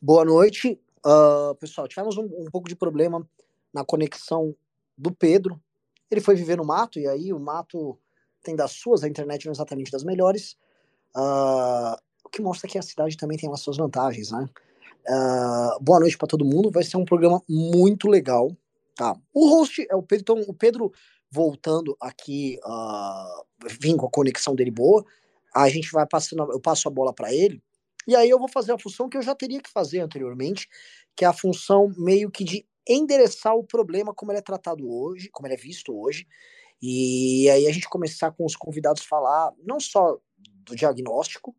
Boa noite. Uh, pessoal, tivemos um, um, pouco de problema na conexão do Pedro. Ele foi viver no mato, e aí o mato tem das suas, a internet não é exatamente das melhores. Uh, o que mostra que a cidade também tem as suas vantagens, né? Uh, boa noite para todo mundo. Vai ser um programa muito legal. Tá. O host é o Pedro. Então, o Pedro voltando aqui, uh, vim com a conexão dele boa. A gente vai passando, eu passo a bola para ele e aí eu vou fazer a função que eu já teria que fazer anteriormente, que é a função meio que de endereçar o problema como ele é tratado hoje, como ele é visto hoje. E aí a gente começar com os convidados falar não só do diagnóstico,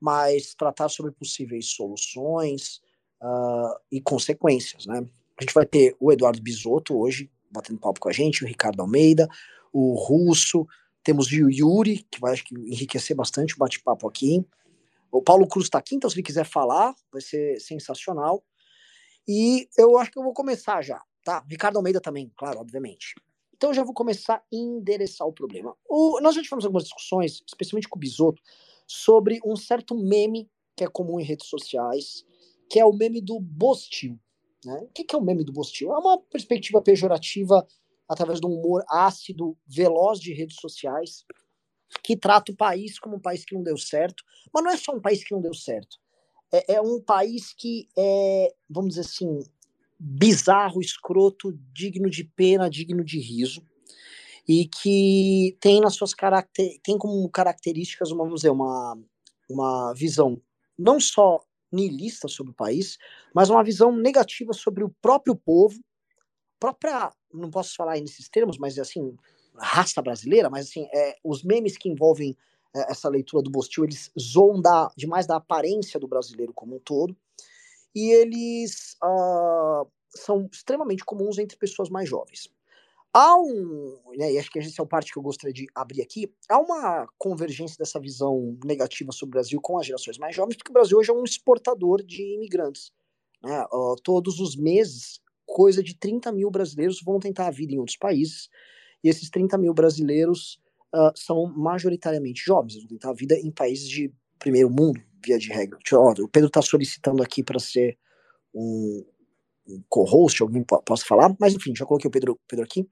mas tratar sobre possíveis soluções uh, e consequências, né? A gente vai ter o Eduardo Bisotto hoje batendo papo com a gente, o Ricardo Almeida, o Russo, temos o Yuri, que vai acho que enriquecer bastante o bate-papo aqui. O Paulo Cruz está aqui, então se ele quiser falar, vai ser sensacional. E eu acho que eu vou começar já, tá? Ricardo Almeida também, claro, obviamente. Então eu já vou começar a endereçar o problema. O, nós já tivemos algumas discussões, especialmente com o Bisoto, sobre um certo meme que é comum em redes sociais, que é o meme do Bostil. Né? O que é o meme do Bostil? É uma perspectiva pejorativa através de um humor ácido, veloz de redes sociais, que trata o país como um país que não deu certo, mas não é só um país que não deu certo. É, é um país que é, vamos dizer assim, bizarro, escroto, digno de pena, digno de riso, e que tem nas suas caracter, tem como características uma, vamos dizer, uma, uma visão não só niilista sobre o país, mas uma visão negativa sobre o próprio povo, própria, não posso falar nesses termos, mas assim, raça brasileira, mas assim, é, os memes que envolvem é, essa leitura do Bostil, eles zoam da, demais da aparência do brasileiro como um todo, e eles uh, são extremamente comuns entre pessoas mais jovens. Há um, né, e acho que essa é a parte que eu gostaria de abrir aqui, há uma convergência dessa visão negativa sobre o Brasil com as gerações mais jovens, porque o Brasil hoje é um exportador de imigrantes. Né? Uh, todos os meses, coisa de 30 mil brasileiros vão tentar a vida em outros países, e esses 30 mil brasileiros uh, são majoritariamente jovens, vão tentar a vida em países de primeiro mundo, via de regra. O Pedro está solicitando aqui para ser um, um co-host, alguém possa falar, mas enfim, já coloquei o Pedro, Pedro aqui.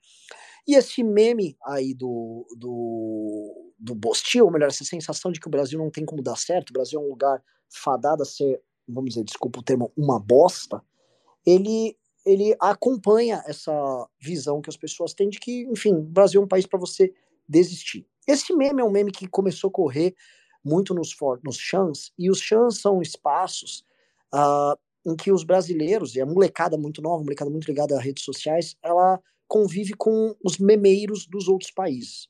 E esse meme aí do, do, do Bostil, ou melhor, essa sensação de que o Brasil não tem como dar certo, o Brasil é um lugar fadado a ser, vamos dizer, desculpa o termo, uma bosta, ele ele acompanha essa visão que as pessoas têm de que, enfim, o Brasil é um país para você desistir. Esse meme é um meme que começou a correr muito nos, nos chans, e os chans são espaços uh, em que os brasileiros, e a molecada muito nova, a molecada muito ligada a redes sociais, ela convive com os memeiros dos outros países.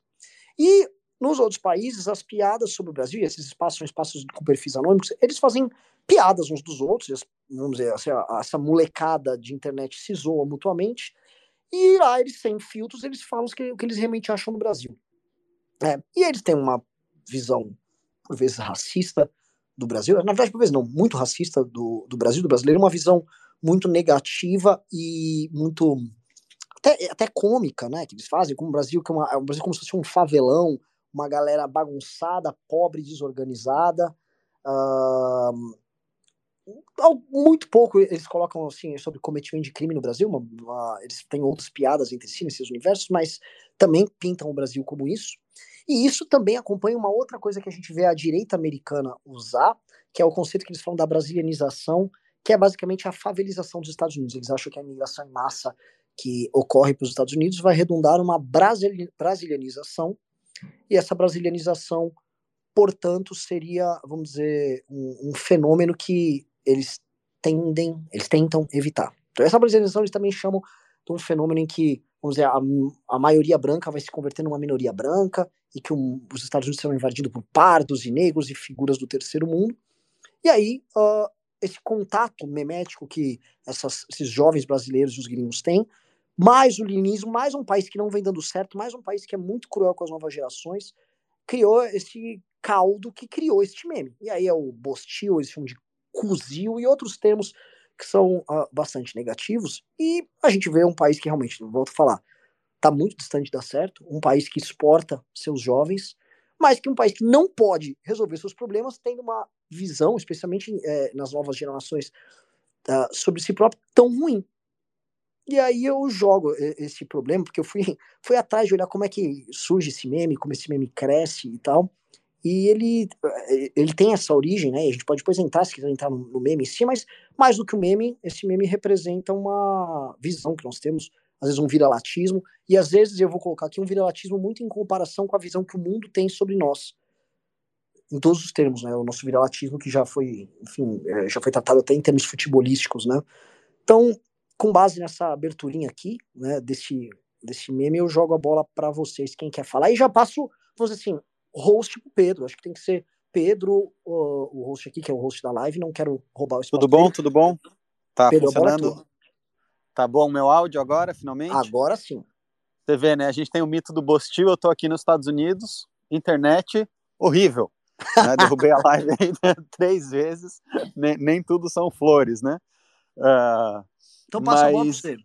E nos outros países, as piadas sobre o Brasil, esses espaços são espaços com perfis anônimos, eles fazem piadas uns dos outros, vamos dizer, essa, essa molecada de internet se zoa mutuamente, e lá eles, sem filtros, eles falam o que, que eles realmente acham do Brasil. É, e eles têm uma visão, por vezes, racista do Brasil, na verdade, por vezes não, muito racista do, do Brasil, do brasileiro, uma visão muito negativa e muito até, até cômica, né, que eles fazem, como o Brasil, que é uma, é um Brasil como se fosse um favelão, uma galera bagunçada, pobre, desorganizada, uh, muito pouco eles colocam assim sobre cometimento de crime no Brasil, uma, uma, eles têm outras piadas entre si nesses universos, mas também pintam o Brasil como isso. E isso também acompanha uma outra coisa que a gente vê a direita americana usar, que é o conceito que eles falam da brasilianização, que é basicamente a favelização dos Estados Unidos. Eles acham que a imigração em massa que ocorre para os Estados Unidos vai redundar uma brasilianização, e essa brasilianização, portanto, seria, vamos dizer, um, um fenômeno que eles tendem, eles tentam evitar. Então, essa brasileirização eles também chamam de um fenômeno em que, vamos dizer, a, a maioria branca vai se converter numa minoria branca e que um, os Estados Unidos serão invadidos por pardos e negros e figuras do terceiro mundo. E aí, uh, esse contato memético que essas, esses jovens brasileiros e os gringos têm, mais o linismo, mais um país que não vem dando certo, mais um país que é muito cruel com as novas gerações, criou esse caldo que criou este meme. E aí é o Bostil, esse filme de cozil e outros termos que são uh, bastante negativos. E a gente vê um país que realmente, volto a falar, está muito distante de dar certo, um país que exporta seus jovens, mas que um país que não pode resolver seus problemas, tendo uma visão, especialmente é, nas novas gerações, uh, sobre si próprio tão ruim. E aí eu jogo esse problema, porque eu fui, fui atrás de olhar como é que surge esse meme, como esse meme cresce e tal. E ele, ele tem essa origem, né? A gente pode depois entrar, se quiser entrar no, no meme em si, mas mais do que o meme, esse meme representa uma visão que nós temos, às vezes um viralatismo, e às vezes eu vou colocar aqui um viralatismo muito em comparação com a visão que o mundo tem sobre nós. Em todos os termos, né? O nosso viralatismo que já foi, enfim, é, já foi tratado até em termos futebolísticos, né? Então, com base nessa aberturinha aqui, né, desse, desse meme, eu jogo a bola para vocês, quem quer falar, e já passo, vamos dizer assim, host pro Pedro, acho que tem que ser Pedro, o, o host aqui, que é o host da live, não quero roubar o espaço Tudo bom, tudo bom? Tá Pedro, funcionando? Tá bom o meu áudio agora, finalmente? Agora sim. Você vê, né, a gente tem o mito do Bostil, eu tô aqui nos Estados Unidos, internet horrível, né? derrubei a live três vezes, nem, nem tudo são flores, né? Uh, então passa Mas... a bola você.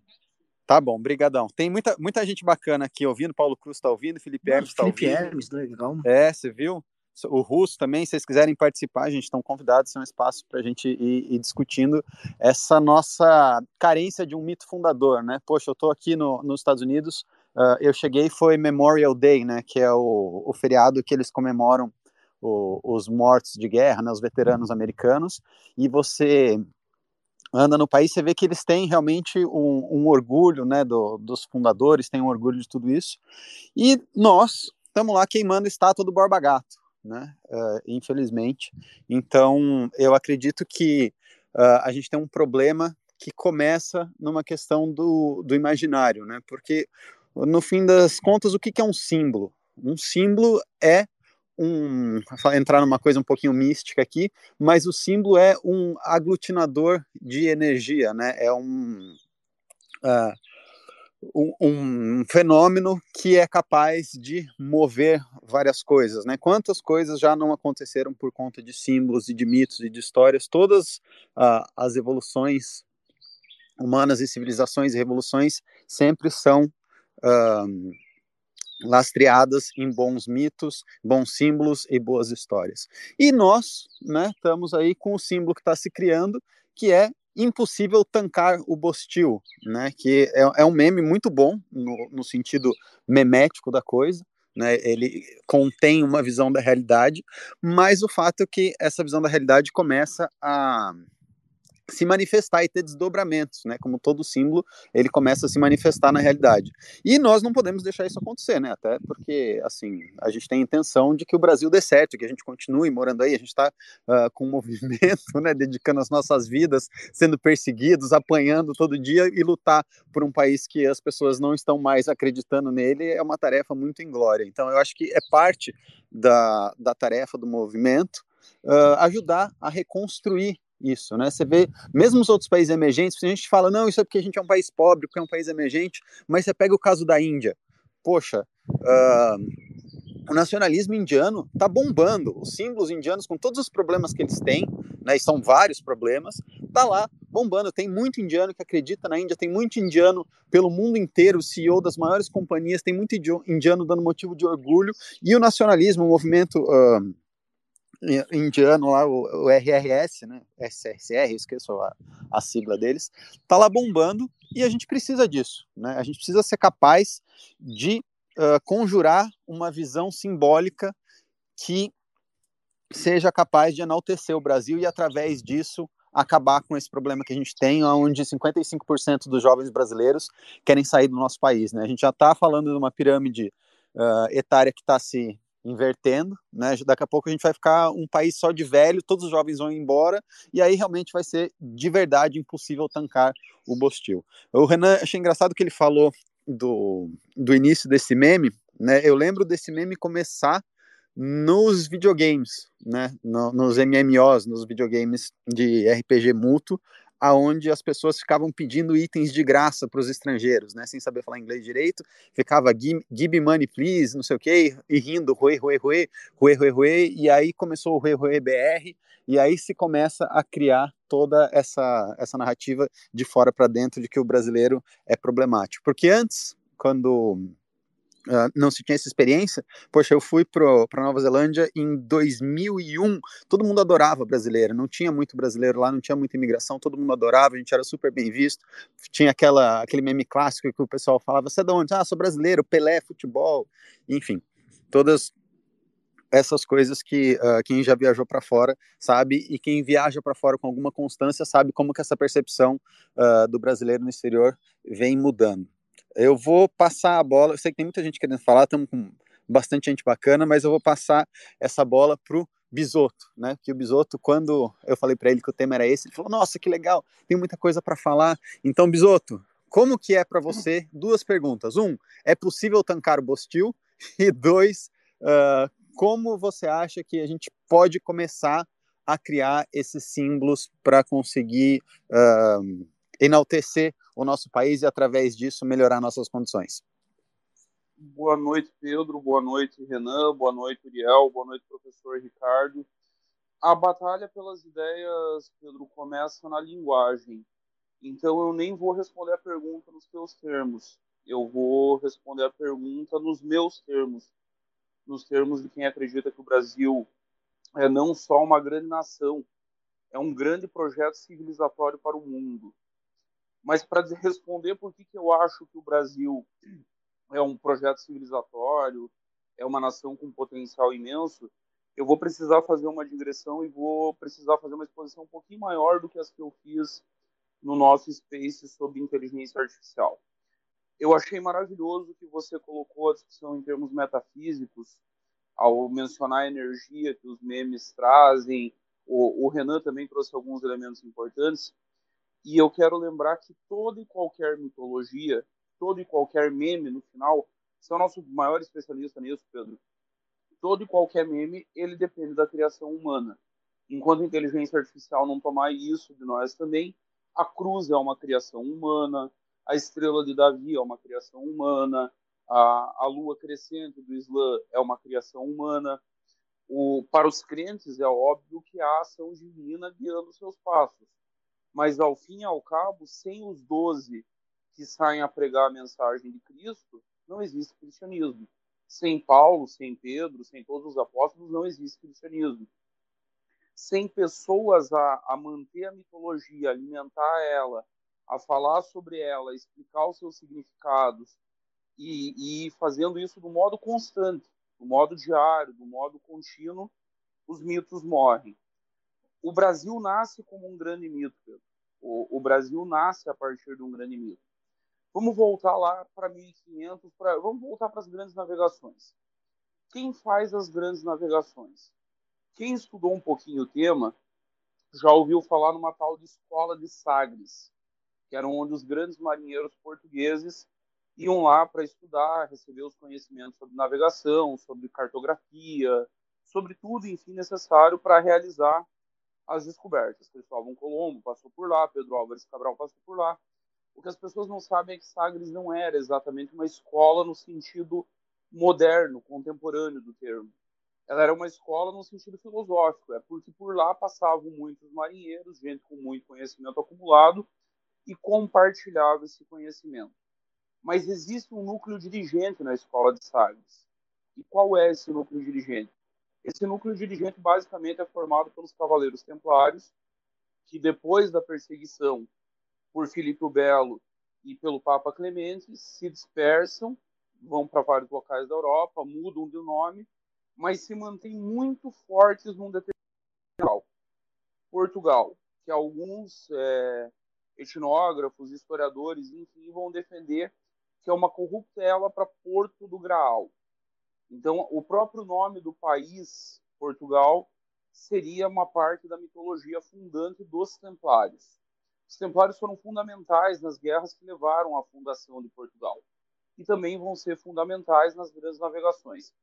Tá bom, brigadão. Tem muita, muita gente bacana aqui ouvindo, Paulo Cruz está ouvindo, Felipe Hermes está ouvindo. Felipe Hermes, legal. É, você viu? O Russo também, se vocês quiserem participar, a gente estão convidados, é um espaço para a gente ir, ir, discutindo essa nossa carência de um mito fundador, né? Poxa, eu estou aqui no, nos Estados Unidos, uh, eu cheguei, foi Memorial Day, né? Que é o, o feriado que eles comemoram o, os mortos de guerra, né? Os veteranos americanos, e você anda no país, você vê que eles têm realmente um, um orgulho, né, do, dos fundadores, têm um orgulho de tudo isso. E nós estamos lá queimando a estátua do Borba Gato, né, uh, infelizmente. Então, eu acredito que uh, a gente tem um problema que começa numa questão do, do imaginário, né, porque no fim das contas, o que, que é um símbolo? Um símbolo é um entrar numa coisa um pouquinho mística aqui, mas o símbolo é um aglutinador de energia, né? É um, uh, um, um, fenômeno que é capaz de mover várias coisas, né? Quantas coisas já não aconteceram por conta de símbolos e de mitos e de histórias? Todas uh, as evoluções humanas e civilizações e revoluções sempre são uh, lastreadas em bons mitos, bons símbolos e boas histórias. E nós, né, estamos aí com o símbolo que está se criando, que é impossível tancar o Bostil, né, que é, é um meme muito bom no, no sentido memético da coisa, né, ele contém uma visão da realidade, mas o fato é que essa visão da realidade começa a se manifestar e ter desdobramentos, né? Como todo símbolo, ele começa a se manifestar na realidade. E nós não podemos deixar isso acontecer, né? Até porque, assim, a gente tem a intenção de que o Brasil dê certo, que a gente continue morando aí, a gente está uh, ah, com um movimento, né? Dedicando as nossas vidas, sendo perseguidos, apanhando todo dia e lutar por um país que as pessoas não estão mais acreditando nele é uma tarefa muito inglória. Então, eu acho que é parte da, da tarefa do movimento uh, ajudar a reconstruir isso, né? Você vê, mesmo os outros países emergentes, a gente fala, não, isso é porque a gente é um país pobre, porque é um país emergente, mas você pega o caso da Índia. Poxa, uh, o nacionalismo indiano está bombando. Os símbolos indianos, com todos os problemas que eles têm, né, e são vários problemas, tá lá bombando. Tem muito indiano que acredita na Índia, tem muito indiano pelo mundo inteiro, CEO das maiores companhias, tem muito indiano dando motivo de orgulho, e o nacionalismo, o movimento. Uh, indiano lá, o, o, RRS, né? SRCR, esqueço a, a sigla deles, tá lá bombando e a gente precisa disso, né? A gente precisa ser capaz de uh, conjurar uma visão simbólica que seja capaz de enaltecer o Brasil e através disso acabar com esse problema que a gente tem, onde 55% dos jovens brasileiros querem sair do nosso país, né? A gente já está falando de uma pirâmide uh, etária que está se invertendo, né? Daqui a pouco a gente vai ficar um país só de velho, todos os jovens vão embora, e aí realmente vai ser de verdade impossível tancar o Bostil. O Renan, achei engraçado que ele falou do, do início desse meme, né? Eu lembro desse meme começar nos videogames, né? No, nos MMOs, nos videogames de RPG mútuo, aonde as pessoas ficavam pedindo itens de graça para os estrangeiros, né, sem saber falar inglês direito, ficava give money please, não sei o quê, e rindo, ruê, ruê, ruê, ruê, ruê, ruê, e aí começou o ruê, ruê, BR, e aí se começa a criar toda essa, essa narrativa de fora para dentro de que o brasileiro é problemático, porque antes, quando uh, não se tinha essa experiência. Poxa, eu fui para Nova Zelândia em 2001, todo mundo adorava brasileiro, não tinha muito brasileiro lá, não tinha muita imigração, todo mundo adorava, a gente era super bem visto. Tinha aquela, aquele meme clássico que o pessoal falava: você é de onde? Ah, sou brasileiro, Pelé, futebol, enfim, todas essas coisas que uh, quem já viajou para fora sabe e quem viaja para fora com alguma constância sabe como que essa percepção uh, do brasileiro no exterior vem mudando. Eu vou passar a bola, eu sei que tem muita gente querendo falar, estamos com bastante gente bacana, mas eu vou passar essa bola pro Bisoto, né? Que o Bisoto, quando eu falei para ele que o tema era esse, ele falou: "Nossa, que legal, tem muita coisa para falar". Então, Bisoto, como que é para você? Duas perguntas. Um, é possível tancar o Bostil? E dois, uh, como você acha que a gente pode começar a criar esses símbolos para conseguir uh, enaltecer o nosso país e, através disso, melhorar nossas condições? Boa noite, Pedro. Boa noite, Renan. Boa noite, Uriel. Boa noite, professor Ricardo. A batalha pelas ideias, Pedro, começa na linguagem. Então, eu nem vou responder a pergunta nos teus termos. Eu vou responder a pergunta nos meus termos nos termos de quem acredita que o Brasil é não só uma grande nação, é um grande projeto civilizatório para o mundo. Mas para responder por que, que eu acho que o Brasil é um projeto civilizatório, é uma nação com potencial imenso, eu vou precisar fazer uma digressão e vou precisar fazer uma exposição um pouquinho maior do que as que eu fiz no nosso Space sobre inteligência artificial. Eu achei maravilhoso que você colocou a discussão em termos metafísicos, ao mencionar a energia que os memes trazem. O, o Renan também trouxe alguns elementos importantes. E eu quero lembrar que toda e qualquer mitologia, todo e qualquer meme no final, você é o nosso maior especialista nisso, Pedro. Todo e qualquer meme, ele depende da criação humana. Enquanto a inteligência artificial não tomar isso de nós também, a cruz é uma criação humana, a estrela de Davi é uma criação humana, a, a lua crescente do Islã é uma criação humana. O, para os crentes é óbvio que há ação divina guiando seus passos, mas ao fim e ao cabo, sem os doze que saem a pregar a mensagem de Cristo, não existe cristianismo. Sem Paulo, sem Pedro, sem todos os apóstolos, não existe cristianismo. Sem pessoas a, a manter a mitologia, alimentar ela, a falar sobre ela, explicar os seus significados e, e fazendo isso do modo constante, do modo diário, do modo contínuo, os mitos morrem. O Brasil nasce como um grande mito, Pedro. O, o Brasil nasce a partir de um grande mito. Vamos voltar lá para 1500, pra, vamos voltar para as grandes navegações. Quem faz as grandes navegações? Quem estudou um pouquinho o tema já ouviu falar numa tal de escola de Sagres que eram onde os grandes marinheiros portugueses iam lá para estudar, receber os conhecimentos sobre navegação, sobre cartografia, sobre tudo, enfim, necessário para realizar as descobertas. Cristóvão Colombo passou por lá, Pedro Álvares Cabral passou por lá. O que as pessoas não sabem é que Sagres não era exatamente uma escola no sentido moderno, contemporâneo do termo. Ela era uma escola no sentido filosófico, é porque por lá passavam muitos marinheiros, gente com muito conhecimento acumulado, e compartilhava esse conhecimento. Mas existe um núcleo dirigente na escola de Sagres. E qual é esse núcleo dirigente? Esse núcleo dirigente basicamente é formado pelos cavaleiros templários, que depois da perseguição por Filipe o Belo e pelo Papa Clemente se dispersam, vão para vários locais da Europa, mudam de nome, mas se mantêm muito fortes num determinado local. Portugal, que alguns é, etnógrafos, historiadores, enfim, vão defender que é uma corruptela para Porto do Graal. Então, o próprio nome do país, Portugal, seria uma parte da mitologia fundante dos Templários. Os Templários foram fundamentais nas guerras que levaram à fundação de Portugal e também vão ser fundamentais nas grandes navegações.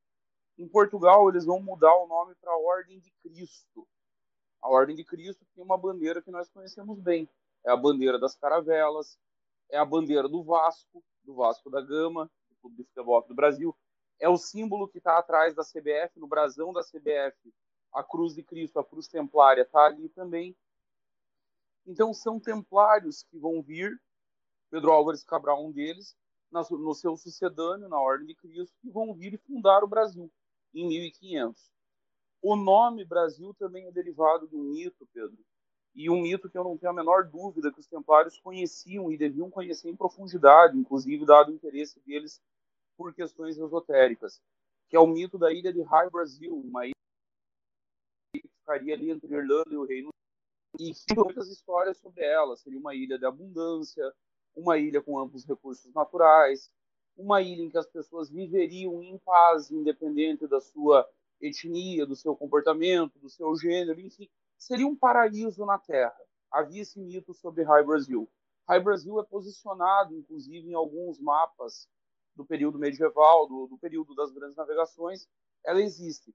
Em Portugal, eles vão mudar o nome para a Ordem de Cristo. A Ordem de Cristo tem uma bandeira que nós conhecemos bem, é a bandeira das caravelas, é a bandeira do Vasco, do Vasco da Gama, do Clube de Futebol do Brasil. É o símbolo que está atrás da CBF, no brasão da CBF, a Cruz de Cristo, a Cruz Templária está ali também. Então são templários que vão vir, Pedro Álvares Cabral um deles, no seu sucedâneo, na Ordem de Cristo, que vão vir e fundar o Brasil em 1500. O nome Brasil também é derivado de um mito, Pedro, e um mito que eu não tenho a menor dúvida que os templários conheciam e deviam conhecer em profundidade, inclusive dado o interesse deles por questões esotéricas, que é o mito da ilha de High Brasil, uma ilha que ficaria ali entre Irlanda e o Reino e que muitas histórias sobre ela. Seria uma ilha de abundância, uma ilha com amplos recursos naturais, uma ilha em que as pessoas viveriam em paz, independente da sua etnia, do seu comportamento, do seu gênero, enfim, seria um paraíso na Terra. Havia esse mito sobre High Brasil. High Brasil é posicionado, inclusive, em alguns mapas do período medieval, do, do período das grandes navegações. Ela existe.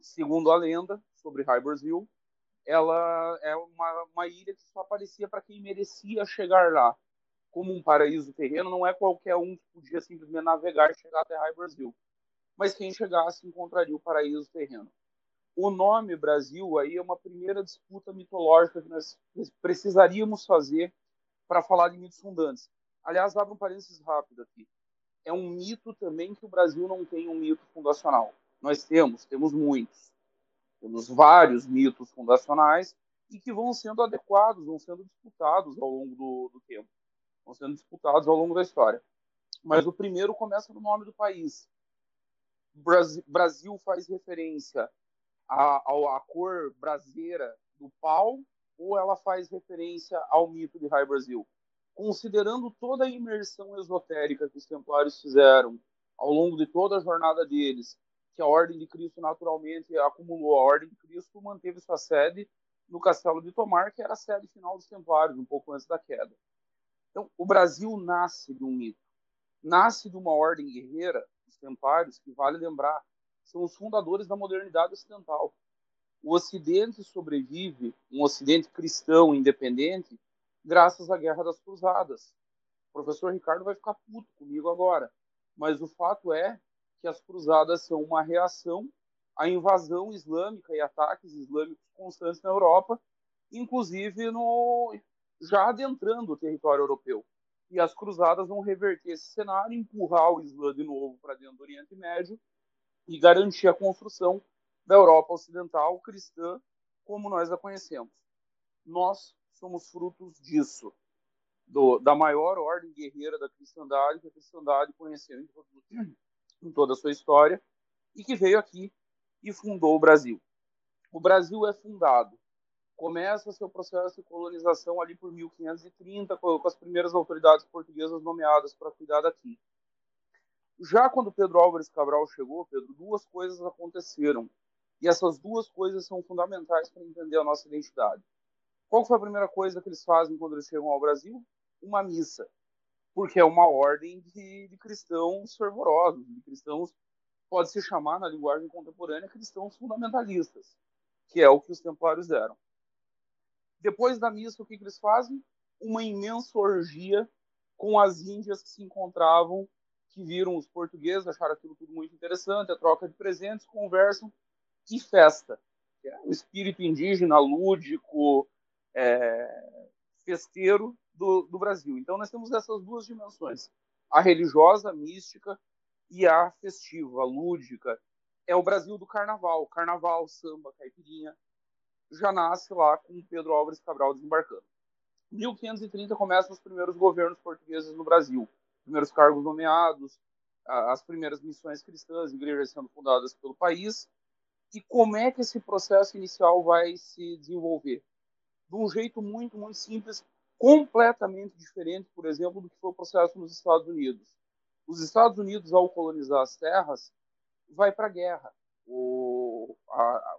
Segundo a lenda sobre Brasil, ela é uma, uma ilha que só aparecia para quem merecia chegar lá. Como um paraíso terreno, não é qualquer um que podia simplesmente navegar e chegar até Brasil. Mas quem chegasse encontraria o paraíso terreno. O nome Brasil aí é uma primeira disputa mitológica que nós precisaríamos fazer para falar de mitos fundantes. Aliás, abro um parênteses rápido aqui. É um mito também que o Brasil não tem um mito fundacional. Nós temos, temos muitos temos vários mitos fundacionais e que vão sendo adequados, vão sendo disputados ao longo do, do tempo, vão sendo disputados ao longo da história. Mas o primeiro começa no nome do país. Brasil faz referência à, à cor braseira do pau ou ela faz referência ao mito de High Brasil? Considerando toda a imersão esotérica que os templários fizeram ao longo de toda a jornada deles, que a Ordem de Cristo naturalmente acumulou. A Ordem de Cristo manteve sua sede no Castelo de Tomar, que era a sede final dos Templários, um pouco antes da queda. Então, o Brasil nasce de um mito, nasce de uma ordem guerreira, os Templários, que vale lembrar, são os fundadores da modernidade ocidental. O Ocidente sobrevive, um Ocidente cristão independente, graças à Guerra das Cruzadas. O professor Ricardo vai ficar puto comigo agora, mas o fato é que as cruzadas são uma reação à invasão islâmica e ataques islâmicos constantes na Europa, inclusive no já adentrando o território europeu. E as cruzadas vão reverter esse cenário, empurrar o Islã de novo para dentro do Oriente Médio e garantir a construção da Europa Ocidental cristã como nós a conhecemos. Nós somos frutos disso, do, da maior ordem guerreira da cristandade que a cristandade conheceu em em toda a sua história, e que veio aqui e fundou o Brasil. O Brasil é fundado, começa seu processo de colonização ali por 1530, com as primeiras autoridades portuguesas nomeadas para cuidar daqui. Já quando Pedro Álvares Cabral chegou, Pedro, duas coisas aconteceram. E essas duas coisas são fundamentais para entender a nossa identidade. Qual foi a primeira coisa que eles fazem quando eles chegam ao Brasil? Uma missa porque é uma ordem de, de cristãos fervorosos, de cristãos, pode se chamar na linguagem contemporânea, cristãos fundamentalistas, que é o que os templários eram. Depois da missa, o que, que eles fazem? Uma imensa orgia com as índias que se encontravam, que viram os portugueses, acharam aquilo tudo muito interessante, a troca de presentes, conversam e festa. É o espírito indígena, lúdico, é, festeiro do, do Brasil. Então, nós temos essas duas dimensões: a religiosa, a mística, e a festiva, a lúdica. É o Brasil do carnaval. Carnaval, samba, caipirinha. Já nasce lá com Pedro Álvares Cabral desembarcando. Em 1530 começam os primeiros governos portugueses no Brasil. Primeiros cargos nomeados, as primeiras missões cristãs, igrejas sendo fundadas pelo país. E como é que esse processo inicial vai se desenvolver? De um jeito muito, muito simples, completamente diferente, por exemplo, do que foi o processo nos Estados Unidos. Os Estados Unidos, ao colonizar as terras, vai para a guerra.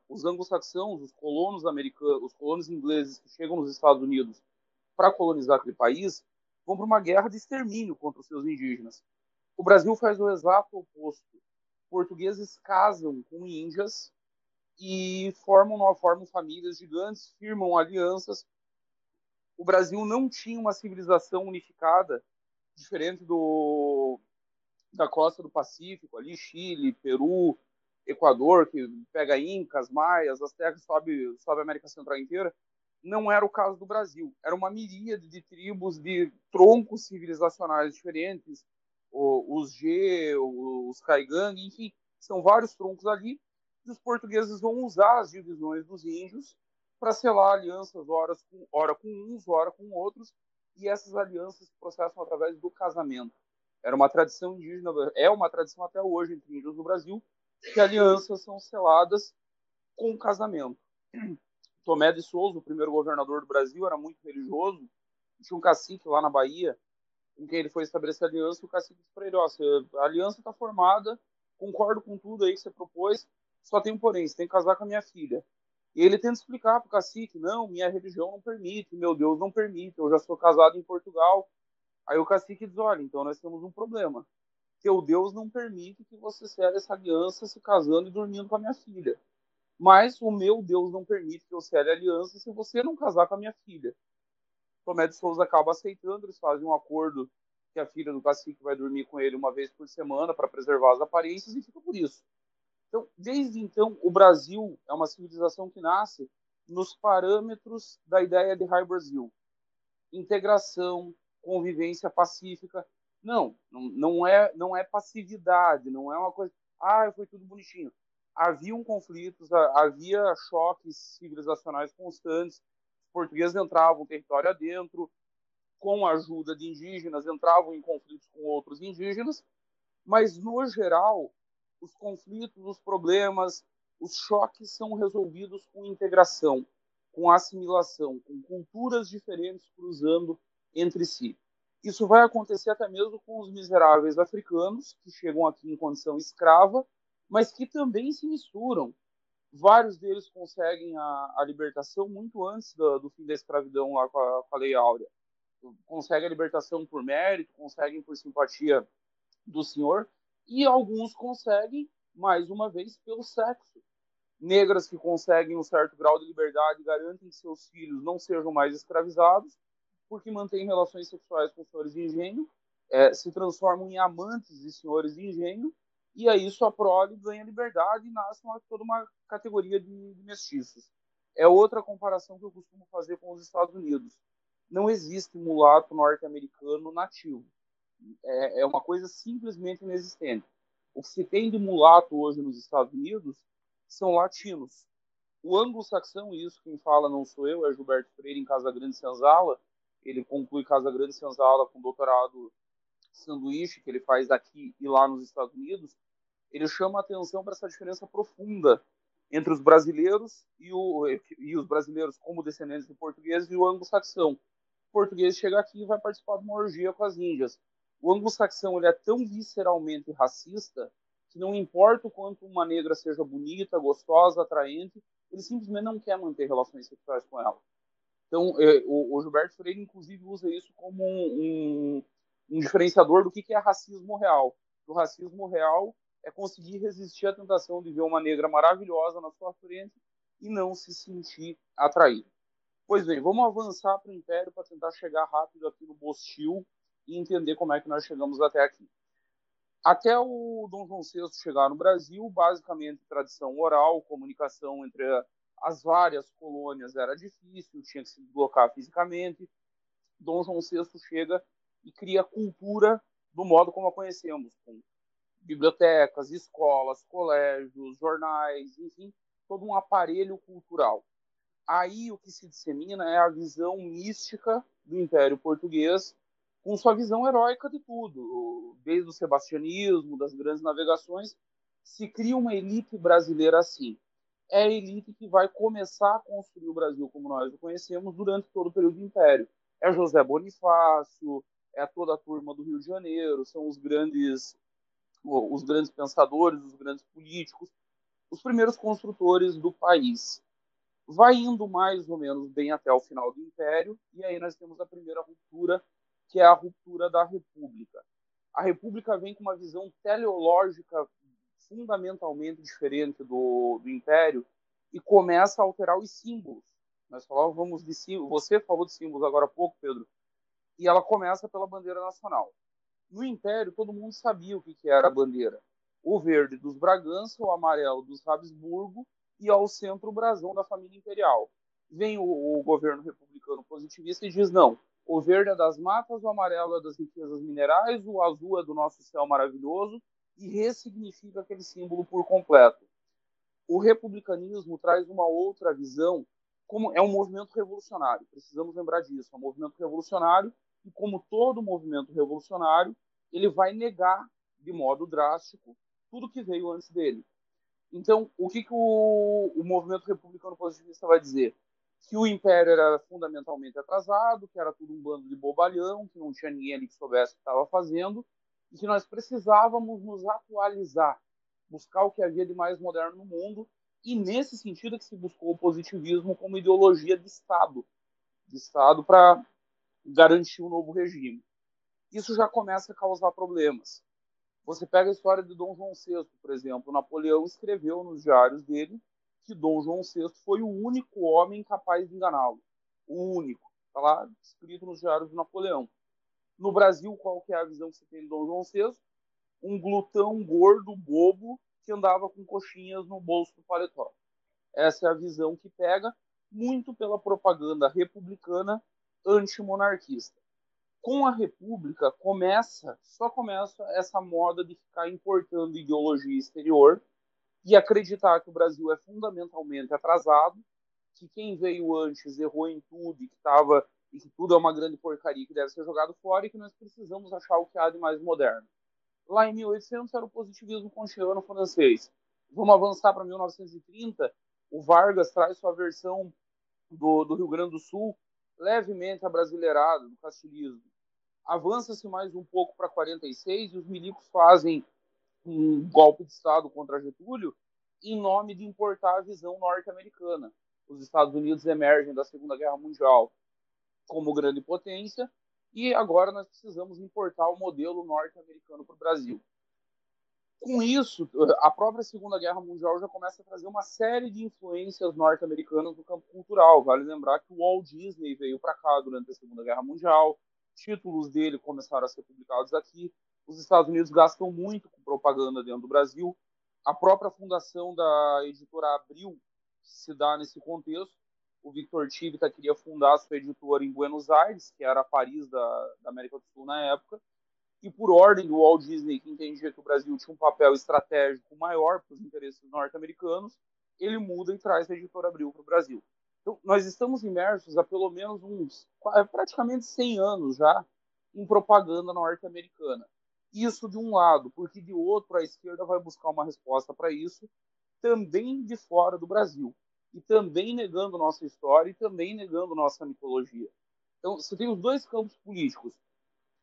os anglo-saxãos, os colonos americanos, os colonos ingleses que chegam nos Estados Unidos para colonizar aquele país, vão para uma guerra de extermínio contra os seus indígenas. O Brasil faz o exato oposto. Portugueses casam com índias e formam, formam famílias gigantes, firmam alianças o Brasil não tinha uma civilização unificada, diferente do da costa do Pacífico, ali Chile, Peru, Equador, que pega Incas, Maias, Aztecas, sobe, sobe a América Central inteira. Não era o caso do Brasil. Era uma miríade de tribos, de troncos civilizacionais diferentes, os G, os Caigang, enfim, são vários troncos ali, e os portugueses vão usar as divisões dos índios para selar alianças, ora com, ora com uns, ora com outros, e essas alianças se processam através do casamento. Era uma tradição indígena, é uma tradição até hoje entre índios do Brasil, que alianças são seladas com casamento. Tomé de Souza, o primeiro governador do Brasil, era muito religioso, tinha um cacique lá na Bahia, com quem ele foi estabelecer aliança, e o cacique disse para ele, ó, a aliança está formada, concordo com tudo aí que você propôs, só tem um porém, você tem que casar com a minha filha. E ele tenta explicar para o cacique, não, minha religião não permite, meu Deus não permite, eu já sou casado em Portugal. Aí o cacique diz, olha, então nós temos um problema. Teu Deus não permite que você cele essa aliança se casando e dormindo com a minha filha. Mas o meu Deus não permite que eu cele a aliança se você não casar com a minha filha. Tomé de Souza acaba aceitando, eles fazem um acordo que a filha do cacique vai dormir com ele uma vez por semana para preservar as aparências e fica por isso. Então, desde então, o Brasil é uma civilização que nasce nos parâmetros da ideia de High Brasil. Integração, convivência pacífica. Não, não é, não é passividade, não é uma coisa, ah, foi tudo bonitinho. Haviam conflitos, havia choques civilizacionais constantes, portugueses entravam território adentro, com a ajuda de indígenas, entravam em conflitos com outros indígenas, mas, no geral, os conflitos, os problemas, os choques são resolvidos com integração, com assimilação, com culturas diferentes cruzando entre si. Isso vai acontecer até mesmo com os miseráveis africanos, que chegam aqui em condição escrava, mas que também se misturam Vários deles conseguem a, a libertação muito antes do, do, fim da escravidão lá com a, com a Lei Áurea. Conseguem a libertação por mérito, conseguem por simpatia do senhor, e alguns conseguem, mais uma vez, pelo sexo. Negras que conseguem um certo grau de liberdade garantem que seus filhos não sejam mais escravizados, porque mantêm relações sexuais com senhores de engenho, é, se transformam em amantes de senhores de engenho, e aí sua prole ganha liberdade e nasce uma, toda uma categoria de, de mestiços. É outra comparação que eu costumo fazer com os Estados Unidos. Não existe mulato norte-americano nativo. É, é uma coisa simplesmente inexistente. O que se tem de mulato hoje nos Estados Unidos são latinos. O anglo-saxão, e isso quem fala não sou eu, é Gilberto Freire em Casa Grande Senzala. Ele conclui Casa Grande Senzala com doutorado sanduíche que ele faz aqui e lá nos Estados Unidos, ele chama atenção para essa diferença profunda entre os brasileiros e, o, e os brasileiros como descendentes de portugueses e o anglo-saxão. O português chega aqui e vai participar de uma orgia com as índias. O anglo-saxão ele é tão visceralmente racista que não importa o quanto uma negra seja bonita, gostosa, atraente, ele simplesmente não quer manter relações sexuais com ela. Então, é, o, Gilberto Freire, inclusive, usa isso como um, um, um diferenciador do que, que é racismo real. O racismo real é conseguir resistir à tentação de ver uma negra maravilhosa na sua frente e não se sentir atraído. Pois bem, vamos avançar para o Império para tentar chegar rápido aqui no Bostil e entender como é que nós chegamos até aqui. Até o Dom João VI chegar no Brasil, basicamente tradição oral, comunicação entre as várias colônias era difícil, tinha que se deslocar fisicamente. Dom João VI chega e cria cultura do modo como a conhecemos, com bibliotecas, escolas, colégios, jornais, enfim, todo um aparelho cultural. Aí o que se dissemina é a visão mística do Império Português, com sua visão heróica de tudo, desde o sebastianismo, das grandes navegações, se cria uma elite brasileira assim. É a elite que vai começar a construir o Brasil como nós o conhecemos durante todo o período do Império. É José Bonifácio, é toda a turma do Rio de Janeiro, são os grandes os grandes pensadores, os grandes políticos, os primeiros construtores do país. Vai indo mais ou menos bem até o final do Império, e aí nós temos a primeira ruptura, que é a ruptura da República. A República vem com uma visão teleológica fundamentalmente diferente do, do Império e começa a alterar os símbolos. Nós falávamos de símbolos, você falou de símbolos agora há pouco, Pedro, e ela começa pela bandeira nacional. No Império, todo mundo sabia o que, que era a bandeira. O verde dos Bragança, o amarelo dos Habsburgo e ao centro o brasão da família imperial. Vem o, o governo republicano positivista e diz: não, O verde é das matas, o amarelo é das riquezas minerais, o azul é do nosso céu maravilhoso e ressignifica aquele símbolo por completo. O republicanismo traz uma outra visão, como é um movimento revolucionário. Precisamos lembrar disso, é um movimento revolucionário e como todo movimento revolucionário, ele vai negar de modo drástico tudo que veio antes dele. Então, o que, que o, o movimento republicano positivista vai dizer? Que o império era fundamentalmente atrasado, que era tudo um bando de bobalhão, que não tinha ninguém ali que soubesse o que estava fazendo, e que nós precisávamos nos atualizar, buscar o que havia de mais moderno no mundo, e nesse sentido é que se buscou o positivismo como ideologia de Estado, de Estado para garantir um novo regime. Isso já começa a causar problemas. Você pega a história de Dom João VI, por exemplo. Napoleão escreveu nos diários dele que Dom João VI foi o único homem capaz de enganá-lo. O único. Está lá escrito nos diários de Napoleão. No Brasil, qual que é a visão que você tem de Dom João VI? Um glutão gordo, bobo, que andava com coxinhas no bolso do paletó. Essa é a visão que pega muito pela propaganda republicana antimonarquista com a República começa, só começa essa moda de ficar importando ideologia exterior e acreditar que o Brasil é fundamentalmente atrasado, que quem veio antes errou em tudo e que tava e que tudo é uma grande porcaria que deve ser jogado fora e que nós precisamos achar o que há de mais moderno. Lá em 1800 era o positivismo kantiano francês. Vamos avançar para 1930, o Vargas traz sua versão do, do Rio Grande do Sul levemente abrasileirada do castilismo avança-se mais um pouco para 46 e os milicos fazem um golpe de Estado contra Getúlio em nome de importar a visão norte-americana. Os Estados Unidos emergem da Segunda Guerra Mundial como grande potência e agora nós precisamos importar o modelo norte-americano para o Brasil. Com isso, a própria Segunda Guerra Mundial já começa a trazer uma série de influências norte-americanas no campo cultural. Vale lembrar que o Walt Disney veio para cá durante a Segunda Guerra Mundial, títulos dele começaram a ser publicados aqui. Os Estados Unidos gastam muito com propaganda dentro do Brasil. A própria fundação da editora Abril se dá nesse contexto. O Victor Tivita queria fundar a sua editora em Buenos Aires, que era Paris da, da América do Sul na época. E por ordem do Walt Disney, que entendia que o Brasil tinha um papel estratégico maior para os interesses norte-americanos, ele muda e traz a editora Abril para o Brasil. Então, nós estamos imersos há pelo menos uns praticamente 100 anos já em propaganda norte-americana. Isso de um lado, porque de outro a esquerda vai buscar uma resposta para isso também de fora do Brasil e também negando nossa história e também negando nossa mitologia. Então, você tem os dois campos políticos.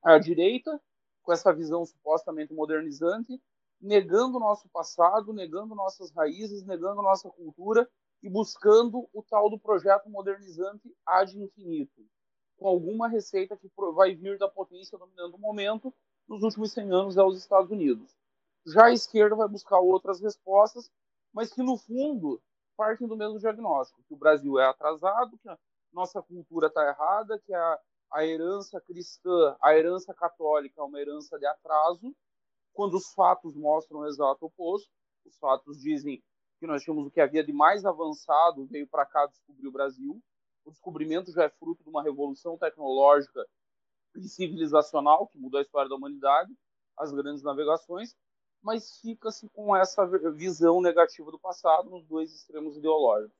A direita, com essa visão supostamente modernizante, negando nosso passado, negando nossas raízes, negando nossa cultura e buscando o tal do projeto modernizante ad infinito, com alguma receita que vai vir da potência dominando o momento, nos últimos 100 anos é os Estados Unidos. Já a esquerda vai buscar outras respostas, mas que no fundo partem do mesmo diagnóstico, que o Brasil é atrasado, que a nossa cultura está errada, que a, a herança cristã, a herança católica é uma herança de atraso, quando os fatos mostram o exato oposto. Os fatos dizem que nós tínhamos o que havia de mais avançado, veio para cá descobrir o Brasil. O descobrimento já é fruto de uma revolução tecnológica e civilizacional que mudou a história da humanidade, as grandes navegações, mas fica-se com essa visão negativa do passado nos dois extremos ideológicos.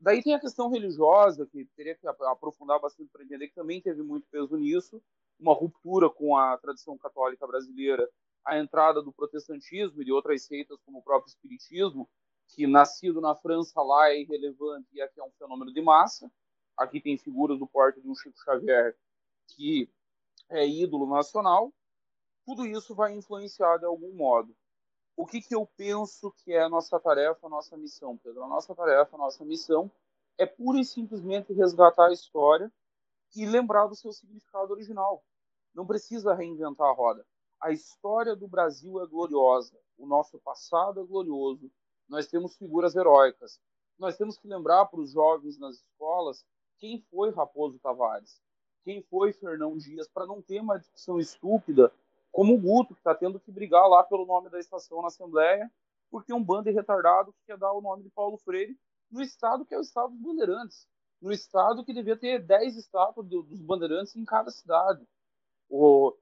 Daí tem a questão religiosa, que teria que aprofundar bastante para entender que também teve muito peso nisso, uma ruptura com a tradição católica brasileira, a entrada do protestantismo e de outras seitas como o próprio espiritismo, que nascido na França lá é irrelevante e aqui é um fenômeno de massa. Aqui tem figuras do porte de um Chico Xavier que é ídolo nacional. Tudo isso vai influenciar de algum modo. O que, que eu penso que é a nossa tarefa, a nossa missão, Pedro? A nossa tarefa, a nossa missão é pura e simplesmente resgatar a história e lembrar do seu significado original. Não precisa reinventar a roda. A história do Brasil é gloriosa, o nosso passado é glorioso, nós temos figuras heróicas. Nós temos que lembrar para os jovens nas escolas quem foi Raposo Tavares, quem foi Fernão Dias, para não ter uma discussão estúpida como o Guto, que está tendo que brigar lá pelo nome da estação na Assembleia, porque um bando de retardado que quer dar o nome de Paulo Freire no estado que é o estado dos Bandeirantes. no estado que devia ter 10 estátuas dos bandeirantes em cada cidade. O,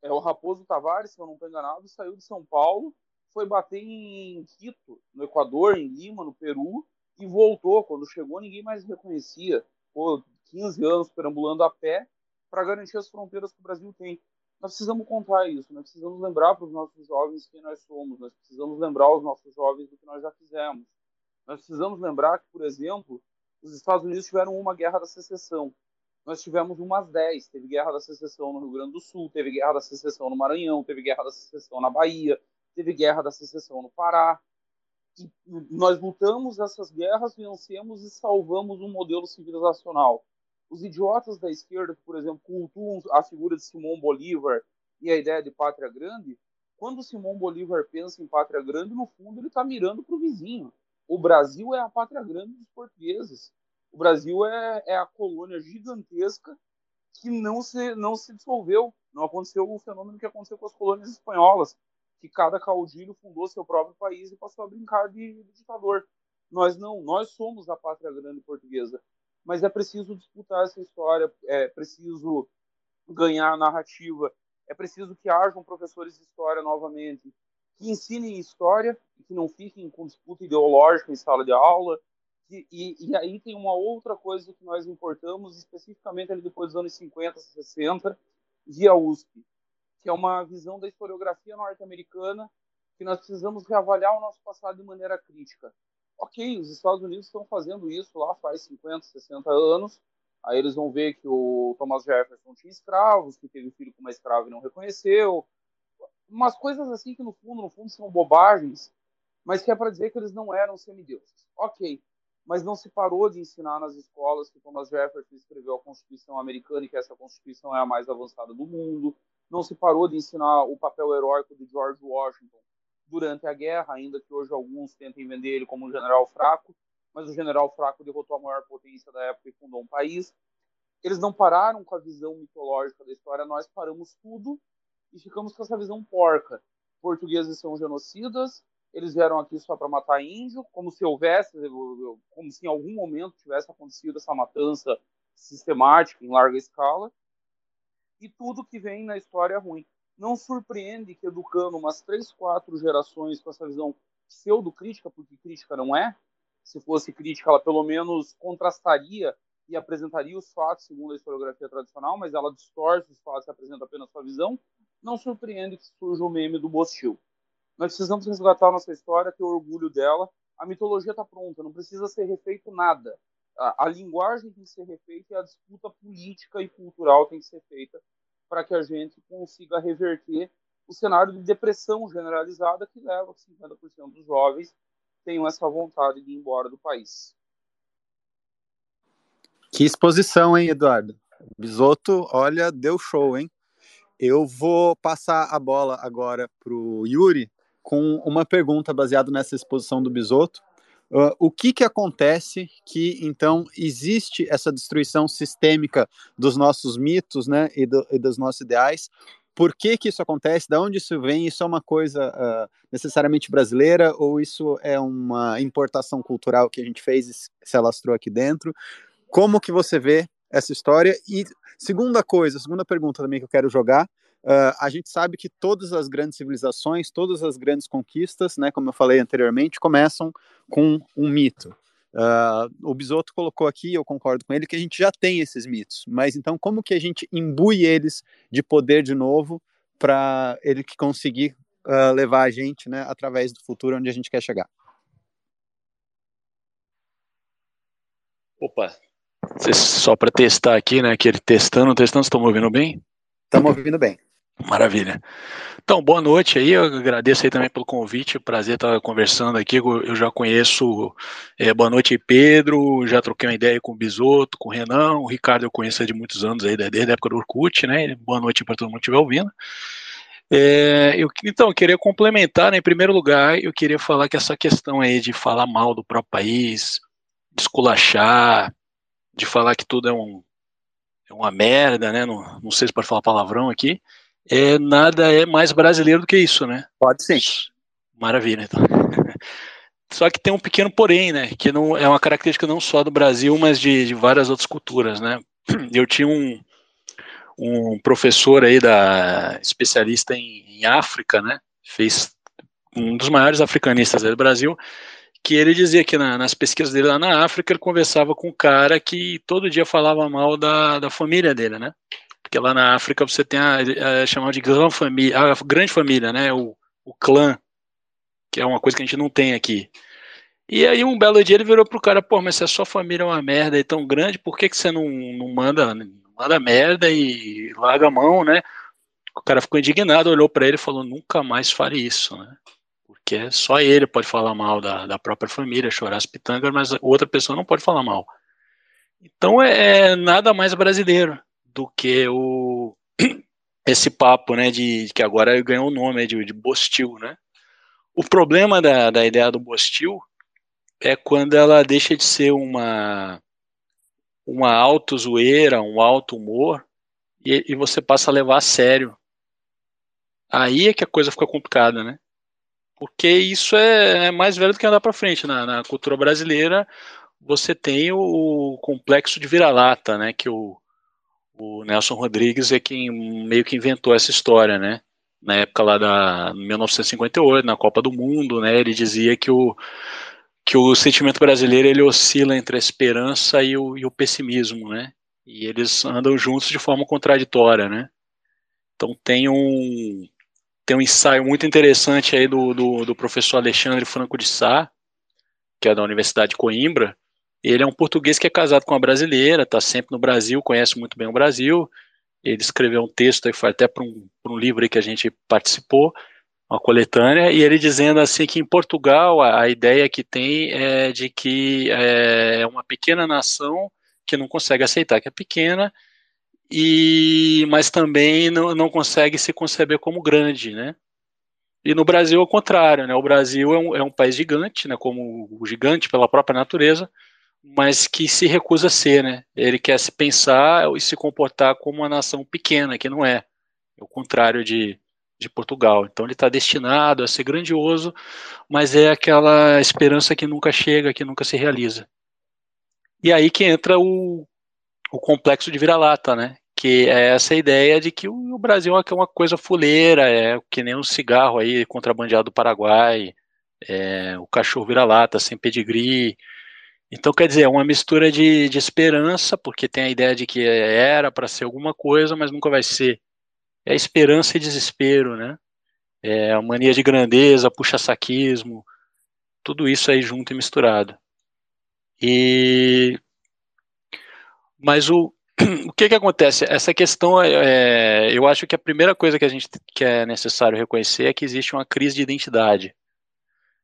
é, o Raposo Tavares, se eu não estou enganado, saiu de São Paulo, foi bater em Quito, no Equador, em Lima, no Peru, e voltou. Quando chegou, ninguém mais reconhecia. Pô, 15 anos perambulando a pé para garantir as fronteiras que o Brasil tem. Nós precisamos contar isso, nós precisamos lembrar para os nossos jovens quem nós somos, nós precisamos lembrar os nossos jovens do que nós já fizemos. Nós precisamos lembrar que, por exemplo, os Estados Unidos tiveram uma guerra da secessão. Nós tivemos umas 10. Teve guerra da secessão no Rio Grande do Sul, teve guerra da secessão no Maranhão, teve guerra da secessão na Bahia, teve guerra da secessão no Pará. E nós lutamos essas guerras, vencemos e salvamos um modelo civilizacional. Os idiotas da esquerda, que, por exemplo, cultuam a figura de Simão Bolívar e a ideia de pátria grande, quando Simão Bolívar pensa em pátria grande, no fundo ele está mirando para o vizinho. O Brasil é a pátria grande dos portugueses. O Brasil é, é a colônia gigantesca que não se, não se dissolveu. Não aconteceu o fenômeno que aconteceu com as colônias espanholas, que cada caudilho fundou seu próprio país e passou a brincar de, de ditador. Nós não, nós somos a pátria grande portuguesa mas é preciso disputar essa história, é preciso ganhar a narrativa, é preciso que hajam professores de história novamente, que ensinem história e que não fiquem com disputa ideológica em sala de aula. E, e, e, aí tem uma outra coisa que nós importamos, especificamente ali depois dos anos 50, 60, via USP, que é uma visão da historiografia norte-americana que nós precisamos reavaliar o nosso passado de maneira crítica ok, os Estados Unidos estão fazendo isso lá faz 50, 60 anos. Aí eles vão ver que o Thomas Jefferson tinha escravos, que teve filho com uma escrava e não reconheceu. Umas coisas assim que no fundo, no fundo são bobagens, mas que é para dizer que eles não eram semideuses. Ok, mas não se parou de ensinar nas escolas que Thomas Jefferson escreveu a Constituição americana e que essa Constituição é a mais avançada do mundo. Não se parou de ensinar o papel heróico de George Washington durante a guerra, ainda que hoje alguns tentem vender ele como um general fraco, mas o general fraco derrotou a maior potência da época e fundou um país. Eles não pararam com a visão mitológica da história, nós paramos tudo e ficamos com essa visão porca. Portugueses são genocidas, eles vieram aqui só para matar índio, como se houvesse, como se em algum momento tivesse acontecido essa matança sistemática em larga escala. E tudo que vem na história é ruim não surpreende que educando umas três, quatro gerações com essa visão pseudo-crítica, porque crítica não é, se fosse crítica, ela pelo menos contrastaria e apresentaria os fatos segundo a historiografia tradicional, mas ela distorce os fatos e apresenta apenas sua visão, não surpreende que surja o meme do Bostil. Nós precisamos resgatar nossa história, ter orgulho dela. A mitologia está pronta, não precisa ser refeito nada. A, a linguagem tem que ser refeita e a disputa política e cultural tem que ser feita para que a gente consiga reverter o cenário de depressão generalizada que leva 50% dos jovens tenham essa vontade de ir embora do país. Que exposição, hein, Eduardo? Bisoto, olha, deu show, hein? Eu vou passar a bola agora para o Yuri com uma pergunta baseada nessa exposição do Bisoto. Uh, o que, que acontece que então existe essa destruição sistêmica dos nossos mitos né, e, do, e dos nossos ideais? Por que, que isso acontece? Da onde isso vem? Isso é uma coisa uh, necessariamente brasileira ou isso é uma importação cultural que a gente fez e se alastrou aqui dentro? Como que você vê essa história? E segunda coisa, segunda pergunta também que eu quero jogar, Uh, a gente sabe que todas as grandes civilizações, todas as grandes conquistas, né, como eu falei anteriormente, começam com um mito. Uh, o Bisotto colocou aqui, eu concordo com ele, que a gente já tem esses mitos, mas então como que a gente imbui eles de poder de novo para ele conseguir uh, levar a gente né, através do futuro onde a gente quer chegar? Opa, só para testar aqui, né? Aquele testando, testando, estão me ouvindo bem? Estamos ouvindo bem. Maravilha. Então, boa noite aí, eu agradeço aí também pelo convite, prazer estar conversando aqui, eu já conheço, é, boa noite Pedro, já troquei uma ideia com o Bisoto, com o Renan, o Ricardo eu conheço de muitos anos aí, desde a época do Orkut, né, boa noite para todo mundo que estiver ouvindo. É, eu, então, eu queria complementar, né, em primeiro lugar, eu queria falar que essa questão aí de falar mal do próprio país, de esculachar, de falar que tudo é um é uma merda, né? Não, não sei se pode falar palavrão aqui é, nada é mais brasileiro do que isso, né? Pode sim. Maravilha, então. Só que tem um pequeno porém, né? Que não é uma característica não só do Brasil, mas de, de várias outras culturas, né? Eu tinha um, um professor aí da especialista em, em África, né? Fez um dos maiores africanistas do Brasil, que ele dizia que na, nas pesquisas dele lá na África ele conversava com um cara que todo dia falava mal da, da família dele, né? Porque lá na África você tem a, a chamada de grande família, a grande família, né? O, o clã, que é uma coisa que a gente não tem aqui. E aí um belo dia ele virou pro cara, pô, mas se a sua família é uma merda e tão grande, por que, que você não, não manda manda merda e larga a mão, né? O cara ficou indignado, olhou para ele e falou, nunca mais fale isso, né? Porque só ele pode falar mal da, da própria família, chorar as pitangas, mas outra pessoa não pode falar mal. Então é, é nada mais brasileiro do que o esse papo, né, de que agora ganhou o nome de, de Bostil, né? O problema da, da ideia do Bostil é quando ela deixa de ser uma uma auto zoeira, um alto humor e, e, você passa a levar a sério. Aí é que a coisa fica complicada, né? Porque isso é, é mais velho do que andar para frente na, na, cultura brasileira. Você tem o, o complexo de vira-lata, né? Que o, o Nelson Rodrigues é quem meio que inventou essa história, né? Na época lá da 1958, na Copa do Mundo, né? Ele dizia que o que o sentimento brasileiro ele oscila entre a esperança e o, e o pessimismo, né? E eles andam juntos de forma contraditória, né? Então tem um tem um ensaio muito interessante aí do, do, do professor Alexandre Franco de Sá, que é da Universidade de Coimbra. Ele é um português que é casado com uma brasileira, está sempre no Brasil, conhece muito bem o Brasil. Ele escreveu um texto aí, foi até para um, um livro que a gente participou, uma coletânea, e ele dizendo assim que em Portugal a, a ideia que tem é de que é uma pequena nação que não consegue aceitar que é pequena, e mas também não, não consegue se conceber como grande, né? E no Brasil, ao contrário, né? O Brasil é um, é um país gigante, né? Como o gigante pela própria natureza, mas que se recusa a ser, né? Ele quer se pensar e se comportar como uma nação pequena, que não é. É o contrário de, de Portugal. Então ele está destinado a ser grandioso, mas é aquela esperança que nunca chega, que nunca se realiza. E aí que entra o, o complexo de vira-lata, né? Que é essa ideia de que o, Brasil é uma coisa fuleira, é que nem um cigarro aí contrabandeado do Paraguai, é, o cachorro vira-lata sem pedigree. Então, quer dizer, é uma mistura de, de esperança, porque tem a ideia de que era para ser alguma coisa, mas nunca vai ser é esperança e desespero, né? É a mania de grandeza, puxa-saquismo, tudo isso aí junto e misturado. E mas o o que que acontece? Essa questão, é, eu acho que a primeira coisa que a gente que é necessário reconhecer é que existe uma crise de identidade,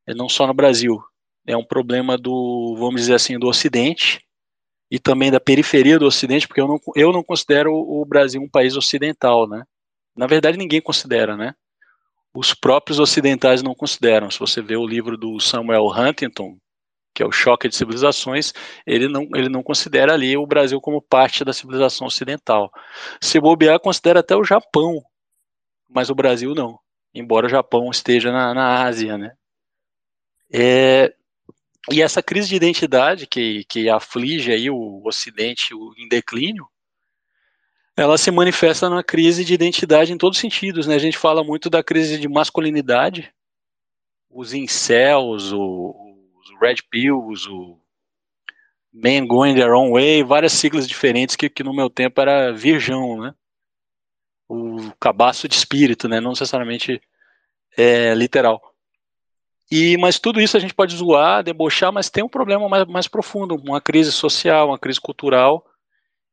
não só no Brasil. É um problema do, vamos dizer assim, do Ocidente e também da periferia do Ocidente, porque eu não, eu não considero o Brasil um país ocidental, né? Na verdade, ninguém considera, né? Os próprios ocidentais não consideram. Se você vê o livro do Samuel Huntington, que é o Choque de Civilizações, ele não, ele não considera ali o Brasil como parte da civilização ocidental. Se bobear, considera até o Japão, mas o Brasil não, embora o Japão esteja na, na Ásia, né? É, e essa crise de identidade que, que aflige aí o Ocidente em declínio, ela se manifesta na crise de identidade em todos os sentidos, né? A gente fala muito da crise de masculinidade, os incels, os red pills, o men going their own way, várias siglas diferentes que, que no meu tempo era virgão, né? O cabaço de espírito, né? Não necessariamente é, literal. E, mas tudo isso a gente pode zoar, debochar, mas tem um problema mais, mais profundo, uma crise social, uma crise cultural,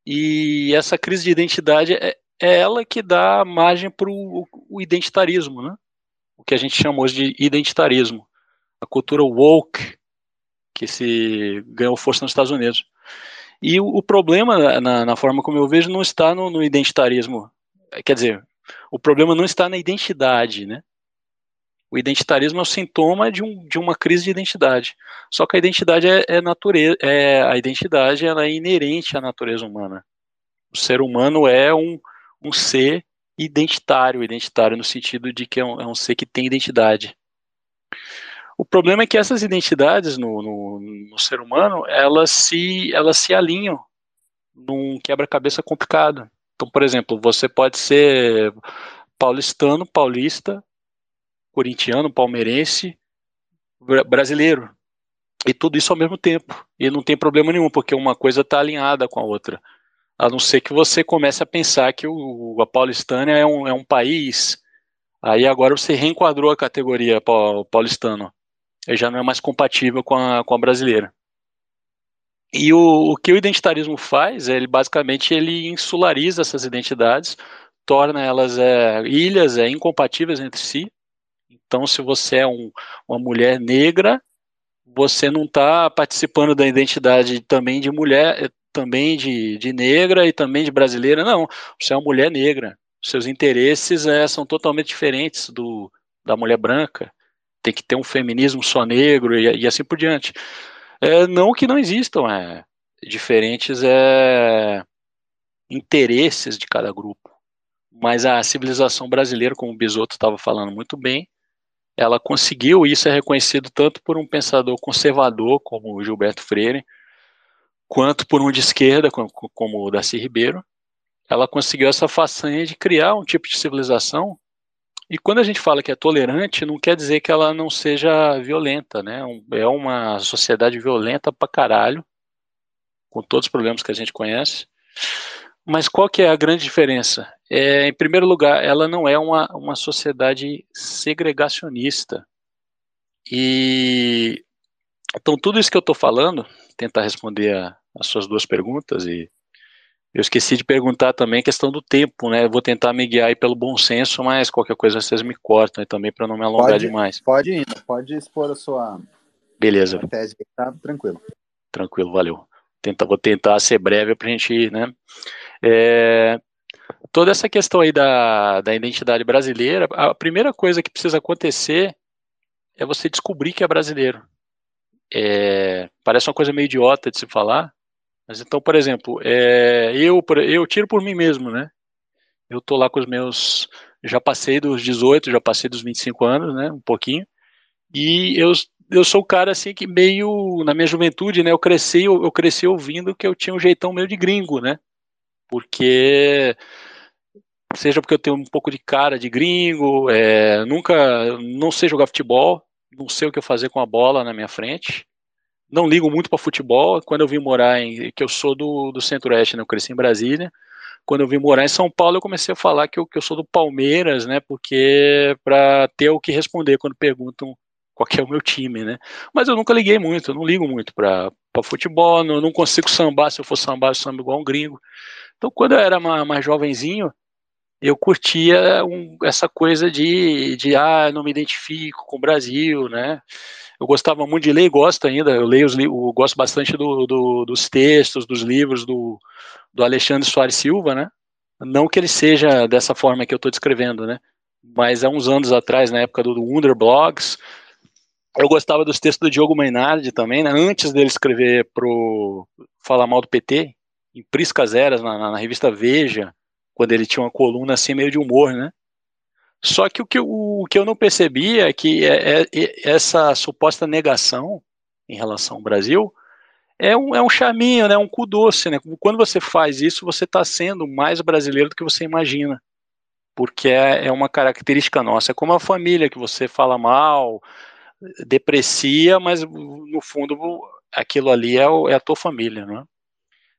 e essa crise de identidade é, é ela que dá margem para o identitarismo, né? o que a gente chamou de identitarismo. A cultura woke, que se ganhou força nos Estados Unidos. E o, o problema, na, na, forma como eu vejo, não está no, no, identitarismo. Quer dizer, o problema não está na identidade, né? O identitarismo é o sintoma de, um, de uma crise de identidade. Só que a identidade é, é natureza, é, a identidade ela é inerente à natureza humana. O ser humano é um, um ser identitário, identitário no sentido de que é um, é um ser que tem identidade. O problema é que essas identidades no, no, no ser humano, elas se, elas se alinham num quebra-cabeça complicado. Então, por exemplo, você pode ser paulistano, paulista, corintiano, palmeirense, brasileiro. E tudo isso ao mesmo tempo. E não tem problema nenhum, porque uma coisa está alinhada com a outra. A não ser que você comece a pensar que o, a Paulistânia é um, é um país. Aí agora você reenquadrou a categoria paulistano. E já não é mais compatível com a, com a brasileira. E o, o que o identitarismo faz, é, ele basicamente ele insulariza essas identidades, torna elas é, ilhas é, incompatíveis entre si. Então, se você é um, uma mulher negra, você não está participando da identidade também de mulher, é, também de, de negra e também de brasileira. Não, você é uma mulher negra. Seus interesses é, são totalmente diferentes do da mulher branca. Tem que ter um feminismo só negro e, e assim por diante. É, não que não existam é, diferentes é, interesses de cada grupo, mas a civilização brasileira, como o Bisotto estava falando muito bem, ela conseguiu, e isso é reconhecido tanto por um pensador conservador como Gilberto Freire, quanto por um de esquerda, como, como o Darcy Ribeiro, ela conseguiu essa façanha de criar um tipo de civilização e quando a gente fala que é tolerante, não quer dizer que ela não seja violenta, né? É uma sociedade violenta pra caralho, com todos os problemas que a gente conhece. Mas qual que é a grande diferença? É, em primeiro lugar, ela não é uma, uma sociedade segregacionista. E então tudo isso que eu estou falando, tentar responder as suas duas perguntas e eu esqueci de perguntar também a questão do tempo, né? Eu vou tentar me guiar aí pelo bom senso, mas qualquer coisa vocês me cortam também para não me alongar pode, demais. Pode ir, pode expor a sua Beleza. A tese, tá tranquilo. Tranquilo, valeu. Vou tentar ser breve para a gente ir, né? É, toda essa questão aí da, da identidade brasileira, a primeira coisa que precisa acontecer é você descobrir que é brasileiro. É, parece uma coisa meio idiota de se falar, mas então, por exemplo, é, eu, eu tiro por mim mesmo, né? Eu tô lá com os meus. Já passei dos 18, já passei dos 25 anos, né? Um pouquinho. E eu, eu sou o cara assim que meio. Na minha juventude, né? Eu cresci, eu, eu cresci ouvindo que eu tinha um jeitão meio de gringo, né? Porque seja porque eu tenho um pouco de cara de gringo, é, nunca, não sei jogar futebol, não sei o que fazer com a bola na minha frente, não ligo muito para futebol. Quando eu vim morar em. que eu sou do, do Centro-Oeste, né? Eu cresci em Brasília. Quando eu vim morar em São Paulo, eu comecei a falar que eu, que eu sou do Palmeiras, né? Porque para ter o que responder quando perguntam qual é o meu time, né? Mas eu nunca liguei muito, eu não ligo muito para futebol, não, não consigo sambar, se eu for sambar, eu sambo igual um gringo. Então, quando eu era mais, mais jovenzinho, eu curtia um, essa coisa de, de, ah, não me identifico com o Brasil, né? eu gostava muito de ler gosto ainda. Eu leio os eu gosto bastante do, do, dos textos, dos livros do, do Alexandre Soares Silva, né? Não que ele seja dessa forma que eu estou descrevendo, né? Mas há uns anos atrás, na época do, do Wonder Blogs, eu gostava dos textos do Diogo Mainardi também, né? Antes dele escrever pro Falar Mal do PT, em Priscas Eras, na, na, na revista Veja, quando ele tinha uma coluna assim meio de humor, né? Só que o que, o, o que eu não percebia é que é, é, é, essa suposta negação em relação ao Brasil é um, é um chaminho, né, um cu doce. Né? Quando você faz isso, você está sendo mais brasileiro do que você imagina. Porque é, é uma característica nossa. É como a família que você fala mal, deprecia, mas no fundo aquilo ali é, é a tua família. Né?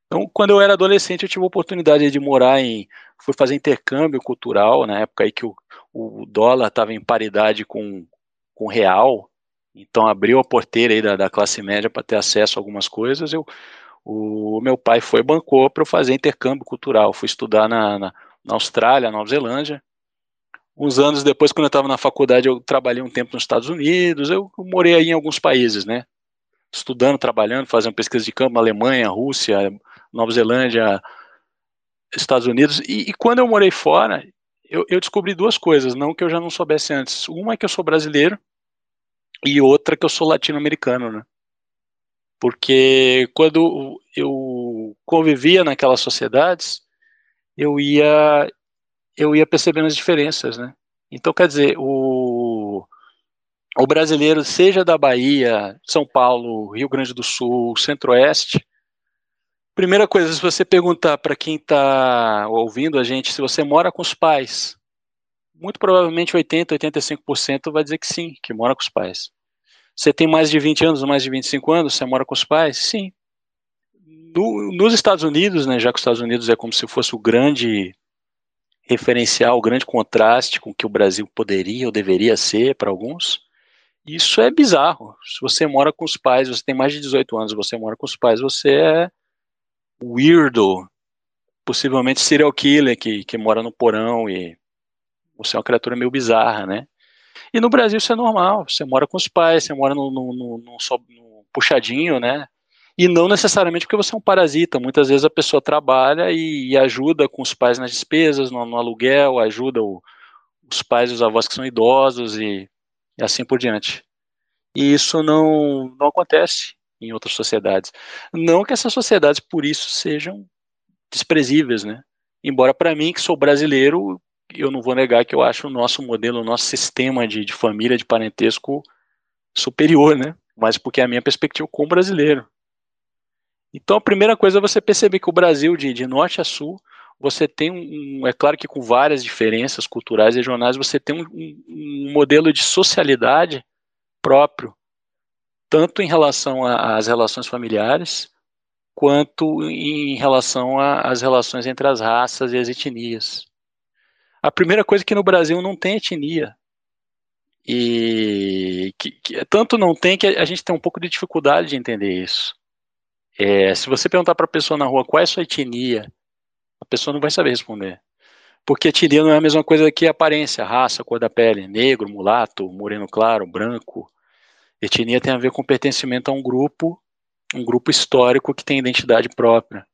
Então, quando eu era adolescente, eu tive a oportunidade de morar em. Fui fazer intercâmbio cultural, na época aí que o, o dólar estava em paridade com, com o real, então abriu a porteira aí da, da classe média para ter acesso a algumas coisas. Eu, o meu pai foi bancou para eu fazer intercâmbio cultural. Fui estudar na, na, na Austrália, Nova Zelândia. Uns anos depois, quando eu estava na faculdade, eu trabalhei um tempo nos Estados Unidos. Eu, morei aí em alguns países, né? Estudando, trabalhando, fazendo pesquisa de campo na Alemanha, Rússia, Nova Zelândia, Estados Unidos. E, e quando eu morei fora, eu, eu descobri duas coisas, não que eu já não soubesse antes. Uma é que eu sou brasileiro e outra que eu sou latino-americano, né? Porque quando eu convivia naquelas sociedades, eu ia eu ia percebendo as diferenças, né? Então, quer dizer, o o brasileiro, seja da Bahia, São Paulo, Rio Grande do Sul, Centro-Oeste, primeira coisa, se você perguntar para quem está ouvindo a gente se você mora com os pais, muito provavelmente 80, 85% vai dizer que sim, que mora com os pais. Você tem mais de 20 anos, mais de 25 anos, você mora com os pais? Sim. No, nos Estados Unidos, né, já que os Estados Unidos é como se fosse o grande referencial, o grande contraste com o que o Brasil poderia ou deveria ser para alguns, isso é bizarro. Se você mora com os pais, você tem mais de 18 anos, você mora com os pais, você é weirdo, possivelmente serial killer que, que mora no porão e você é uma criatura meio bizarra, né? E no Brasil isso é normal, você mora com os pais, você mora no, no, no, no, no puxadinho, né? E não necessariamente porque você é um parasita. Muitas vezes a pessoa trabalha e, e ajuda com os pais nas despesas, no, no aluguel, ajuda o, os pais e os avós que são idosos e, e, assim por diante. E isso não, não acontece em outras sociedades. Não que essas sociedades por isso sejam desprezíveis, né? Embora para mim, que sou brasileiro, eu não vou negar que eu acho o nosso modelo, o nosso sistema de, de família, de parentesco superior, né? Mas porque é a minha perspectiva como brasileiro. Então a primeira coisa é você perceber que o Brasil, de, de norte a sul, você tem um, é claro que com várias diferenças culturais e regionais, você tem um, um modelo de socialidade próprio, tanto em relação às relações familiares, quanto em relação às relações entre as raças e as etnias. A primeira coisa é que no Brasil não tem etnia. E que, que, tanto não tem que a gente tem um pouco de dificuldade de entender isso. É, se você perguntar para a pessoa na rua qual é a sua etnia, a pessoa não vai saber responder. Porque etnia não é a mesma coisa que aparência, raça, cor da pele, negro, mulato, moreno claro, branco. Etnia tem a ver com pertencimento a um grupo, um grupo histórico que tem identidade própria.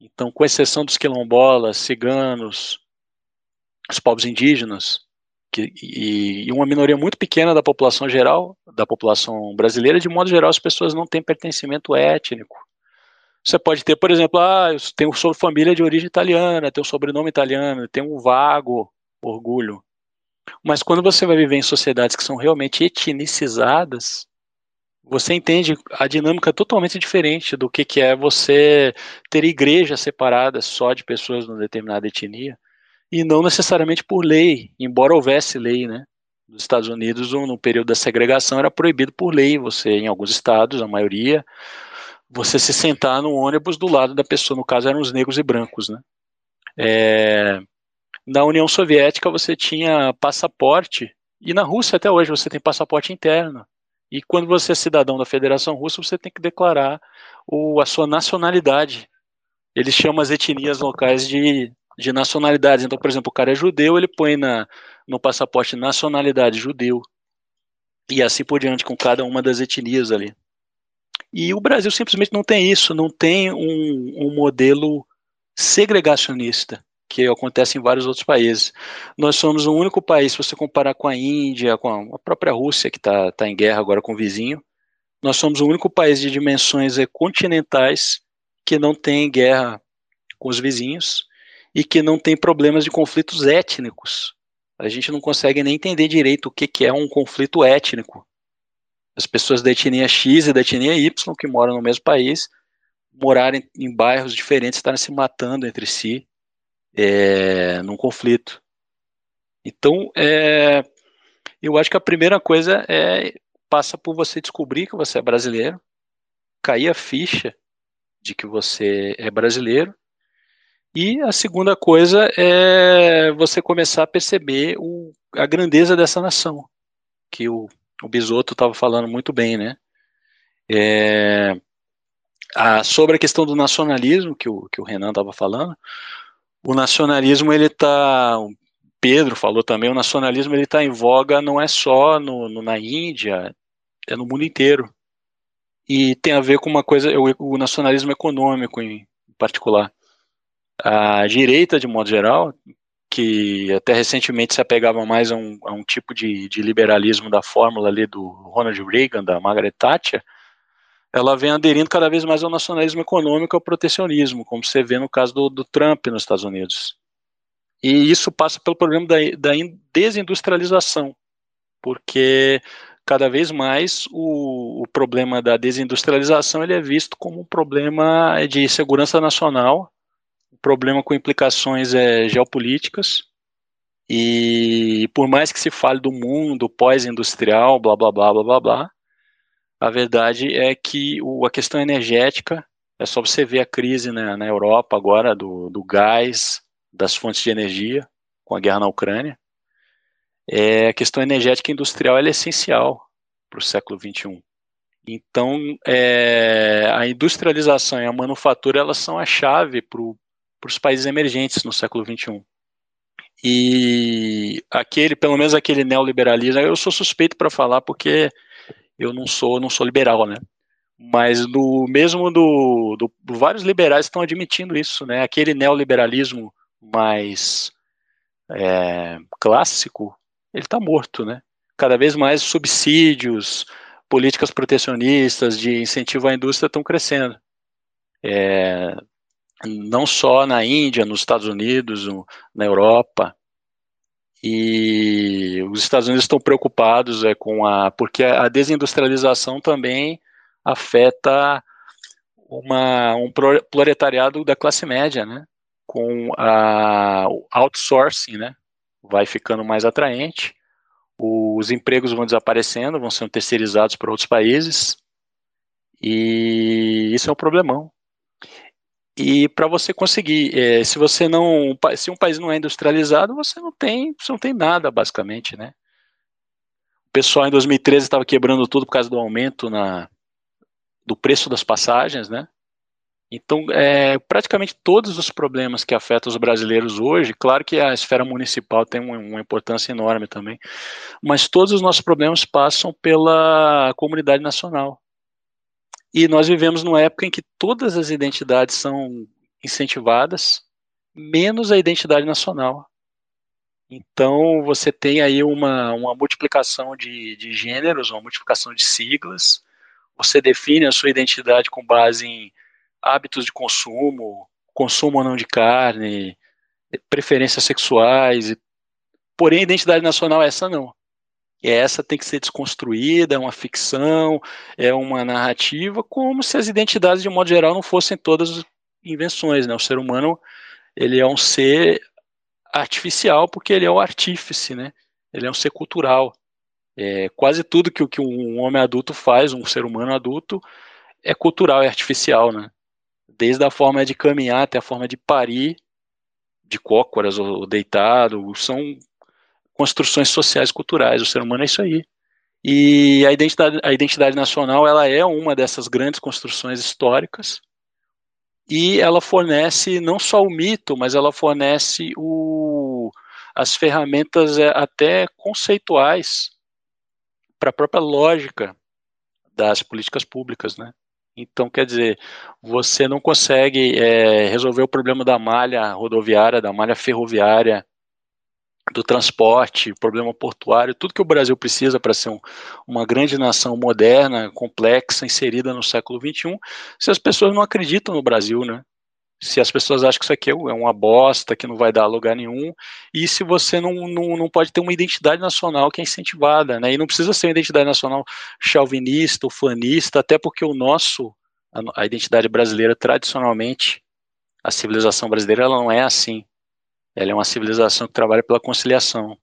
Então, com exceção dos quilombolas, ciganos, os povos indígenas, que, e, e, uma minoria muito pequena da população geral, da população brasileira, de modo geral, as pessoas não têm pertencimento étnico. Você pode ter, por exemplo, ah, eu tenho família de origem italiana, tenho sobrenome italiano, tenho um vago orgulho. Mas quando você vai viver em sociedades que são realmente etnicizadas, você entende a dinâmica totalmente diferente do que, que é você ter igrejas separadas só de pessoas de uma determinada etnia, e não necessariamente por lei, embora houvesse lei, né? Nos Estados Unidos, no período da segregação, era proibido por lei você, em alguns estados, a maioria, você se sentar no ônibus do lado da pessoa, no caso eram os negros e brancos, né? É, na União Soviética você tinha passaporte, e na Rússia até hoje você tem passaporte interno. E quando você é cidadão da Federação Russa, você tem que declarar o, a sua nacionalidade. Eles chamam as etnias locais de, de nacionalidades. Então, por exemplo, o cara é judeu, ele põe na, no passaporte nacionalidade judeu. E assim por diante, com cada uma das etnias ali. E o Brasil simplesmente não tem isso, não tem um, um modelo segregacionista que acontece em vários outros países. Nós somos o único país, se você comparar com a Índia, com a própria Rússia, que está tá em guerra agora com o vizinho, nós somos o único país de dimensões continentais que não tem guerra com os vizinhos e que não tem problemas de conflitos étnicos. A gente não consegue nem entender direito o que, que é um conflito étnico as pessoas da etnia X e da etnia Y que moram no mesmo país morarem em bairros diferentes, estarem se matando entre si é, num conflito. Então, é, eu acho que a primeira coisa é passa por você descobrir que você é brasileiro, cair a ficha de que você é brasileiro, e a segunda coisa é você começar a perceber o, a grandeza dessa nação, que o o Bisotto estava falando muito bem, né? É, a, sobre a questão do nacionalismo que o, que o Renan estava falando, o nacionalismo ele está, Pedro falou também, o nacionalismo ele está em voga não é só no, no, na Índia, é no mundo inteiro e tem a ver com uma coisa, o, o nacionalismo econômico em particular. A direita, de modo geral, que até recentemente se apegava mais a um, a um tipo de, de, liberalismo da fórmula ali do Ronald Reagan, da Margaret Thatcher, ela vem aderindo cada vez mais ao nacionalismo econômico e ao protecionismo, como você vê no caso do, do Trump nos Estados Unidos. E isso passa pelo problema da, da desindustrialização, porque cada vez mais o, o problema da desindustrialização ele é visto como um problema de segurança nacional, problema com implicações é, geopolíticas, e por mais que se fale do mundo pós-industrial, blá blá blá blá blá blá, a verdade é que o, a questão energética, é só você ver a crise né, na Europa agora do, do gás, das fontes de energia, com a guerra na Ucrânia. É, a questão energética industrial é essencial para o século XXI. Então, é, a industrialização e a manufatura elas são a chave para os países emergentes no século XXI. E aquele, pelo menos aquele neoliberalismo, eu sou suspeito para falar porque eu não sou, não sou liberal, né? Mas do mesmo do, do vários liberais estão admitindo isso, né? Aquele neoliberalismo mais é, clássico, ele está morto, né? Cada vez mais subsídios, políticas protecionistas de incentivo à indústria estão crescendo. É, não só na Índia, nos Estados Unidos, na Europa. E os Estados Unidos estão preocupados é, com a. porque a desindustrialização também afeta uma, um proletariado da classe média, né? Com a, o outsourcing, né? Vai ficando mais atraente, os empregos vão desaparecendo, vão sendo terceirizados para outros países, e isso é um problemão. E para você conseguir, é, se você não, se um país não é industrializado, você não tem, você não tem nada basicamente, né? O pessoal em 2013 estava quebrando tudo por causa do aumento na, do preço das passagens, né? Então, é, praticamente todos os problemas que afetam os brasileiros hoje, claro que a esfera municipal tem uma, uma importância enorme também, mas todos os nossos problemas passam pela comunidade nacional. E nós vivemos numa época em que todas as identidades são incentivadas, menos a identidade nacional. Então, você tem aí uma, uma multiplicação de, de gêneros, uma multiplicação de siglas, você define a sua identidade com base em hábitos de consumo, consumo ou não de carne, preferências sexuais, porém a identidade nacional é essa não. E essa tem que ser desconstruída, é uma ficção, é uma narrativa, como se as identidades, de modo geral, não fossem todas invenções. Né? O ser humano ele é um ser artificial porque ele é o artífice, né? ele é um ser cultural. É, quase tudo que, que um homem adulto faz, um ser humano adulto, é cultural, é artificial. Né? Desde a forma de caminhar até a forma de parir, de cócoras ou deitado, são construções sociais culturais. O ser humano é isso aí. E a identidade, a identidade nacional ela é uma dessas grandes construções históricas e ela fornece não só o mito, mas ela fornece o, as ferramentas é, até conceituais para a própria lógica das políticas públicas, né? Então, quer dizer, você não consegue é, resolver o problema da malha rodoviária, da malha ferroviária, do transporte, problema portuário, tudo que o Brasil precisa para ser um, uma grande nação moderna, complexa, inserida no século XXI, se as pessoas não acreditam no Brasil, né? Se as pessoas acham que isso aqui é, é uma bosta, que não vai dar lugar nenhum, e se você não, não, não pode ter uma identidade nacional que é incentivada, né? E não precisa ser uma identidade nacional chauvinista ou fanista, até porque o nosso, a, a identidade brasileira, tradicionalmente, a civilização brasileira, ela não é assim ela é uma civilização que trabalha pela conciliação.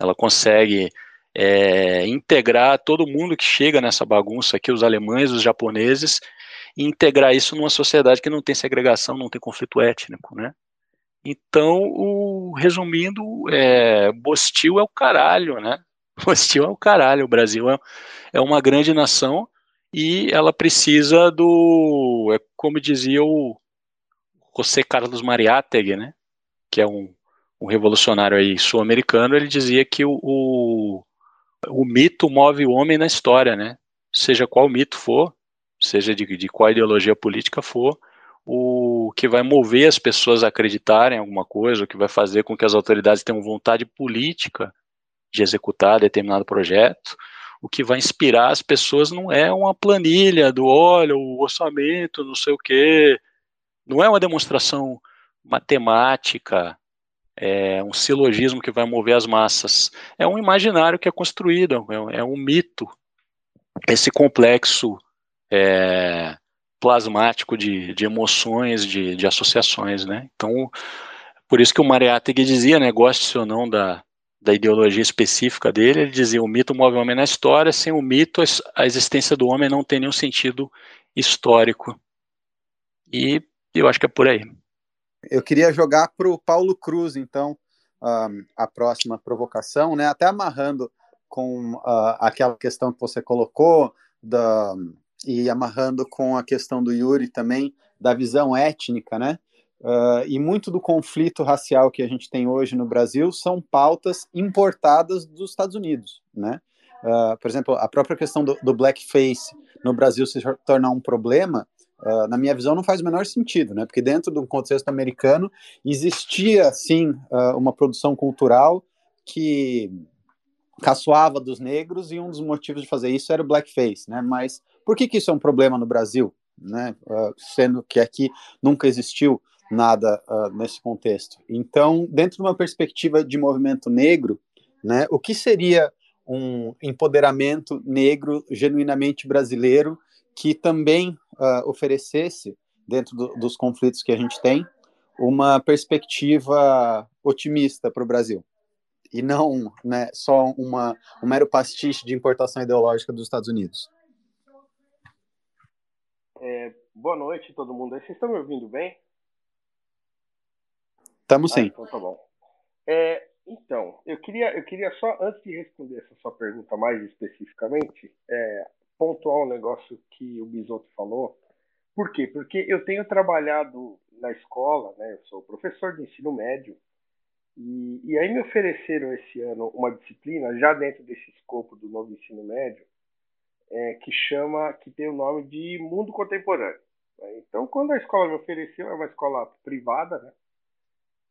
Ela consegue é, integrar todo mundo que chega nessa bagunça aqui, os alemães, os japoneses, e integrar isso numa sociedade que não tem segregação, não tem conflito étnico, né? Então, o, resumindo, é, Bostil é o caralho, né? Bostil é o caralho. O Brasil é, é uma grande nação e ela precisa do, é como dizia o José Carlos Mariátegui, né? Que é um, um revolucionário aí sul-americano, ele dizia que o, o, o, mito move o homem na história, né? Seja qual mito for, seja de, de qual ideologia política for, o que vai mover as pessoas a acreditarem em alguma coisa, o que vai fazer com que as autoridades tenham vontade política de executar determinado projeto, o que vai inspirar as pessoas não é uma planilha do olha, o orçamento, não sei o quê, não é uma demonstração matemática é um silogismo que vai mover as massas. É um imaginário que é construído, é um, é um mito. Esse complexo é, plasmático de, de emoções, de, de associações, né? Então, por isso que o Mariátegui dizia, né, goste ou não da, da ideologia específica dele, ele dizia, o mito move o homem na história, sem o mito a existência do homem não tem nenhum sentido histórico. E eu acho que é por aí. Eu queria jogar para o Paulo Cruz, então, a próxima provocação, né? Até amarrando com uh, aquela questão que você colocou da, e amarrando com a questão do Yuri também da visão étnica, né? Uh, e muito do conflito racial que a gente tem hoje no Brasil são pautas importadas dos Estados Unidos, né? Uh, por exemplo, a própria questão do, do blackface no Brasil se tornar um problema uh, na minha visão, não faz o menor sentido, né? Porque dentro do contexto americano existia, sim, uh, uma produção cultural que caçoava dos negros e um dos motivos de fazer isso era o blackface, né? Mas por que, que isso é um problema no Brasil, né? Uh, sendo que aqui nunca existiu nada nesse contexto. Então, dentro de uma perspectiva de movimento negro, né? O que seria um empoderamento negro genuinamente brasileiro que também uh, oferecesse, dentro do, dos conflitos que a gente tem, uma perspectiva otimista para o Brasil. E não né, só uma, um mero pastiche de importação ideológica dos Estados Unidos. É, boa noite, todo mundo. Vocês estão me ouvindo bem? Estamos sim. Ah, então tá bom. É, então, eu queria, eu queria só, antes de responder essa sua pergunta mais especificamente, é, pontuar um negócio que o Bisotto falou. Por quê? Porque eu tenho trabalhado na escola, né? Eu sou professor de ensino médio. E, e aí me ofereceram esse ano uma disciplina, já dentro desse escopo do novo ensino médio, é, que chama, que tem o nome de Mundo Contemporâneo. Então, quando a escola me ofereceu, é uma escola privada, né?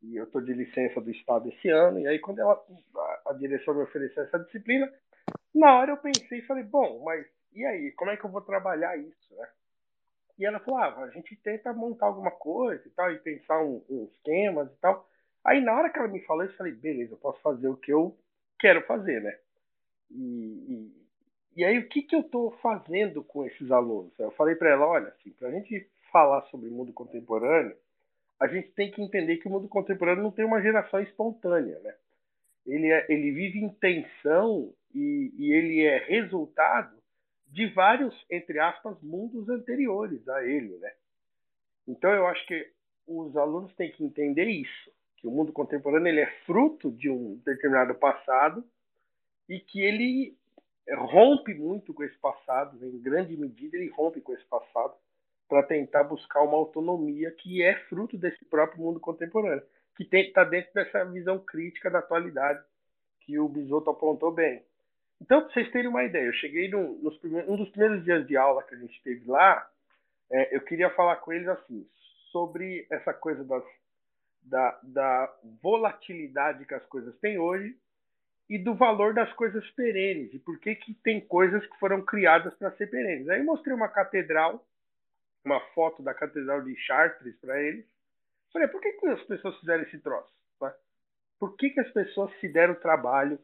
E eu estou de licença do Estado esse ano. E aí, quando ela, a, a direção me ofereceu essa disciplina, na hora eu pensei e falei, bom, mas e aí, como é que eu vou trabalhar isso, né? E ela falou, ah, a gente tenta montar alguma coisa e tal, e pensar um, uns esquemas e tal. Aí na hora que ela me falou, eu falei, beleza, eu posso fazer o que eu quero fazer, né? E, e, e aí o que, que eu estou fazendo com esses alunos? Eu falei para ela, olha, assim, para a gente falar sobre mundo contemporâneo, a gente tem que entender que o mundo contemporâneo não tem uma geração espontânea, né? Ele, é, ele vive em tensão e, e ele é resultado de vários, entre aspas, mundos anteriores a ele, né? Então eu acho que os alunos têm que entender isso, que o mundo contemporâneo ele é fruto de um determinado passado e que ele rompe muito com esse passado, em grande medida ele rompe com esse passado para tentar buscar uma autonomia que é fruto desse próprio mundo contemporâneo, que está dentro dessa visão crítica da atualidade que o Bisotto apontou bem. Então, para vocês terem uma ideia, eu cheguei primeiros, um dos primeiros dias de aula que a gente teve lá, é, eu queria falar com eles assim, sobre essa coisa das, da, da volatilidade que as coisas têm hoje e do valor das coisas perenes, e por que, que tem coisas que foram criadas para ser perenes. Aí eu mostrei uma catedral, uma foto da catedral de Chartres para eles. Falei, por que, que as pessoas fizeram esse troço? Né? Por que, que as pessoas se deram trabalho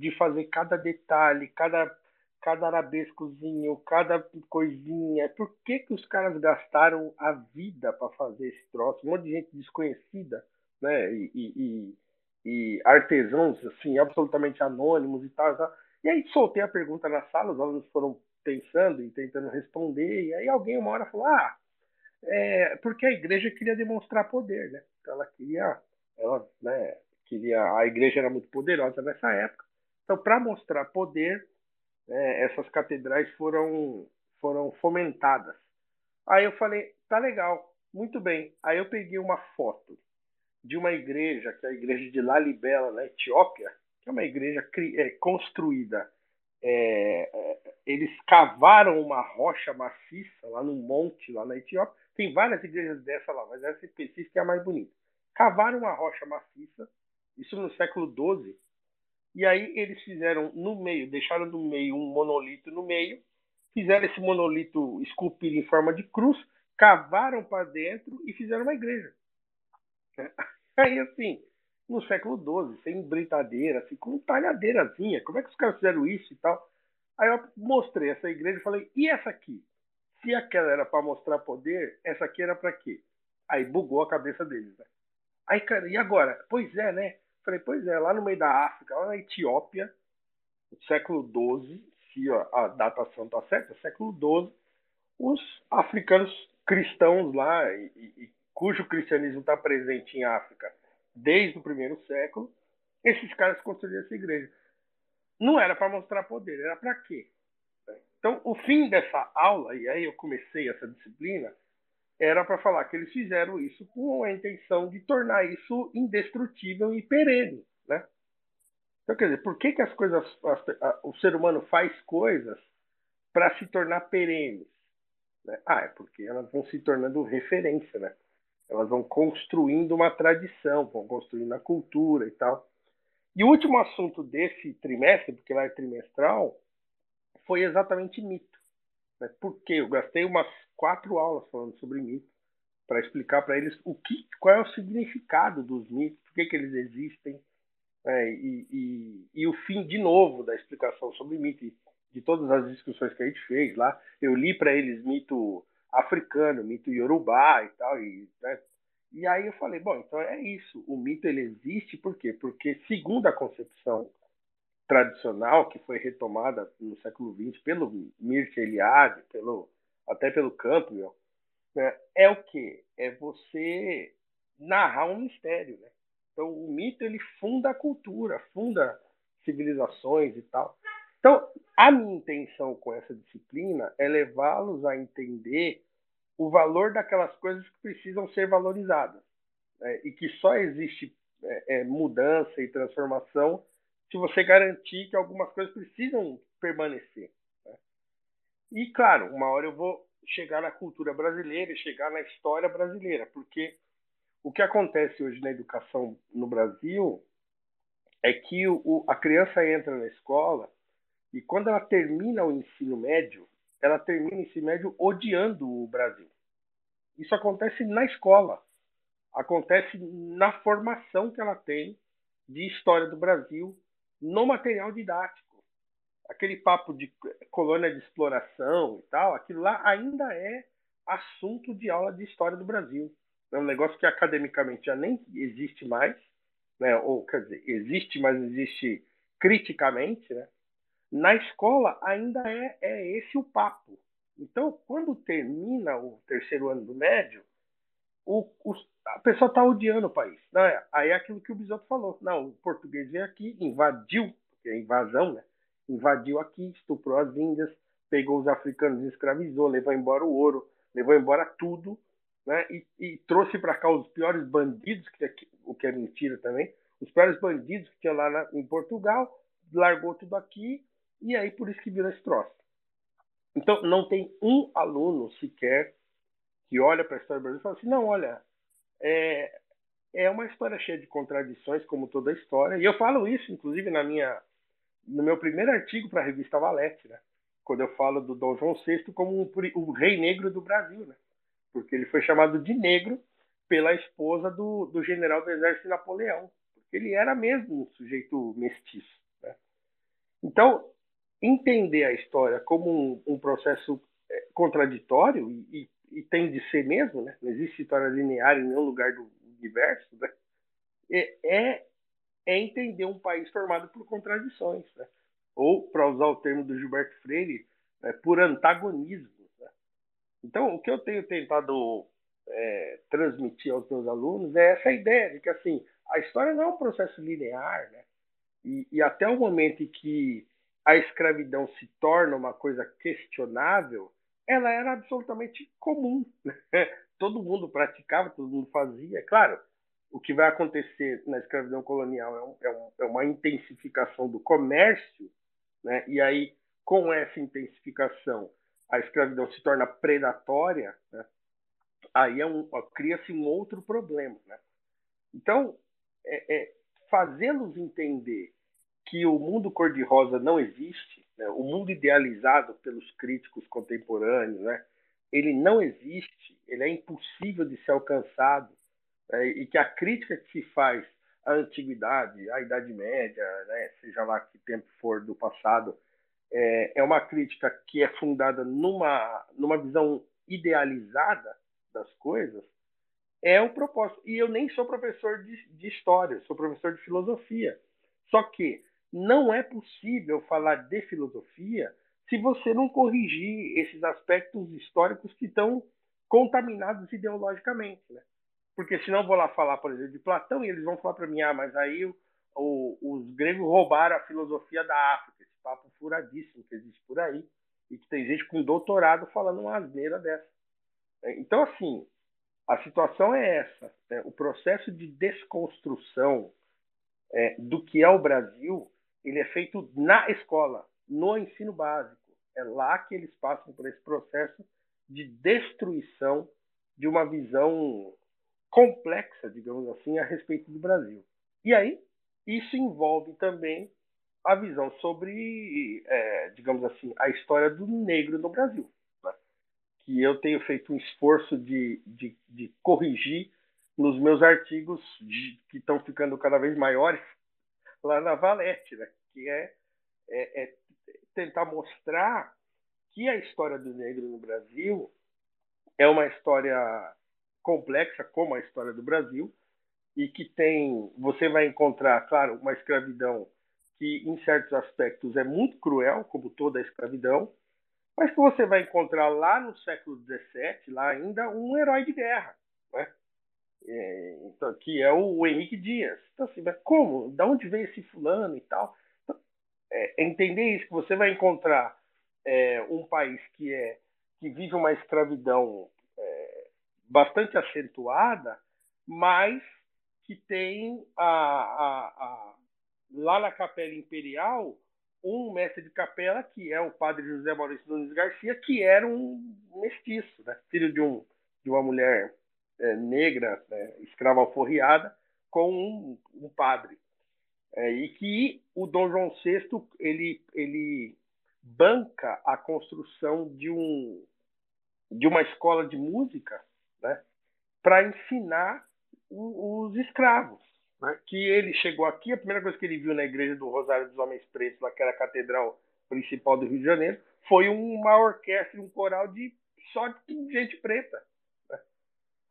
de fazer cada detalhe, cada, cada arabescozinho, cada coisinha. Por que, que os caras gastaram a vida para fazer esse troço? Um monte de gente desconhecida, né? E, e, e, artesãos, assim, absolutamente anônimos e tal, tal. E aí soltei a pergunta na sala, os alunos foram pensando e tentando responder, e aí alguém uma hora falou, ah, é, porque a igreja queria demonstrar poder, né? Então ela queria, ela, né, queria, a igreja era muito poderosa nessa época, então, para mostrar poder, é, essas catedrais foram, foram fomentadas. Aí eu falei, tá legal, muito bem. Aí eu peguei uma foto de uma igreja, que é a igreja de Lalibela, na Etiópia, que é uma igreja é, construída. É, é, eles cavaram uma rocha maciça lá num monte, lá na Etiópia. Tem várias igrejas dessa lá, mas essa específica é a mais bonita. Cavaram uma rocha maciça, isso no século XII, e aí eles fizeram no meio, deixaram no meio um monolito no meio, fizeram esse monolito esculpido em forma de cruz, cavaram para dentro e fizeram uma igreja. Aí assim, no século XII, sem britadeira, assim, com talhadeirazinha. Como é que os caras fizeram isso e tal? Aí eu mostrei essa igreja e falei, e essa aqui? Se aquela era para mostrar poder, essa aqui era para quê? Aí bugou a cabeça deles, né? Aí, cara, e agora? Pois é, né? Falei, pois é, lá no meio da África, lá na Etiópia, no século XII, se a datação tá certa, século XII, os africanos cristãos lá, e, e, cujo cristianismo está presente em África desde o primeiro século, esses caras construíram essa igreja. Não era para mostrar poder, era para quê? Então, o fim dessa aula, e aí eu comecei essa disciplina, era para falar que eles fizeram isso com a intenção de tornar isso indestrutível e perene, né? Então, quer dizer, por que, que as coisas, as, a, o ser humano faz coisas para se tornar perenes? Né? Ah, é porque elas vão se tornando referência, né? Elas vão construindo uma tradição, vão construindo a cultura e tal. E o último assunto desse trimestre, porque lá é trimestral, foi exatamente mito. Né? Porque eu gastei umas quatro aulas falando sobre mito para explicar para eles o que, qual é o significado dos mitos, por que, que eles existem, é, e, e, e, o fim de novo da explicação sobre mito, de todas as discussões que a gente fez lá. Eu li para eles mito africano, mito yorubá e tal, e, né? e aí eu falei, bom, então é isso, o mito ele existe por quê? Porque segundo a concepção tradicional que foi retomada no século XX pelo Mircea Eliade, pelo até pelo Campbell, né, é o que? É você narrar um mistério, né? Então o mito ele funda a cultura, funda civilizações e tal. Então a minha intenção com essa disciplina é levá-los a entender o valor daquelas coisas que precisam ser valorizadas né, e que só existe é, é, mudança e transformação se você garantir que algumas coisas precisam permanecer. Né? E, claro, uma hora eu vou chegar na cultura brasileira chegar na história brasileira, porque o que acontece hoje na educação no Brasil é que o, a criança entra na escola e quando ela termina o ensino médio, ela termina o ensino médio odiando o Brasil. Isso acontece na escola, acontece na formação que ela tem de história do Brasil, no material didático. Aquele papo de colônia de exploração e tal, aquilo lá ainda é assunto de aula de história do Brasil. É um negócio que academicamente já nem existe mais, né? ou quer dizer, existe, mas existe criticamente. Né? Na escola ainda é, é esse o papo. Então, quando termina o terceiro ano do médio, o, o, a pessoa está odiando o país. Não, é, aí é aquilo que o Bisotto falou. Não, o português veio aqui, invadiu, porque é invasão, né? Invadiu aqui, estuprou as índias, pegou os africanos, escravizou, levou embora o ouro, levou embora tudo, né? E, e trouxe para cá os piores bandidos, que o que é mentira também, os piores bandidos que tinha lá na, em Portugal, largou tudo aqui, e aí por isso que virou esse troço. Então, não tem um aluno sequer que olha para a história do Brasil e fala assim: não, olha, é, é uma história cheia de contradições, como toda história. E eu falo isso, inclusive, na minha, no meu primeiro artigo para a revista Valete, né? quando eu falo do Dom João VI como um, o rei negro do Brasil, né? porque ele foi chamado de negro pela esposa do, do general do exército Napoleão, porque ele era mesmo um sujeito mestiço. Né? Então, entender a história como um, um processo é, contraditório e, e tem de ser mesmo, né? não existe história linear em nenhum lugar do universo, né? é, é, é entender um país formado por contradições, né? ou, para usar o termo do Gilberto Freire, né, por antagonismo. Né? Então, o que eu tenho tentado é, transmitir aos meus alunos é essa ideia de que assim, a história não é um processo linear, né? e, e até o momento em que a escravidão se torna uma coisa questionável, ela era absolutamente comum. Né? Todo mundo praticava, todo mundo fazia. Claro, o que vai acontecer na escravidão colonial é, um, é, um, é uma intensificação do comércio, né? e aí, com essa intensificação, a escravidão se torna predatória, né? aí é um, cria-se um outro problema. Né? Então, é, é fazê-los entender que o mundo cor-de-rosa não existe, né? o mundo idealizado pelos críticos contemporâneos, né? ele não existe, ele é impossível de ser alcançado, né? e que a crítica que se faz a antiguidade, a Idade Média, né, seja lá que tempo for do passado, é, é uma crítica que é fundada numa, numa visão idealizada das coisas, é o propósito. E eu nem sou professor de, de história, sou professor de filosofia. Só que não é possível falar de filosofia se você não corrigir esses aspectos históricos que estão contaminados ideologicamente. Né? Porque senão eu vou lá falar, por exemplo, de Platão e eles vão falar para mim, ah, mas aí o, o, os gregos roubaram a filosofia da África, esse papo furadíssimo que existe por aí, e que tem gente com doutorado falando uma asneira dessa. Então, assim, a situação é essa. Né? O processo de desconstrução é, do que é o Brasil, ele é feito na escola, no ensino básico. É lá que eles passam por esse processo de destruição de uma visão complexa, digamos assim, a respeito do Brasil. E aí, isso envolve também a visão sobre, é, digamos assim, a história do negro no Brasil. Né? Que eu tenho feito um esforço de, de, de corrigir nos meus artigos de, que estão ficando cada vez maiores lá na Valete, né? que é, é, é tentar mostrar que a história do negro no Brasil é uma história complexa, como a história do Brasil, e que tem, você vai encontrar, claro, uma escravidão que em certos aspectos é muito cruel, como toda a escravidão, mas que você vai encontrar lá no século XVII, lá ainda, um herói de guerra, né? É, então, que é o Henrique Dias. Então, assim, mas como? Da onde veio esse fulano e tal? Então, é, entender isso, que você vai encontrar é, um país que é que vive uma escravidão é, bastante acentuada, mas que tem a, a, a, lá na Capela Imperial um mestre de capela que é o padre José Maurício Nunes Garcia, que era um mestiço, né? filho de, um, de uma mulher é, negra, né? escrava alforriada, com um, um padre. É, e que o Dom João VI ele, ele banca a construção de, um, de uma escola de música né? para ensinar os escravos. Né? Que ele chegou aqui, a primeira coisa que ele viu na igreja do Rosário dos Homens Pretos, lá que era a catedral principal do Rio de Janeiro, foi uma orquestra, um coral de só de gente preta.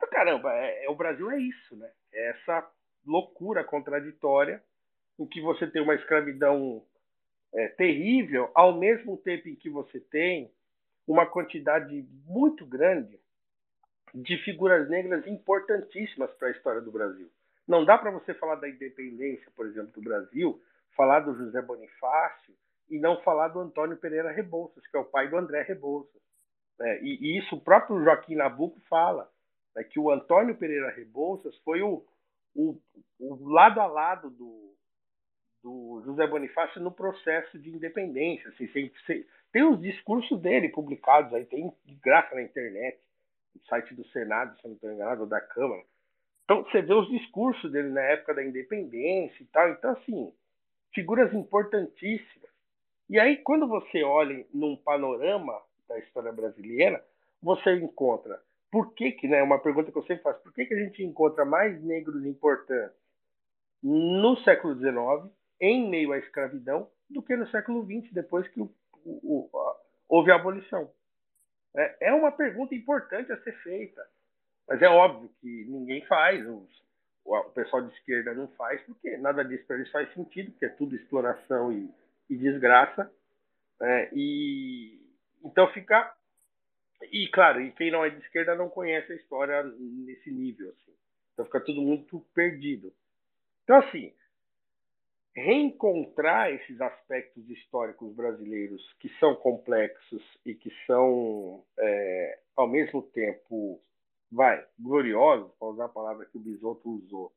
Né? Caramba, é, é, o Brasil é isso, né? É essa loucura contraditória em que você tem uma escravidão é, terrível, ao mesmo tempo em que você tem uma quantidade muito grande de figuras negras importantíssimas para a história do Brasil. Não dá para você falar da independência, por exemplo, do Brasil, falar do José Bonifácio e não falar do Antônio Pereira Rebouças, que é o pai do André Rebouças. É, e, e, isso o próprio Joaquim Nabuco fala, né, que o Antônio Pereira Rebouças foi o, o, o lado a lado do, do José Bonifácio no processo de independência. Assim, sem, sem, tem os discursos dele publicados aí, tem de graça na internet no site do Senado, se não estou enganado, ou da Câmara. Então, você vê os discursos dele na época da independência e tal. Então, assim, figuras importantíssimas. E aí, quando você olha num panorama da história brasileira, você encontra. Por que, que né, uma pergunta que eu sempre faço, por que, que a gente encontra mais negros importantes no século XIX, em meio à escravidão, do que no século XX, depois que o, o, houve a abolição? É, é uma pergunta importante a ser feita. Mas é óbvio que ninguém faz, os, o pessoal de esquerda não faz, porque nada disso para eles faz sentido, porque é tudo exploração e, e desgraça. Né? E então fica. E claro, e quem não é de esquerda não conhece a história nesse nível. Assim. Então fica tudo muito perdido. Então, assim, reencontrar esses aspectos históricos brasileiros que são complexos e que são, é, ao mesmo tempo, vai, gloriosos, para usar a palavra que o Bisotto usou,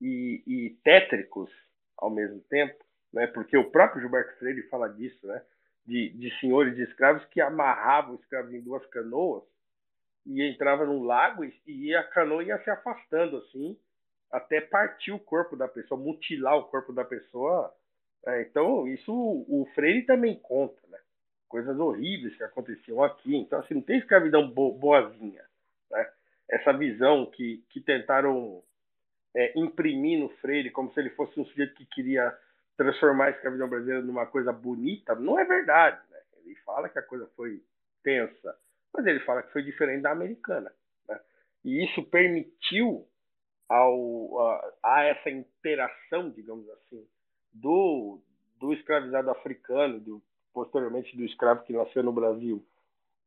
e, e tétricos ao mesmo tempo, né? porque o próprio Gilberto Freire fala disso, né? De, de senhores de escravos que amarravam escravos em duas canoas e entrava num lago e, a canoa ia se afastando assim até partir o corpo da pessoa, mutilar o corpo da pessoa. É, então, isso o Freire também conta, né? Coisas horríveis que aconteciam aqui. Então, assim, não tem escravidão bo boazinha, né? Essa visão que, que tentaram é, imprimir no Freire como se ele fosse um sujeito que queria transformar a escravidão brasileira numa coisa bonita. Não é verdade. Né? Ele fala que a coisa foi tensa, mas ele fala que foi diferente da americana. Né? E isso permitiu ao, a, a, essa interação, digamos assim, do, do escravizado africano, do, posteriormente do escravo que nasceu no Brasil,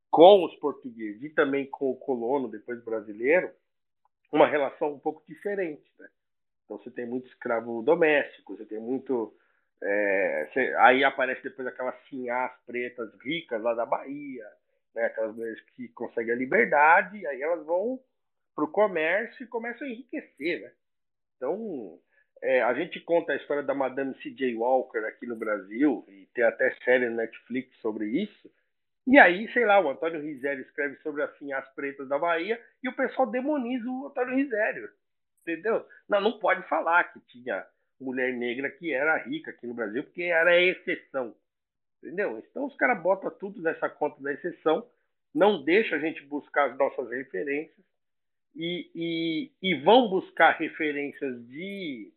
com os portugueses e também com o colono, depois brasileiro, uma relação um pouco diferente. Né? Então você tem muito escravo doméstico, você tem muito. É, você, aí aparece depois aquelas sinhás pretas ricas lá da Bahia, né? aquelas mulheres que conseguem a liberdade, aí elas vão para o comércio e começam a enriquecer. Né? Então, é, a gente conta a história da Madame C.J. Walker aqui no Brasil, e tem até série no Netflix sobre isso. E aí, sei lá, o Antônio Risério escreve sobre assim as pretas da Bahia e o pessoal demoniza o Antônio Risério. Entendeu? Não, não pode falar que tinha mulher negra que era rica aqui no Brasil, porque era exceção. Entendeu? Então os caras botam tudo nessa conta da exceção, não deixa a gente buscar as nossas referências e, e, e vão buscar referências de,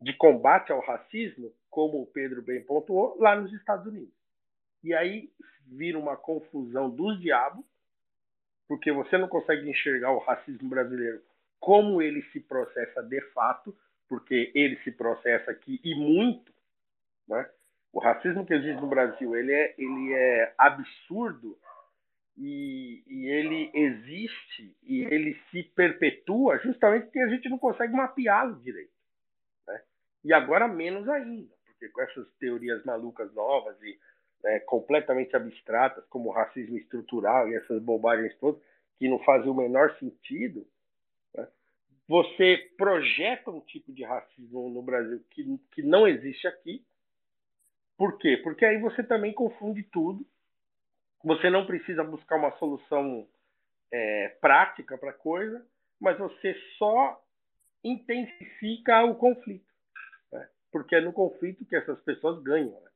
de combate ao racismo, como o Pedro bem pontuou, lá nos Estados Unidos. E aí vira uma confusão dos diabos, porque você não consegue enxergar o racismo brasileiro como ele se processa de fato, porque ele se processa aqui e muito, né? O racismo que existe no Brasil, ele é, ele é absurdo e, e, ele existe e ele se perpetua justamente porque a gente não consegue mapeá-lo direito. Né? E agora menos ainda, porque com essas teorias malucas novas e né, completamente abstratas, como racismo estrutural e essas bobagens todas, que não fazem o menor sentido, você projeta um tipo de racismo no Brasil que, que não existe aqui. Por quê? Porque aí você também confunde tudo. Você não precisa buscar uma solução é, prática para a coisa, mas você só intensifica o conflito. Né? Porque é no conflito que essas pessoas ganham. Né?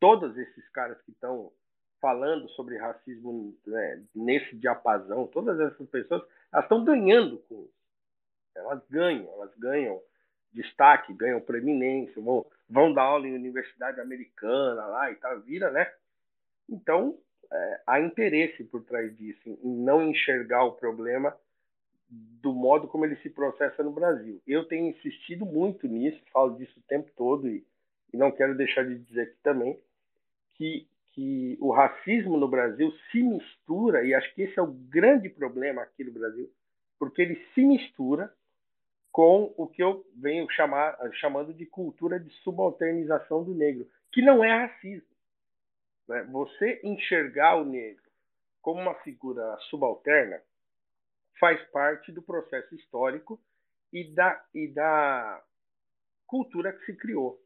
todos esses caras que estão falando sobre racismo né, nesse diapasão, todas essas pessoas, elas estão ganhando com isso. Elas ganham, elas ganham destaque, ganham preeminência, vão, vão dar aula em universidade americana lá e tal, vira, né? Então, é, há interesse por trás disso, em não enxergar o problema do modo como ele se processa no Brasil. Eu tenho insistido muito nisso, falo disso o tempo todo e, e não quero deixar de dizer aqui também, que, que o racismo no Brasil se mistura, e acho que esse é o grande problema aqui no Brasil, porque ele se mistura com o que eu venho chamar, chamando de cultura de subalternização do negro, que não é racismo. Né? Você enxergar o negro como uma figura subalterna faz parte do processo histórico e da, e da cultura que se criou.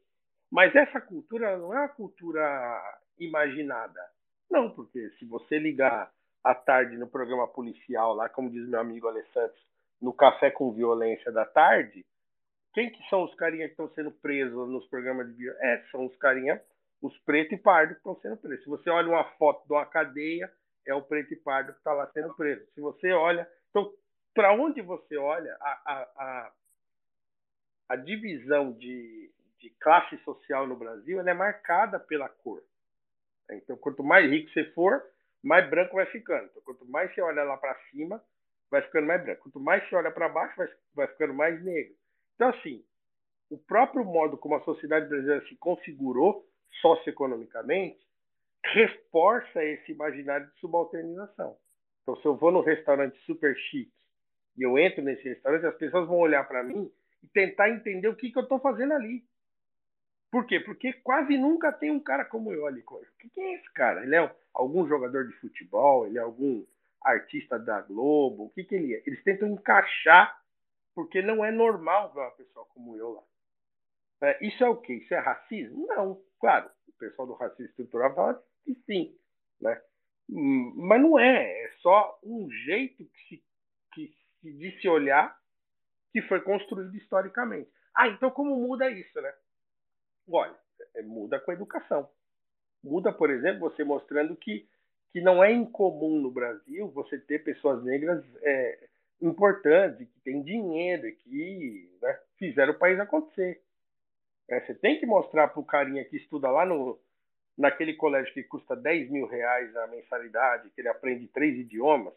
Mas essa cultura não é uma cultura imaginada. Não, porque se você ligar à tarde no programa policial, lá, como diz meu amigo Alessandro, no Café com Violência da tarde, quem que são os carinhas que estão sendo presos nos programas de violência? É, são os carinhas, os preto e pardo que estão sendo presos. Se você olha uma foto de uma cadeia, é o preto e pardo que está lá sendo preso. Se você olha. Então, para onde você olha, a, a, a, a divisão de, de classe social no Brasil ela é marcada pela cor. Então, quanto mais rico você for, mais branco vai ficando. Então, quanto mais você olha lá para cima, vai ficando mais branco. Quanto mais você olha para baixo, vai, vai ficando mais negro. Então, assim, o próprio modo como a sociedade brasileira se configurou socioeconomicamente reforça esse imaginário de subalternização. Então, se eu vou num restaurante super chique e eu entro nesse restaurante, as pessoas vão olhar para mim e tentar entender o que, que eu estou fazendo ali. Por quê? Porque quase nunca tem um cara como eu ali. O que é esse cara? Ele é algum jogador de futebol? Ele é algum artista da Globo? O que, que ele é? Eles tentam encaixar, porque não é normal ver uma pessoa como eu lá. É, isso é o quê? Isso é racismo? Não. Claro, o pessoal do racismo estrutural fala que sim. Né? Hum, mas não é. É só um jeito que se, que, de se olhar que foi construído historicamente. Ah, então como muda isso, né? Olha, é, muda com a educação. Muda, por exemplo, você mostrando que, que não é incomum no Brasil você ter pessoas negras é, importantes, que têm dinheiro, que né, fizeram o país acontecer. É, você tem que mostrar para o carinha que estuda lá no, naquele colégio que custa 10 mil reais a mensalidade, que ele aprende três idiomas,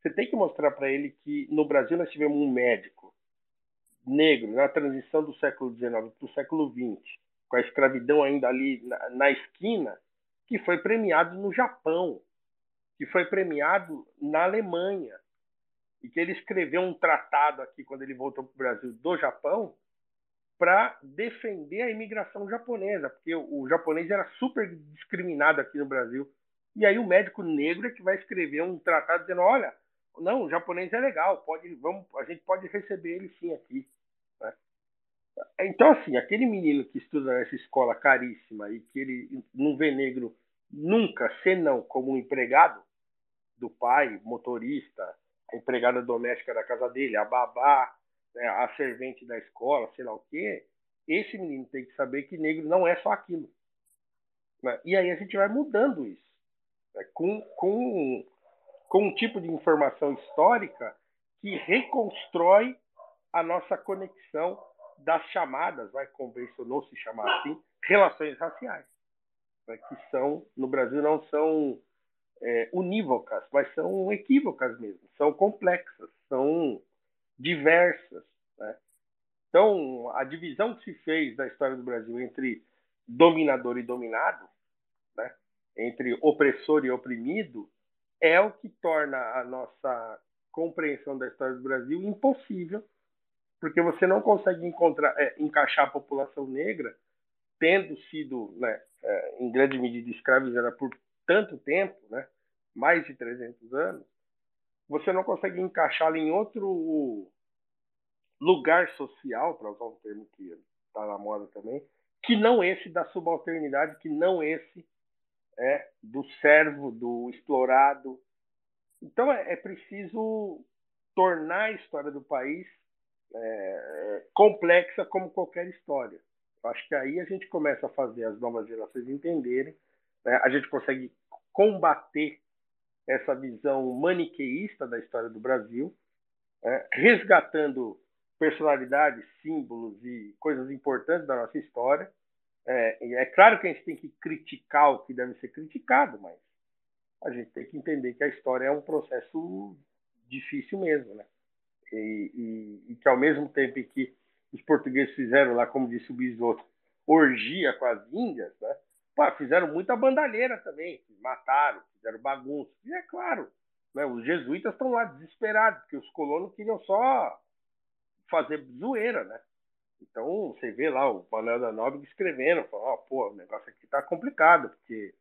você tem que mostrar para ele que no Brasil nós tivemos um médico negro na transição do século XIX para o século XX, com a escravidão ainda ali na, na esquina, que foi premiado no Japão, que foi premiado na Alemanha, e que ele escreveu um tratado aqui quando ele voltou para o Brasil do Japão para defender a imigração japonesa, porque o, o, japonês era super discriminado aqui no Brasil. E aí o médico negro é que vai escrever um tratado dizendo, olha, não, o japonês é legal, pode, vamos, a gente pode receber ele sim aqui. Né? Então, assim, aquele menino que estuda nessa escola caríssima e que ele não vê negro nunca, senão como um empregado do pai, motorista, a empregada doméstica da casa dele, a babá, né, a servente da escola, sei lá o quê, esse menino tem que saber que negro não é só aquilo. Né? E aí a gente vai mudando isso. Né? Com, com, com um tipo de informação histórica que reconstrói a nossa conexão das chamadas, vai convencionou se chamar assim, relações raciais, né? que são no Brasil não são é, unívocas, mas são equívocas mesmo, são complexas, são diversas. Né? Então, a divisão que se fez da história do Brasil entre dominador e dominado, né? entre opressor e oprimido, é o que torna a nossa compreensão da história do Brasil impossível, porque você não consegue encontrar, é, encaixar a população negra, tendo sido, né, é, em grande medida, escravizada por tanto tempo, né, mais de 300 anos, você não consegue encaixá-la em outro lugar social, para usar um termo que está na moda também, que não esse da subalternidade, que não esse é do servo, do explorado. Então é, é preciso tornar a história do país é, complexa como qualquer história. Eu acho que aí a gente começa a fazer as novas gerações entenderem, né? a gente consegue combater essa visão maniqueísta da história do Brasil, é, resgatando personalidades, símbolos e coisas importantes da nossa história. É, é claro que a gente tem que criticar o que deve ser criticado, mas a gente tem que entender que a história é um processo difícil mesmo, né? E, e, e que ao mesmo tempo que os portugueses fizeram lá, como disse o Bisoto, orgia com as índias, né? Fizeram muita bandalheira também, mataram, fizeram bagunça. E é claro, né, os jesuítas estão lá desesperados, porque os colonos queriam só fazer zoeira, né? Então você vê lá o Manuel da Nóbrega escrevendo, falando, oh, pô, o negócio aqui tá complicado, porque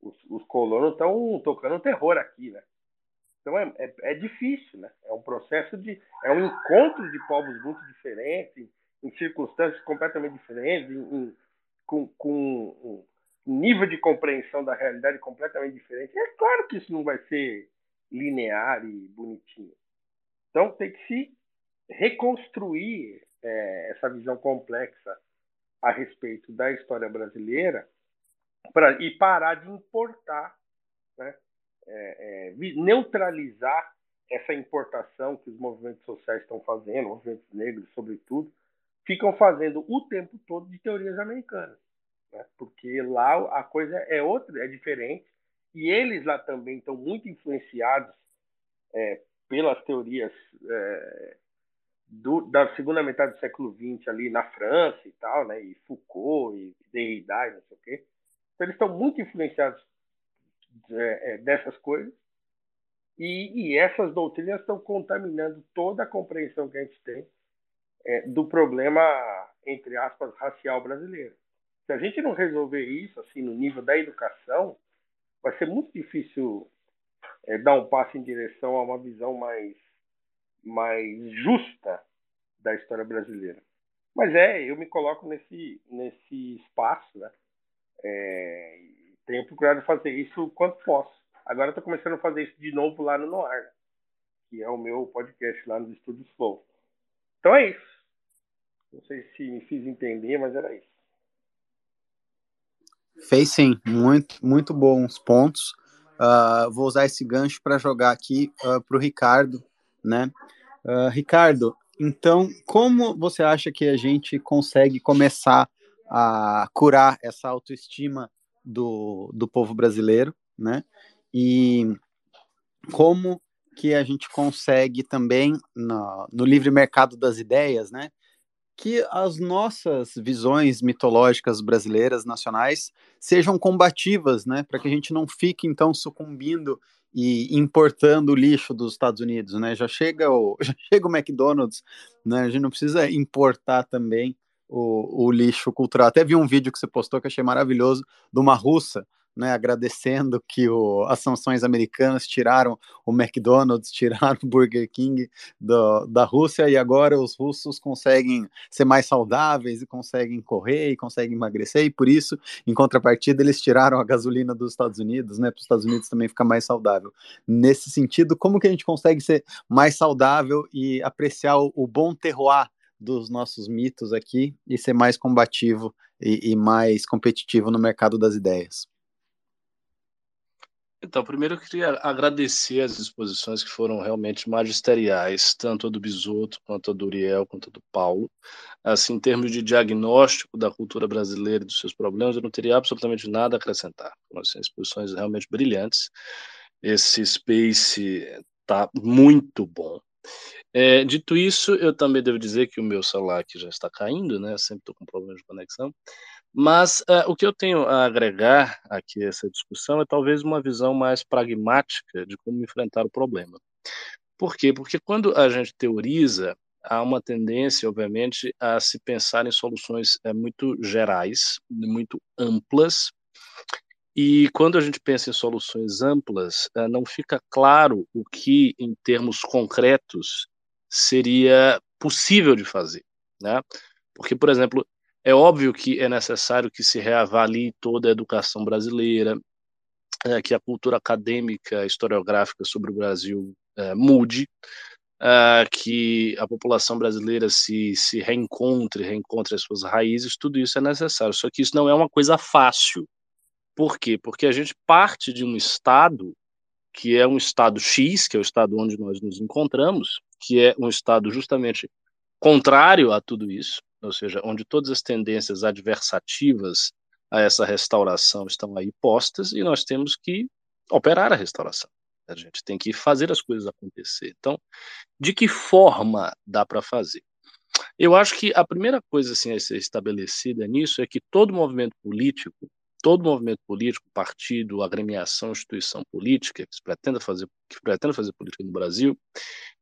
os, os colonos estão tocando terror aqui, né? Então é, é, é, difícil, né? É um processo de. É um encontro de povos muito diferentes, em, circunstâncias completamente diferentes, em, em, com, com nível de compreensão da realidade completamente diferente. É claro que isso não vai ser linear e bonitinho. Então tem que se reconstruir é, essa visão complexa a respeito da história brasileira pra, e parar de importar, né, é, é, neutralizar essa importação que os movimentos sociais estão fazendo, movimentos negros, sobretudo, ficam fazendo o tempo todo de teorias americanas né? porque lá a coisa é outra, é diferente, e eles lá também estão muito influenciados é, pelas teorias é, do, da segunda metade do século XX ali na França e tal, né? E Foucault e Derrida e não sei o quê. Então eles estão muito influenciados dessas coisas e, e, essas doutrinas estão contaminando toda a compreensão que a gente tem é, do problema entre aspas racial brasileiro. Se a gente não resolver isso, assim, no nível da educação, vai ser muito difícil é, dar um passo em direção a uma visão mais, mais justa da história brasileira. Mas é, eu me coloco nesse, nesse espaço, né? É, tenho procurado fazer isso quanto posso. Agora estou começando a fazer isso de novo lá no Noir, que é o meu podcast lá nos Estúdios Flow. Então é isso. Não sei se me fiz entender, mas era isso. Fez sim, muito, muito bons pontos. Uh, vou usar esse gancho para jogar aqui uh, ah, para o Ricardo, né? Uh, Ricardo, então, como você acha que a gente consegue começar a curar essa autoestima do, do povo brasileiro, né? E como que a gente consegue também no, no livre mercado das ideias, né? Que as nossas visões mitológicas brasileiras nacionais sejam combativas, né? Para que a gente não fique então sucumbindo e importando o lixo dos Estados Unidos, né? Já chega o, já chega o McDonald's, né? A gente não precisa importar também o, o lixo cultural. Até vi um vídeo que você postou que achei maravilhoso de uma russa né, agradecendo que o, as sanções americanas tiraram o McDonald's, tiraram o Burger King do, da Rússia e agora os russos conseguem ser mais saudáveis e conseguem correr e conseguem emagrecer e por isso, em contrapartida, eles tiraram a gasolina dos Estados Unidos, né, para os Estados Unidos também ficar mais saudável. Nesse sentido, como que a gente consegue ser mais saudável e apreciar o, o bom terroir dos nossos mitos aqui e ser mais combativo e, e mais competitivo no mercado das ideias? Então, primeiro eu queria agradecer as exposições que foram realmente magisteriais, tanto a do Bisotto, quanto a do Uriel, quanto a do Paulo. Assim, em termos de diagnóstico da cultura brasileira e dos seus problemas, eu não teria absolutamente nada a acrescentar. Foram assim, exposições realmente brilhantes. Esse space está muito bom. É, dito isso, eu também devo dizer que o meu celular aqui já está caindo, né? Eu sempre estou com problema de conexão. Mas uh, o que eu tenho a agregar aqui a essa discussão é talvez uma visão mais pragmática de como enfrentar o problema. Por quê? Porque quando a gente teoriza, há uma tendência, obviamente, a se pensar em soluções é, muito gerais, muito amplas, e quando a gente pensa em soluções amplas, é, não fica claro o que, em termos concretos, seria possível de fazer. Né? Porque, por exemplo, é óbvio que é necessário que se reavalie toda a educação brasileira, é, que a cultura acadêmica, historiográfica sobre o Brasil é, mude, é, que a população brasileira se, se reencontre, reencontre as suas raízes, tudo isso é necessário. Só que isso não é uma coisa fácil. Por quê? Porque a gente parte de um estado que é um estado X, que é o estado onde nós nos encontramos, que é um estado justamente contrário a tudo isso, ou seja, onde todas as tendências adversativas a essa restauração estão aí postas e nós temos que operar a restauração. A gente tem que fazer as coisas acontecer. Então, de que forma dá para fazer? Eu acho que a primeira coisa assim, a ser estabelecida nisso é que todo movimento político, todo movimento político, partido, agremiação, instituição política que pretenda fazer, que pretenda fazer política no Brasil,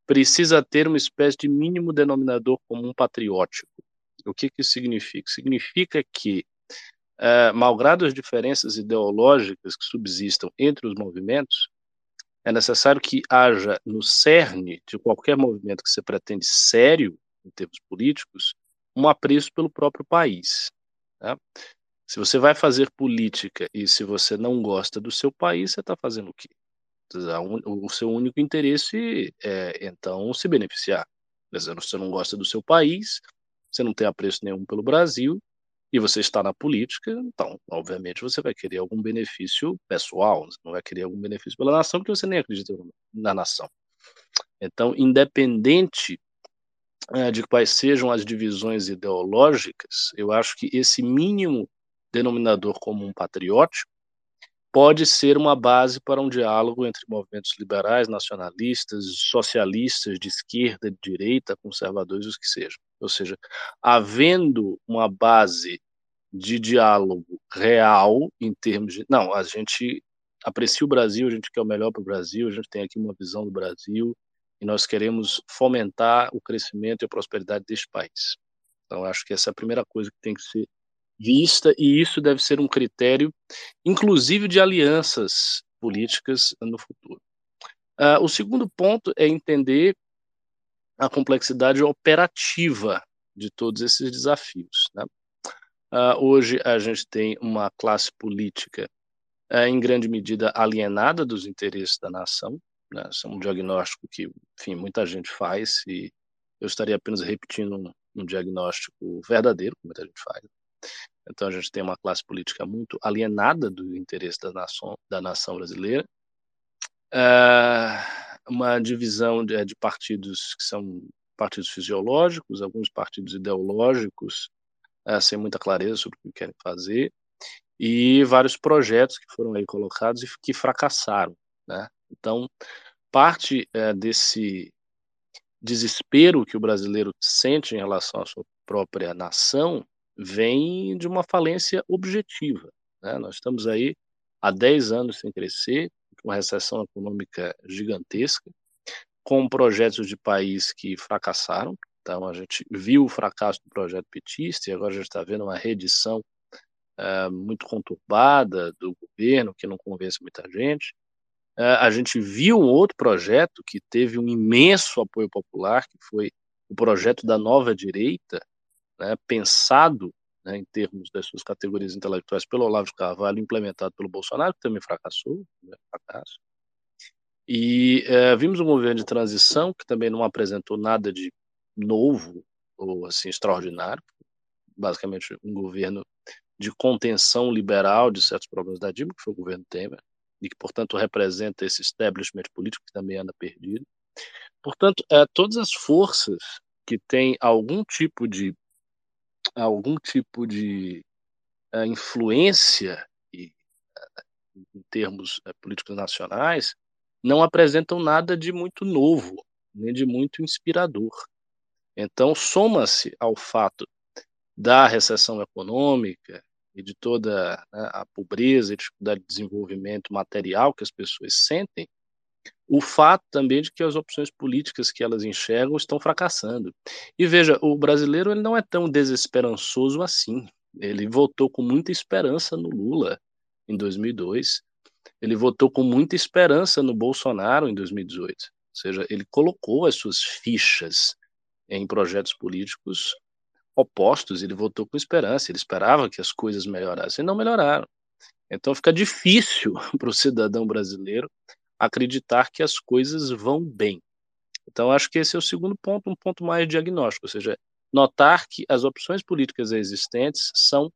precisa ter uma espécie de mínimo denominador comum patriótico. O que, que isso significa? Significa que, uh, malgrado as diferenças ideológicas que subsistam entre os movimentos, é necessário que haja no cerne de qualquer movimento que se pretende sério em termos políticos um apreço pelo próprio país. Tá? Se você vai fazer política e se você não gosta do seu país, você está fazendo o quê? O seu único interesse é, então, se beneficiar. Se você não gosta do seu país, você não tem apreço nenhum pelo Brasil e você está na política, então, obviamente, você vai querer algum benefício pessoal, você não vai querer algum benefício pela nação, porque você nem acredita na nação. Então, independente é, de quais sejam as divisões ideológicas, eu acho que esse mínimo denominador comum patriótico pode ser uma base para um diálogo entre movimentos liberais, nacionalistas, socialistas, de esquerda, de direita, conservadores, os que sejam. Ou seja, havendo uma base de diálogo real em termos de. Não, a gente aprecia o Brasil, a gente quer o melhor para o Brasil, a gente tem aqui uma visão do Brasil e nós queremos fomentar o crescimento e a prosperidade deste país. Então, acho que essa é a primeira coisa que tem que ser vista, e isso deve ser um critério, inclusive de alianças políticas no futuro. Uh, o segundo ponto é entender a complexidade operativa de todos esses desafios. Né? Uh, hoje a gente tem uma classe política uh, em grande medida alienada dos interesses da nação. Né? Isso é um diagnóstico que, enfim, muita gente faz e eu estaria apenas repetindo um, um diagnóstico verdadeiro, que muita gente faz. Então a gente tem uma classe política muito alienada do interesse da nação, da nação brasileira. Uh, uma divisão de, de partidos que são partidos fisiológicos, alguns partidos ideológicos, uh, sem muita clareza sobre o que querem fazer, e vários projetos que foram aí colocados e que fracassaram. Né? Então, parte uh, desse desespero que o brasileiro sente em relação à sua própria nação vem de uma falência objetiva. Né? Nós estamos aí há 10 anos sem crescer, com recessão econômica gigantesca, com projetos de país que fracassaram. Então, a gente viu o fracasso do projeto petista e agora já está vendo uma reedição uh, muito conturbada do governo, que não convence muita gente. Uh, a gente viu outro projeto que teve um imenso apoio popular, que foi o projeto da nova direita, né, pensado né, em termos das suas categorias intelectuais pelo Olavo de Carvalho, implementado pelo Bolsonaro, que também fracassou, né, fracasso. E é, vimos um governo de transição que também não apresentou nada de novo ou assim extraordinário, basicamente um governo de contenção liberal de certos problemas da Dilma, que foi o governo Temer, e que, portanto, representa esse establishment político que também anda perdido. Portanto, é, todas as forças que têm algum tipo de algum tipo de uh, influência e, uh, em termos uh, políticos nacionais não apresentam nada de muito novo, nem de muito inspirador. Então, soma-se ao fato da recessão econômica e de toda né, a pobreza e dificuldade de desenvolvimento material que as pessoas sentem, o fato também de que as opções políticas que elas enxergam estão fracassando. E veja, o brasileiro ele não é tão desesperançoso assim. Ele votou com muita esperança no Lula em 2002. Ele votou com muita esperança no Bolsonaro em 2018. Ou seja, ele colocou as suas fichas em projetos políticos opostos, ele votou com esperança, ele esperava que as coisas melhorassem não melhoraram. Então fica difícil para o cidadão brasileiro acreditar que as coisas vão bem. Então, acho que esse é o segundo ponto, um ponto mais diagnóstico, ou seja, notar que as opções políticas existentes são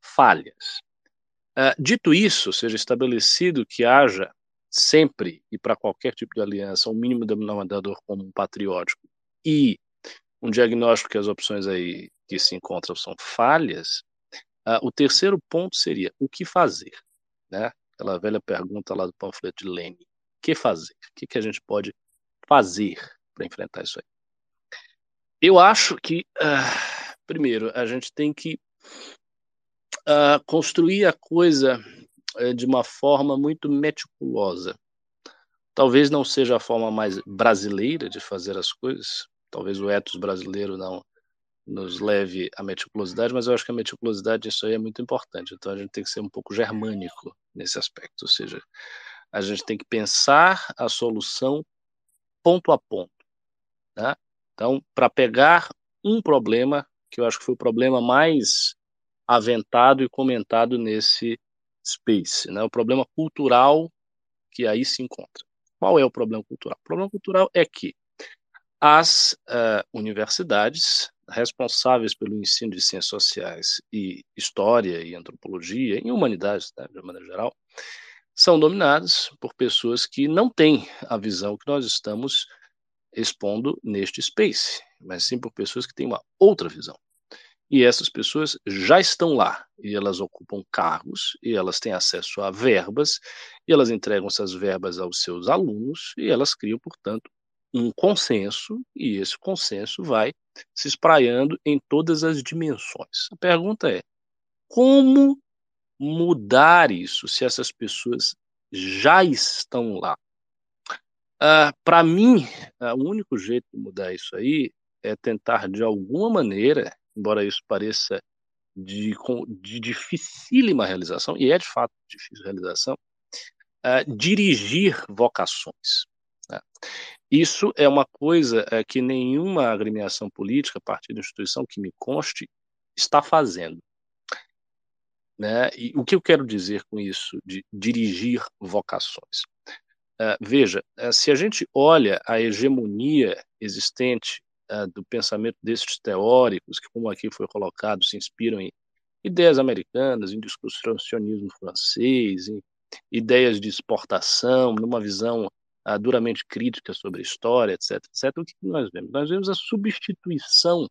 falhas. Uh, dito isso, seja, estabelecido que haja sempre e para qualquer tipo de aliança um mínimo denominador comum patriótico e um diagnóstico que as opções aí que se encontram são falhas, uh, o terceiro ponto seria o que fazer, né? Aquela velha pergunta lá do panfleto de Lenin. O que fazer? O que, que a gente pode fazer para enfrentar isso aí? Eu acho que, uh, primeiro, a gente tem que uh, construir a coisa uh, de uma forma muito meticulosa. Talvez não seja a forma mais brasileira de fazer as coisas, talvez o ethos brasileiro não nos leve à meticulosidade, mas eu acho que a meticulosidade isso aí é muito importante. Então a gente tem que ser um pouco germânico nesse aspecto, ou seja, a gente tem que pensar a solução ponto a ponto, né? Então, para pegar um problema que eu acho que foi o problema mais aventado e comentado nesse space, né? O problema cultural que aí se encontra. Qual é o problema cultural? O problema cultural é que as uh, universidades responsáveis pelo ensino de ciências sociais e história e antropologia, em humanidades, né, de maneira geral, são dominadas por pessoas que não têm a visão que nós estamos expondo neste space, mas sim por pessoas que têm uma outra visão. E essas pessoas já estão lá, e elas ocupam cargos, e elas têm acesso a verbas, e elas entregam essas verbas aos seus alunos, e elas criam, portanto, um consenso e esse consenso vai se espraiando em todas as dimensões. A pergunta é: como mudar isso se essas pessoas já estão lá? Uh, Para mim, uh, o único jeito de mudar isso aí é tentar, de alguma maneira, embora isso pareça de, de dificílima realização, e é de fato difícil realização, uh, dirigir vocações. Né? Isso é uma coisa é, que nenhuma agremiação política, partido, instituição que me conste, está fazendo. Né? E o que eu quero dizer com isso, de dirigir vocações? Uh, veja, uh, se a gente olha a hegemonia existente uh, do pensamento desses teóricos, que, como aqui foi colocado, se inspiram em ideias americanas, em discussionismo francês, em ideias de exportação, numa visão uh, duramente crítica sobre a história, etc, etc, o que nós vemos? Nós vemos a substituição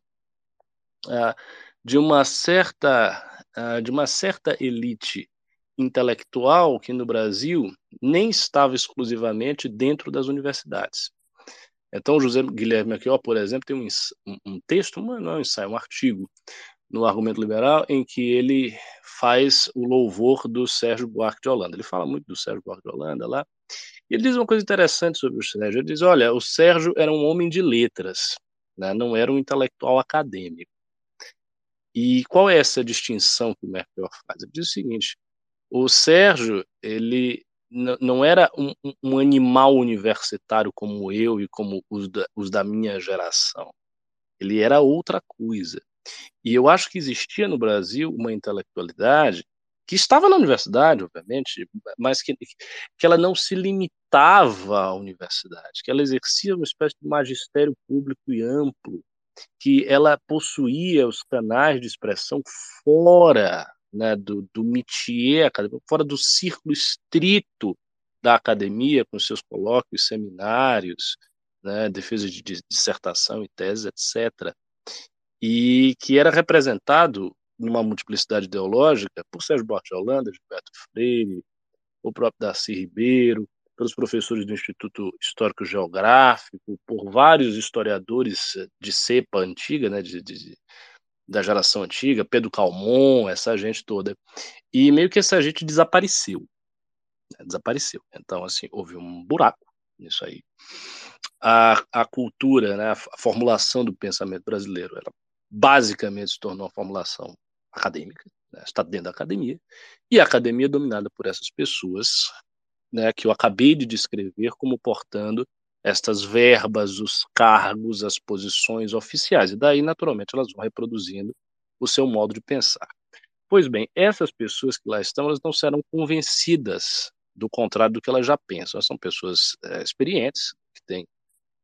uh, de uma certa uh, de uma certa elite intelectual que no Brasil nem estava exclusivamente dentro das universidades. Então, José Guilherme Aquio, por exemplo, tem um, um texto, não é um ensaio, um artigo no Argumento Liberal, em que ele faz o louvor do Sérgio Buarque de Holanda. Ele fala muito do Sérgio Buarque de Holanda lá, e ele diz uma coisa interessante sobre o Sérgio. Ele diz: olha, o Sérgio era um homem de letras, né? não era um intelectual acadêmico. E qual é essa distinção que o Merkel faz? Ele diz o seguinte: o Sérgio, ele não era um, um, animal universitário como eu e como os da, os da minha geração. Ele era outra coisa. E eu acho que existia no Brasil uma intelectualidade que estava na universidade, obviamente, mas que, que ela não se limitava à universidade, que ela exercia uma espécie de magistério público e amplo, que ela possuía os canais de expressão fora né, do, do métier acadêmico, fora do círculo estrito da academia, com seus colóquios, seminários, né, defesa de dissertação e tese, etc. E que era representado numa multiplicidade ideológica por Sérgio Buarque de Holanda, Gilberto Freire, o próprio Darcy Ribeiro, pelos professores do Instituto Histórico Geográfico, por vários historiadores de cepa antiga, né, de, de, da geração antiga, Pedro Calmon, essa gente toda. E meio que essa gente desapareceu. Né, desapareceu. Então, assim, houve um buraco nisso aí. A, a cultura, né, a formulação do pensamento brasileiro, ela basicamente se tornou uma formulação acadêmica, né, está dentro da academia, e a academia é dominada por essas pessoas né, que eu acabei de descrever como portando estas verbas, os cargos, as posições oficiais. E daí, naturalmente, elas vão reproduzindo o seu modo de pensar. Pois bem, essas pessoas que lá estão, elas não serão convencidas do contrário do que elas já pensam. Elas são pessoas é, experientes, que têm,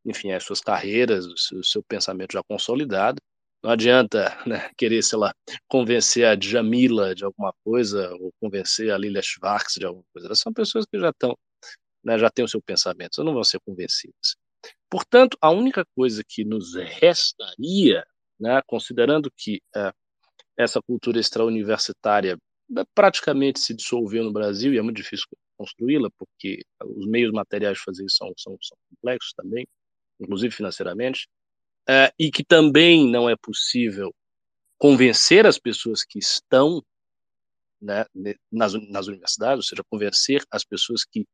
enfim, as suas carreiras, o seu, o seu pensamento já consolidado, não adianta né, querer, sei lá, convencer a Jamila de alguma coisa ou convencer a Lilia Schwartz de alguma coisa. Elas são pessoas que já estão, né, já têm o seu pensamento, não vão ser convencidas. Portanto, a única coisa que nos restaria, né, considerando que é, essa cultura extra-universitária é, praticamente se dissolveu no Brasil e é muito difícil construí-la, porque os meios materiais de fazer isso são, são, são complexos também, inclusive financeiramente, uh, e que também não é possível convencer as pessoas que estão né, nas, nas universidades, ou seja, convencer as pessoas que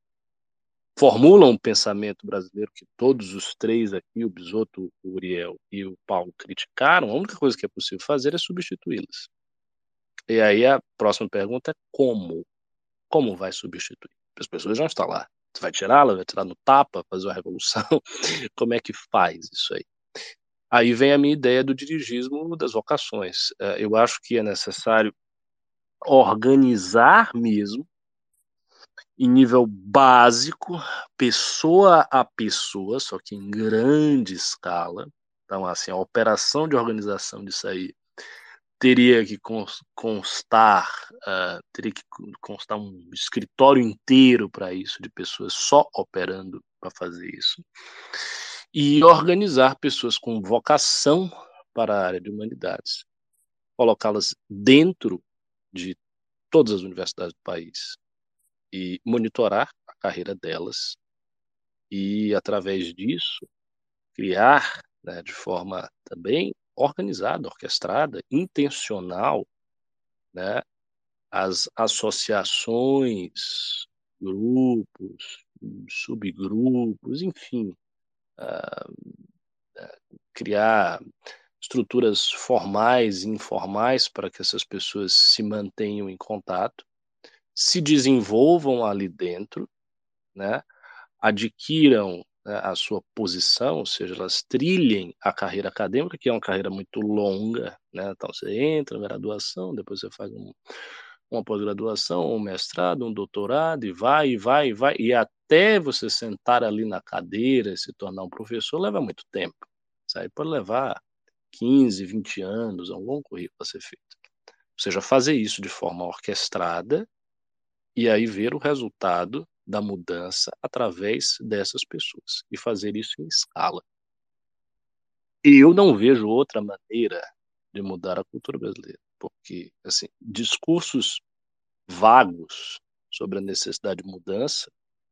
formulam o pensamento brasileiro que todos os três aqui, o Bisoto, o Uriel e o Paulo criticaram, a única coisa que é possível fazer é substituí-las. E aí a próxima pergunta é como? Como vai substituir? As pessoas já estão lá. Você vai tirá-la, vai tirar no tapa, fazer uma revolução? Como é que faz isso aí? Aí vem a minha ideia do dirigismo das vocações. É, eu acho que é necessário organizar mesmo, em nível básico, pessoa a pessoa, só que em grande escala. Então, assim, a operação de organização disso aí teria que constar, uh, teria que constar um escritório inteiro para isso, de pessoas só operando para fazer isso e organizar pessoas com vocação para a área de humanidades, colocá-las dentro de todas as universidades do país e monitorar a carreira delas e, através disso, criar né, de forma também organizada, orquestrada, intencional, né, as associações, grupos, subgrupos, enfim, criar estruturas formais e informais para que essas pessoas se mantenham em contato, se desenvolvam ali dentro, né, adquiram né, a sua posição, ou seja, elas trilhem a carreira acadêmica, que é uma carreira muito longa, né? Então você entra na graduação, depois você faz um, uma pós-graduação, um mestrado, um doutorado, e vai, e vai, e vai, e até você sentar ali na cadeira e se tornar um professor leva muito tempo. Isso aí pode levar 15, 20 anos, é um longo currículo a ser feito. Ou seja, fazer isso de forma orquestrada e aí ver o resultado da mudança através dessas pessoas e fazer isso em escala. E eu não vejo outra maneira de mudar a cultura brasileira, porque assim, discursos vagos sobre a necessidade de mudança,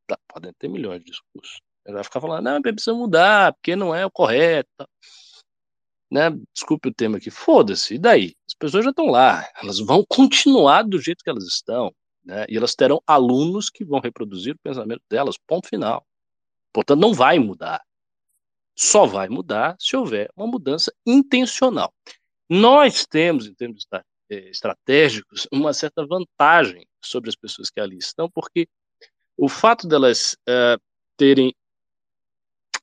tá, podem ter milhões de discursos. Ele vai ficar falando, não, precisa mudar, porque não é o correto. Né? Desculpe o tema aqui, foda-se, e daí? As pessoas já estão lá, elas vão continuar do jeito que elas estão, né? e elas terão alunos que vão reproduzir o pensamento delas, ponto final. Portanto, não vai mudar. Só vai mudar se houver uma mudança intencional. Nós temos, em termos eh, estratégicos, uma certa vantagem sobre as pessoas que ali estão, porque o fato delas uh, terem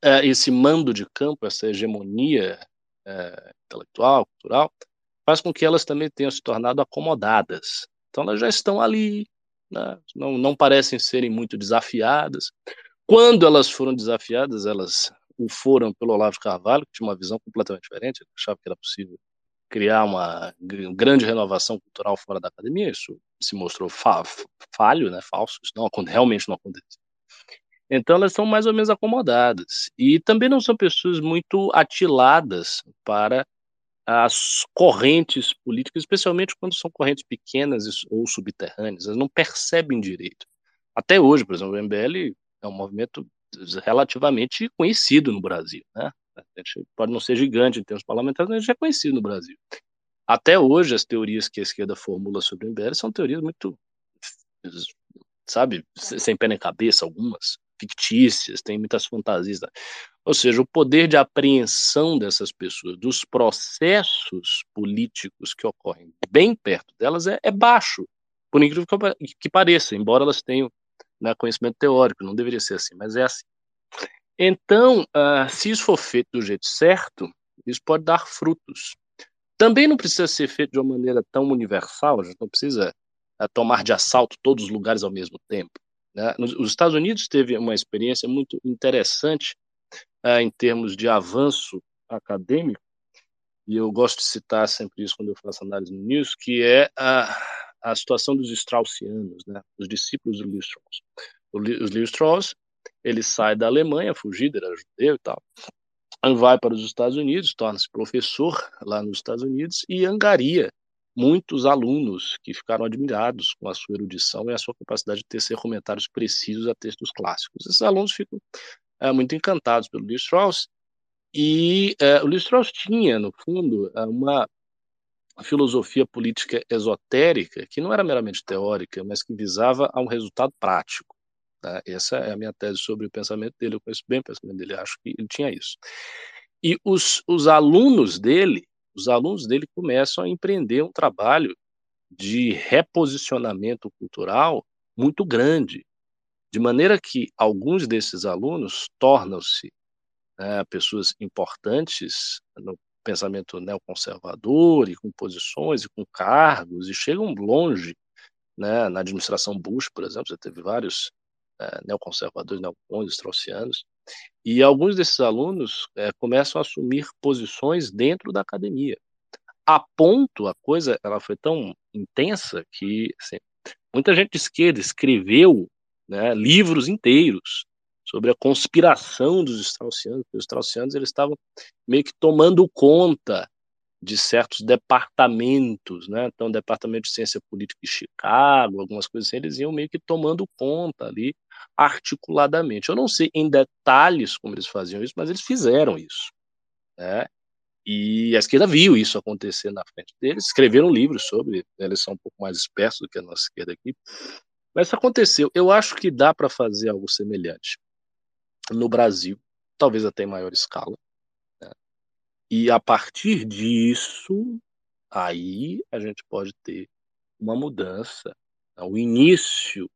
uh, esse mando de campo, essa hegemonia uh, intelectual, cultural, faz com que elas também tenham se tornado acomodadas. Então elas já estão ali, né? não, não parecem serem muito desafiadas. Quando elas foram desafiadas, elas o foram pelo Olavo Carvalho, que tinha uma visão completamente diferente, achava que era possível criar uma grande renovação cultural fora da academia, isso se mostrou fa falho, né, falso, isso não, realmente não aconteceu. Então elas são mais ou menos acomodadas e também não são pessoas muito atiladas para as correntes políticas, especialmente quando são correntes pequenas ou subterrâneas, elas não percebem direito. Até hoje, por exemplo, o MBL é um movimento relativamente conhecido no Brasil, né? Pode não ser gigante em termos parlamentares, mas gente é conhecido no Brasil. Até hoje, as teorias que a esquerda formula sobre o MBL são teorias muito, sabe, sem pé nem cabeça, algumas, fictícias, tem muitas fantasias. Ou seja, o poder de apreensão dessas pessoas, dos processos políticos que ocorrem bem perto delas, é, é baixo, por incrível que, que pareça, embora elas tenham né, conhecimento teórico, não deveria ser assim, mas é assim. Então, uh, se isso for feito do jeito certo, isso pode dar frutos. Também não precisa ser feito de uma maneira tão universal, a gente não precisa uh, tomar de assalto todos os lugares ao mesmo tempo. Né? Os Estados Unidos teve uma experiência muito interessante uh, em termos de avanço acadêmico, e eu gosto de citar sempre isso quando eu faço análise no News, que é a, a situação dos Straussianos, né? os discípulos do Leo Strauss. Os Leo Strauss ele sai da Alemanha, fugido, era judeu e tal, vai para os Estados Unidos, torna-se professor lá nos Estados Unidos e angaria muitos alunos que ficaram admirados com a sua erudição e a sua capacidade de tecer comentários precisos a textos clássicos. Esses alunos ficam é, muito encantados pelo Lewis Strauss e é, o Lewis Strauss tinha, no fundo, é, uma filosofia política esotérica que não era meramente teórica, mas que visava a um resultado prático. Tá? Essa é a minha tese sobre o pensamento dele. Eu conheço bem o pensamento dele, acho que ele tinha isso. E os, os alunos dele, os alunos dele começam a empreender um trabalho de reposicionamento cultural muito grande, de maneira que alguns desses alunos tornam-se né, pessoas importantes no pensamento neoconservador e com posições e com cargos e chegam longe, né, na administração Bush, por exemplo, já teve vários é, neoconservadores, neocons, straussianos, e alguns desses alunos é, começam a assumir posições dentro da academia. A ponto, a coisa ela foi tão intensa que assim, muita gente de esquerda escreveu né, livros inteiros sobre a conspiração dos straussianos. Os straussianos eles estavam meio que tomando conta de certos departamentos, né? Então, o departamento de ciência política de Chicago, algumas coisas assim, eles iam meio que tomando conta ali articuladamente. Eu não sei em detalhes como eles faziam isso, mas eles fizeram isso, né? E a esquerda viu isso acontecer na frente deles, escreveram livros sobre, né? eles são um pouco mais espertos do que a nossa esquerda aqui. Mas isso aconteceu. Eu acho que dá para fazer algo semelhante no Brasil, talvez até em maior escala. E a partir disso, aí a gente pode ter uma mudança, né? o início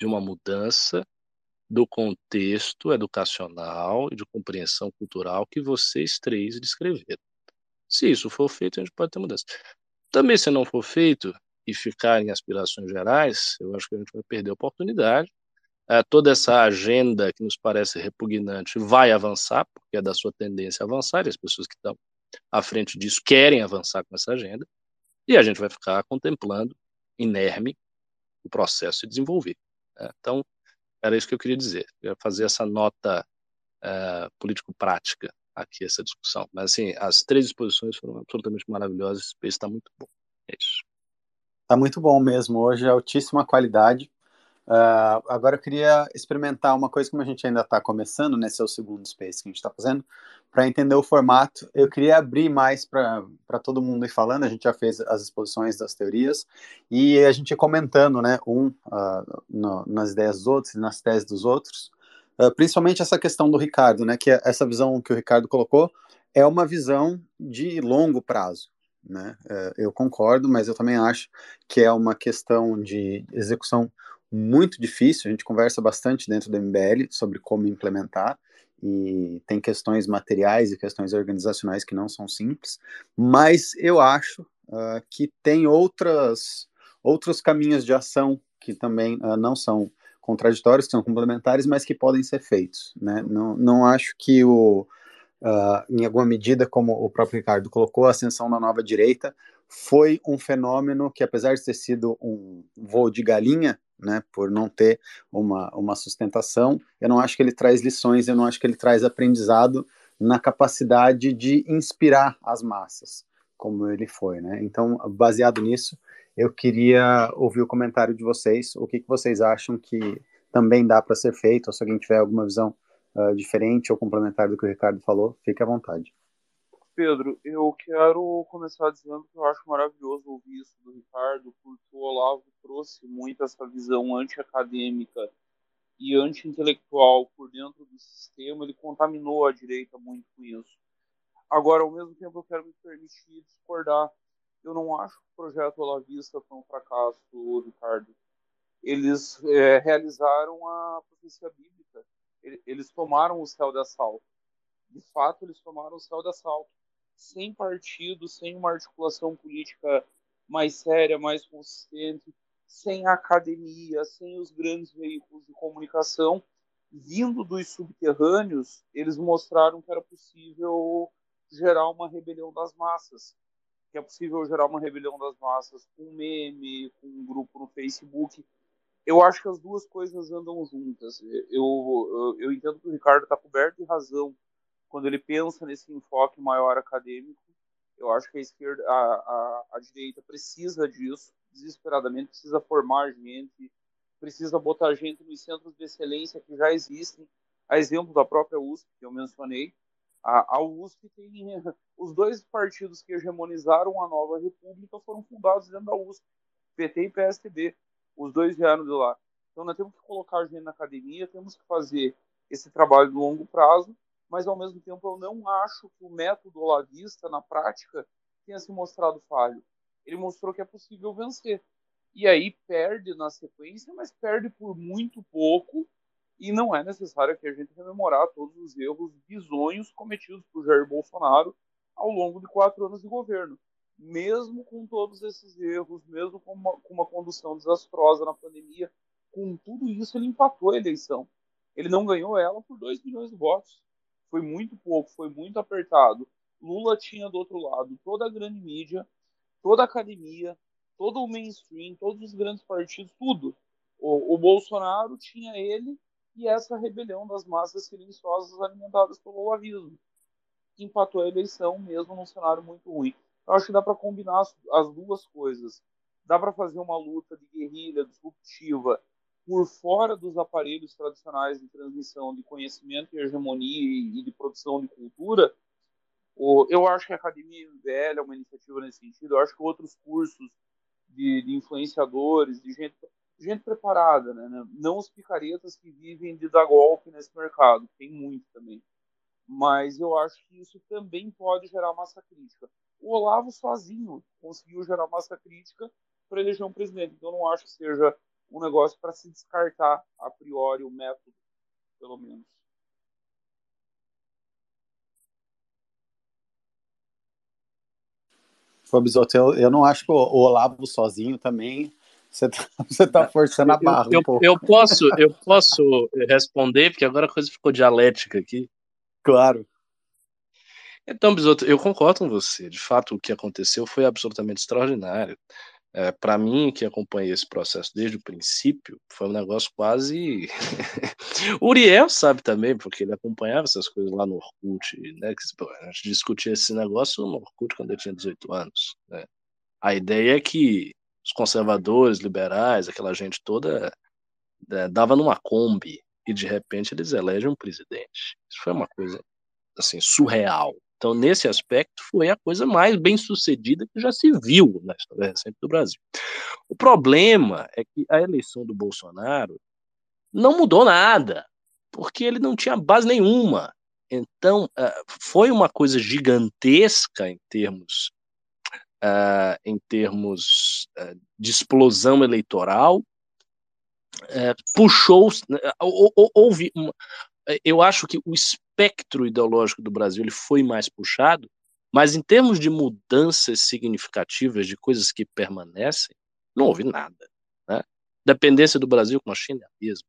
de uma mudança do contexto educacional e de compreensão cultural que vocês três descreveram. Se isso for feito, a gente pode ter mudança. Também, se não for feito e ficar em aspirações gerais, eu acho que a gente vai perder a oportunidade. É, toda essa agenda que nos parece repugnante vai avançar, porque é da sua tendência avançar, e as pessoas que estão à frente disso querem avançar com essa agenda, e a gente vai ficar contemplando, inerme, o processo de desenvolver. Né? Então, Era isso que eu queria dizer. Eu fazer essa nota uh, político-prática aqui, essa discussão. Mas, assim, as três exposições foram absolutamente maravilhosas. Esse está muito bom. É isso. Está muito bom mesmo. Hoje é altíssima qualidade. Uh, agora eu queria experimentar uma coisa como a gente ainda está começando, né? Esse é o segundo Space que a gente está fazendo, para entender o formato. Eu queria abrir mais para todo mundo ir falando. A gente já fez as exposições das teorias e a gente comentando, né? Um uh, no, nas ideias dos outros e nas teses dos outros. Uh, principalmente essa questão do Ricardo, né? Que é essa visão que o Ricardo colocou é uma visão de longo prazo. Né? Eu concordo, mas eu também acho que é uma questão de execução muito difícil, a gente conversa bastante dentro do MBL sobre como implementar, e tem questões materiais e questões organizacionais que não são simples, mas eu acho uh, que tem outras, outros caminhos de ação que também uh, não são contraditórios, que são complementares, mas que podem ser feitos. Né? Não, não acho que o, uh, em alguma medida, como o próprio Ricardo colocou, a ascensão da nova direita foi um fenômeno que, apesar de ter sido um voo de galinha, né, por não ter uma, uma sustentação, eu não acho que ele traz lições, eu não acho que ele traz aprendizado na capacidade de inspirar as massas, como ele foi, né? Então, baseado nisso, eu queria ouvir o comentário de vocês, o que, que vocês acham que também dá para ser feito, ou se alguém tiver alguma visão uh, diferente ou complementar do que o Ricardo falou, fique à vontade. Pedro, eu quero começar dizendo que eu acho maravilhoso ouvir isso do Ricardo, porque o Olavo trouxe muito essa visão anti-acadêmica e anti-intelectual por dentro do sistema, ele contaminou a direita muito com isso. Agora, ao mesmo tempo, eu quero me permitir discordar. Eu não acho que o projeto Olavista foi um fracasso, Ricardo. Eles é, realizaram a profecia bíblica. Eles tomaram o céu de assalto. De fato, eles tomaram o céu de assalto sem partido, sem uma articulação política mais séria, mais consistente, sem academia, sem os grandes veículos de comunicação, vindo dos subterrâneos, eles mostraram que era possível gerar uma rebelião das massas, que é possível gerar uma rebelião das massas com um meme, com um grupo no Facebook. Eu acho que as duas coisas andam juntas. Eu, eu, eu entendo que o Ricardo está coberto de razão quando ele pensa nesse enfoque maior acadêmico, eu acho que a esquerda, a, a, a direita precisa disso, desesperadamente, precisa formar gente, precisa botar gente nos centros de excelência que já existem, a exemplo da própria USP, que eu mencionei, a, a USP tem os dois partidos que hegemonizaram a nova república foram fundados dentro da USP, PT e PSDB, os dois vieram de lá. Então nós temos que colocar gente na academia, temos que fazer esse trabalho de longo prazo mas ao mesmo tempo eu não acho que o método olavista, na prática, tenha se mostrado falho. Ele mostrou que é possível vencer. E aí perde na sequência, mas perde por muito pouco, e não é necessário que a gente rememorar todos os erros bizonhos cometidos por Jair Bolsonaro ao longo de quatro anos de governo. Mesmo com todos esses erros, mesmo com uma, com uma condução desastrosa na pandemia, com tudo isso ele empatou a eleição. Ele não ganhou ela por 2 milhões de votos foi muito pouco, foi muito apertado. Lula tinha do outro lado toda a grande mídia, toda a academia, todo o mainstream, todos os grandes partidos, tudo. O, o Bolsonaro tinha ele e essa rebelião das massas silenciosas alimentadas pelo olavismo. Empatou a eleição mesmo num cenário muito ruim. Eu acho que dá para combinar as, as duas coisas. Dá para fazer uma luta de guerrilha disruptiva por fora dos aparelhos tradicionais de transmissão de conhecimento e hegemonia e de produção de cultura, eu acho que a Academia MBL é uma iniciativa nesse sentido. Eu acho que outros cursos de, de influenciadores, de gente, gente preparada, né? não os picaretas que vivem de dar golpe nesse mercado, tem muito também. Mas eu acho que isso também pode gerar massa crítica. O Olavo sozinho conseguiu gerar massa crítica para eleger um presidente. Então, eu não acho que seja um negócio para se descartar a priori o método, pelo menos. Pô, Bisoto, eu, eu não acho que o, Olavo sozinho também você tá, você tá forçando a barra eu, um pouco. Eu posso, eu posso responder, porque agora a coisa ficou dialética aqui. Claro. Então, Bisoto, eu concordo com você. De fato, o que aconteceu foi absolutamente extraordinário. É, para mim, que acompanhei esse processo desde o princípio, foi um negócio quase. Uriel sabe também, porque ele acompanhava essas coisas lá no Orkut, né? Que, a gente discutia esse negócio no Orkut quando eu tinha 18 anos. Né? A ideia é que os conservadores, liberais, aquela gente toda, né, dava numa Kombi e de repente eles elegem um presidente. Isso foi uma coisa assim surreal. Então, nesse aspecto, foi a coisa mais bem sucedida que já se viu na história recente do Brasil. O problema é que a eleição do Bolsonaro não mudou nada, porque ele não tinha base nenhuma. Então, uh, foi uma coisa gigantesca em termos, uh, em termos uh, de explosão eleitoral. puxou, houve uma, eu acho que o espectro ideológico do Brasil ele foi mais puxado, mas em termos de mudanças significativas, de coisas que permanecem, não houve nada. Né? Dependência do Brasil com a China é a mesma.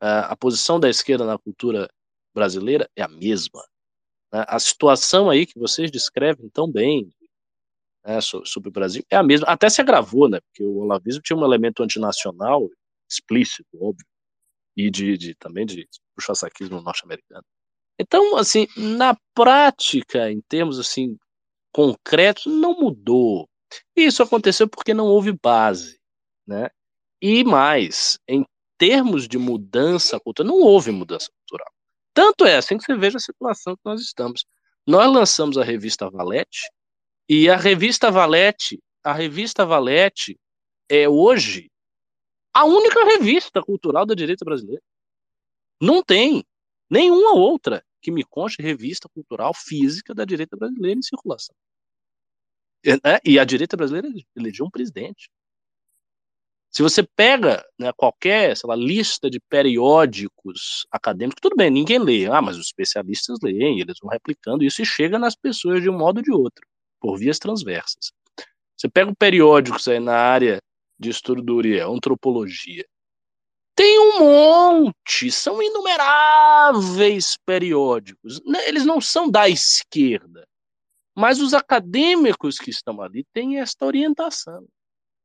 A posição da esquerda na cultura brasileira é a mesma. Né? A situação aí que vocês descrevem tão bem né, sobre o Brasil é a mesma. Até se agravou, né? porque o olavismo tinha um elemento antinacional explícito, óbvio, e de, de também de puxa-saquismo norte-americano. Então, assim, na prática, em termos assim concretos, não mudou. Isso aconteceu porque não houve base, né? E mais, em termos de mudança cultural, não houve mudança cultural. Tanto é assim que você veja a situação que nós estamos. Nós lançamos a revista Valete e a revista Valete, a revista Valete é hoje a única revista cultural da direita brasileira. Não tem nenhuma outra que me conste revista cultural física da direita brasileira em circulação. E, né? e a direita brasileira elegeu um presidente. Se você pega né, qualquer lá, lista de periódicos acadêmicos, tudo bem, ninguém lê. Ah, mas os especialistas leem, eles vão replicando isso e chega nas pessoas de um modo ou de outro, por vias transversas. Você pega periódicos aí na área de estudo do Uriel, antropologia. Tem um monte, são inumeráveis periódicos. Né, eles não são da esquerda, mas os acadêmicos que estão ali têm esta orientação.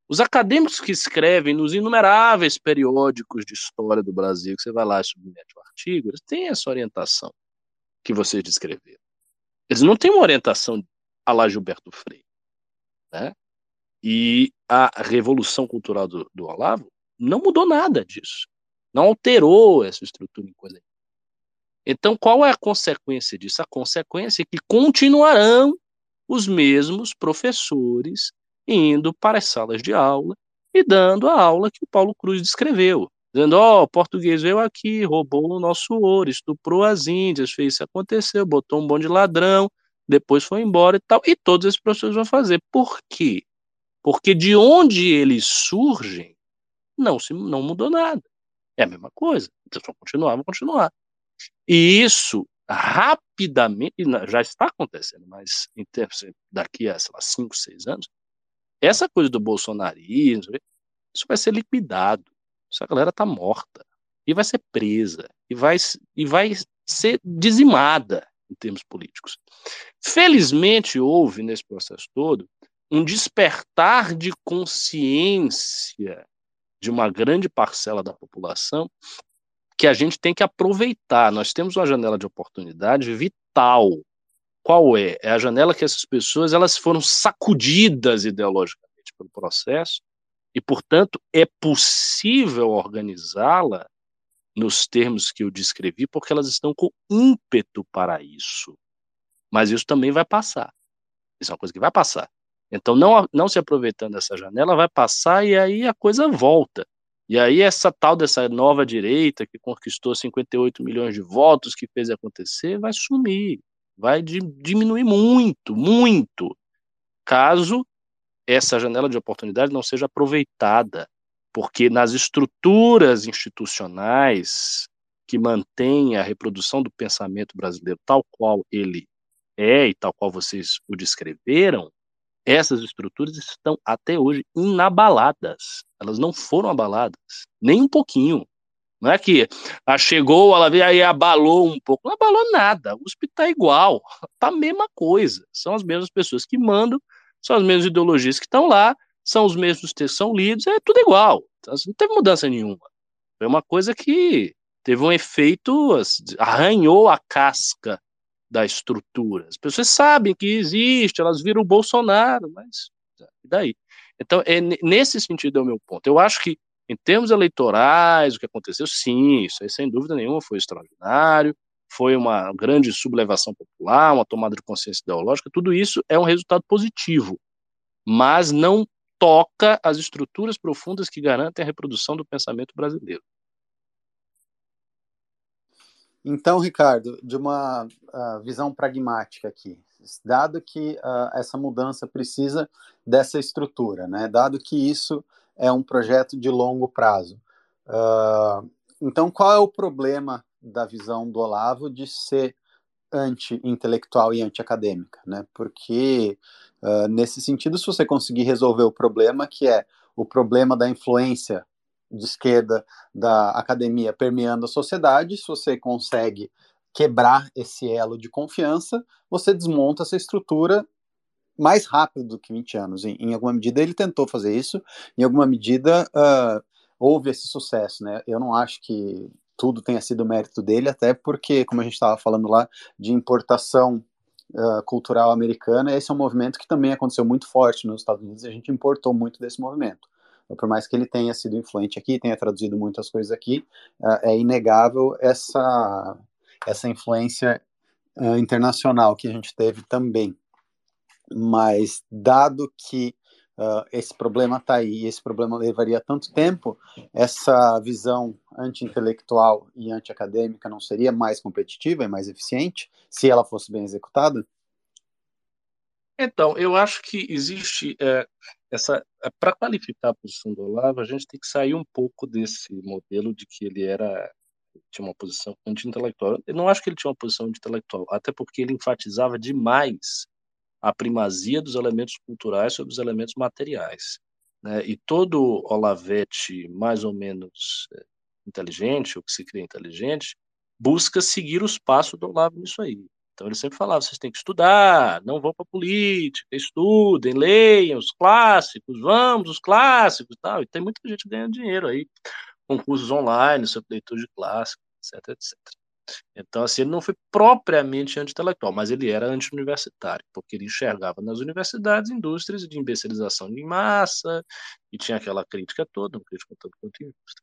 Os acadêmicos que escrevem nos inumeráveis periódicos de história do Brasil, que você vai lá e submete o artigo, eles têm essa orientação que vocês descreveram. Eles não têm uma orientação a lá Gilberto Freire. Né? E a revolução cultural do, do Olavo não mudou nada disso. Não alterou essa estrutura em coisa. Então, qual é a consequência disso? A consequência é que continuarão os mesmos professores indo para as salas de aula e dando a aula que o Paulo Cruz descreveu. Dizendo, ó, oh, o português veio aqui, roubou o nosso ouro, estuprou as índias, fez isso acontecer, botou um bom de ladrão, depois foi embora e tal. E todos esses professores vão fazer. Por quê? Porque de onde eles surgem, não, se, não mudou nada. É a mesma coisa. Então, vão continuar, vão continuar. E isso rapidamente, já está acontecendo, mas em termos, daqui a, sei lá, cinco, seis anos, essa coisa do bolsonarismo, isso vai ser liquidado. Essa galera está morta. E vai ser presa. E vai, e vai ser dizimada em termos políticos. Felizmente, houve nesse processo todo um despertar de consciência de uma grande parcela da população que a gente tem que aproveitar. Nós temos uma janela de oportunidade vital. Qual é? É a janela que essas pessoas elas foram sacudidas ideologicamente pelo processo e, portanto, é possível organizá-la nos termos que eu descrevi, porque elas estão com ímpeto para isso. Mas isso também vai passar. Isso é uma coisa que vai passar. Então, não, não se aproveitando dessa janela, vai passar e aí a coisa volta. E aí essa tal dessa nova direita que conquistou 58 milhões de votos, que fez acontecer, vai sumir, vai diminuir muito, muito, caso essa janela de oportunidade não seja aproveitada, porque nas estruturas institucionais que mantêm a reprodução do pensamento brasileiro tal qual ele é e tal qual vocês o descreveram, essas estruturas estão até hoje inabaladas. Elas não foram abaladas, nem um pouquinho. Não é que ah, chegou, ela veio aí abalou um pouco. Não abalou nada. O USP está igual. Está a mesma coisa. São as mesmas pessoas que mandam, são as mesmas ideologias que estão lá, são os mesmos textos, são lidos, é tudo igual. Assim, não teve mudança nenhuma. Foi uma coisa que teve um efeito, assim, arranhou a casca da estrutura. As pessoas sabem que existe, elas viram o Bolsonaro, mas e daí? Então, é, nesse sentido é o meu ponto. Eu acho que, em termos eleitorais, o que aconteceu, sim, isso aí, sem dúvida nenhuma, foi extraordinário, foi uma grande sublevação popular, uma tomada de consciência ideológica, tudo isso é um resultado positivo, mas não toca as estruturas profundas que garantem a reprodução do pensamento brasileiro. Então, Ricardo, de uma uh, visão pragmática aqui, dado que uh, essa mudança precisa dessa estrutura, né? dado que isso é um projeto de longo prazo, uh, então qual é o problema da visão do Olavo de ser anti-intelectual e anti-acadêmica? Né? Porque, nesse sentido, se você conseguir resolver o problema, que é o problema da influência de esquerda da academia permeando a sociedade, se você consegue quebrar esse elo de confiança, você desmonta essa estrutura mais rápido do que 20 anos. Em, em alguma medida ele tentou fazer isso, em alguma medida uh, houve esse sucesso, né? Eu não acho que tudo tenha sido mérito dele, até porque, como a gente estava falando lá, de importação uh, cultural americana, esse é um movimento que também aconteceu muito forte nos Estados Unidos, a gente importou muito desse movimento. Então, por mais que ele tenha sido influente aqui, tenha traduzido muitas coisas aqui, é, é inegável essa, essa influência uh, internacional que a gente teve também. Mas, dado que uh, esse problema está aí, esse problema levaria tanto tempo, essa visão anti-intelectual e anti-acadêmica não seria mais competitiva e mais eficiente se ela fosse bem executada? Então, eu acho que existe é, essa. É, Para qualificar a posição do Olavo, a gente tem que sair um pouco desse modelo de que ele era tinha uma posição anti-intelectual. Eu não acho que ele tinha uma posição anti-intelectual, até porque ele enfatizava demais a primazia dos elementos culturais sobre os elementos materiais. Né? E todo Olavete mais ou menos é, inteligente, ou que se crê inteligente, busca seguir os passos do Olavo nisso aí. Então ele sempre falava: vocês têm que estudar, não vão para política, estudem, leiam os clássicos, vamos, os clássicos e tal. E tem muita gente ganhando dinheiro aí, com cursos online sobre leitura de clássicos, etc, etc. Então, assim, ele não foi propriamente anti-intelectual, mas ele era anti-universitário, porque ele enxergava nas universidades indústrias de imbecilização de massa, e tinha aquela crítica toda, um crítico tanto quanto injusta.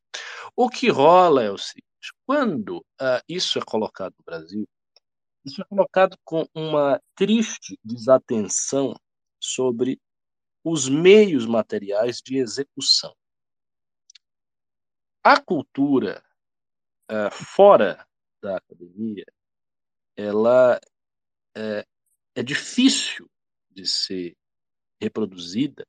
O que rola é o seguinte: quando uh, isso é colocado no Brasil, isso é colocado com uma triste desatenção sobre os meios materiais de execução. A cultura uh, fora da academia, ela é, é difícil de ser reproduzida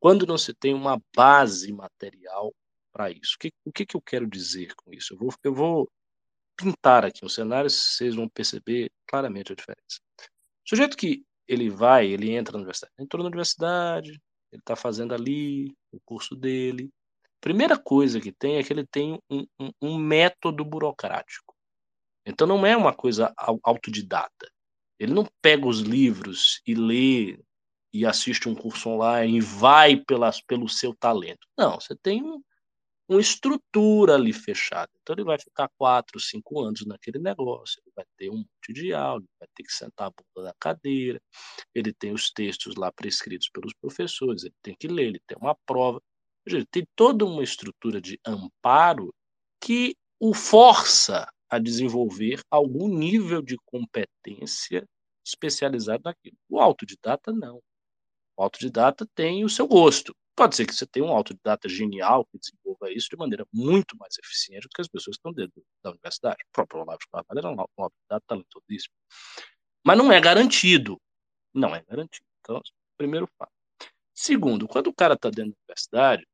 quando não se tem uma base material para isso. O que, o que eu quero dizer com isso? Eu vou, eu vou pintar aqui um cenário, vocês vão perceber claramente a diferença. O sujeito que ele vai, ele entra na universidade, entrou na universidade, ele está fazendo ali o curso dele. Primeira coisa que tem é que ele tem um, um, um método burocrático. Então não é uma coisa autodidata. Ele não pega os livros e lê e assiste um curso online e vai pelas, pelo seu talento. Não, você tem um, uma estrutura ali fechada. Então ele vai ficar quatro, cinco anos naquele negócio, ele vai ter um monte de aula, ele vai ter que sentar a bunda na cadeira, ele tem os textos lá prescritos pelos professores, ele tem que ler, ele tem uma prova. Ele tem toda uma estrutura de amparo que o força a desenvolver algum nível de competência especializado naquilo. O autodidata não. O autodidata tem o seu gosto. Pode ser que você tenha um autodidata genial que desenvolva isso de maneira muito mais eficiente do que as pessoas que estão dentro da universidade. O próprio Olavo de Carvalho era um autodidata talentosíssimo. Mas não é garantido. Não é garantido. Então, primeiro fato. Segundo, quando o cara está dentro da universidade,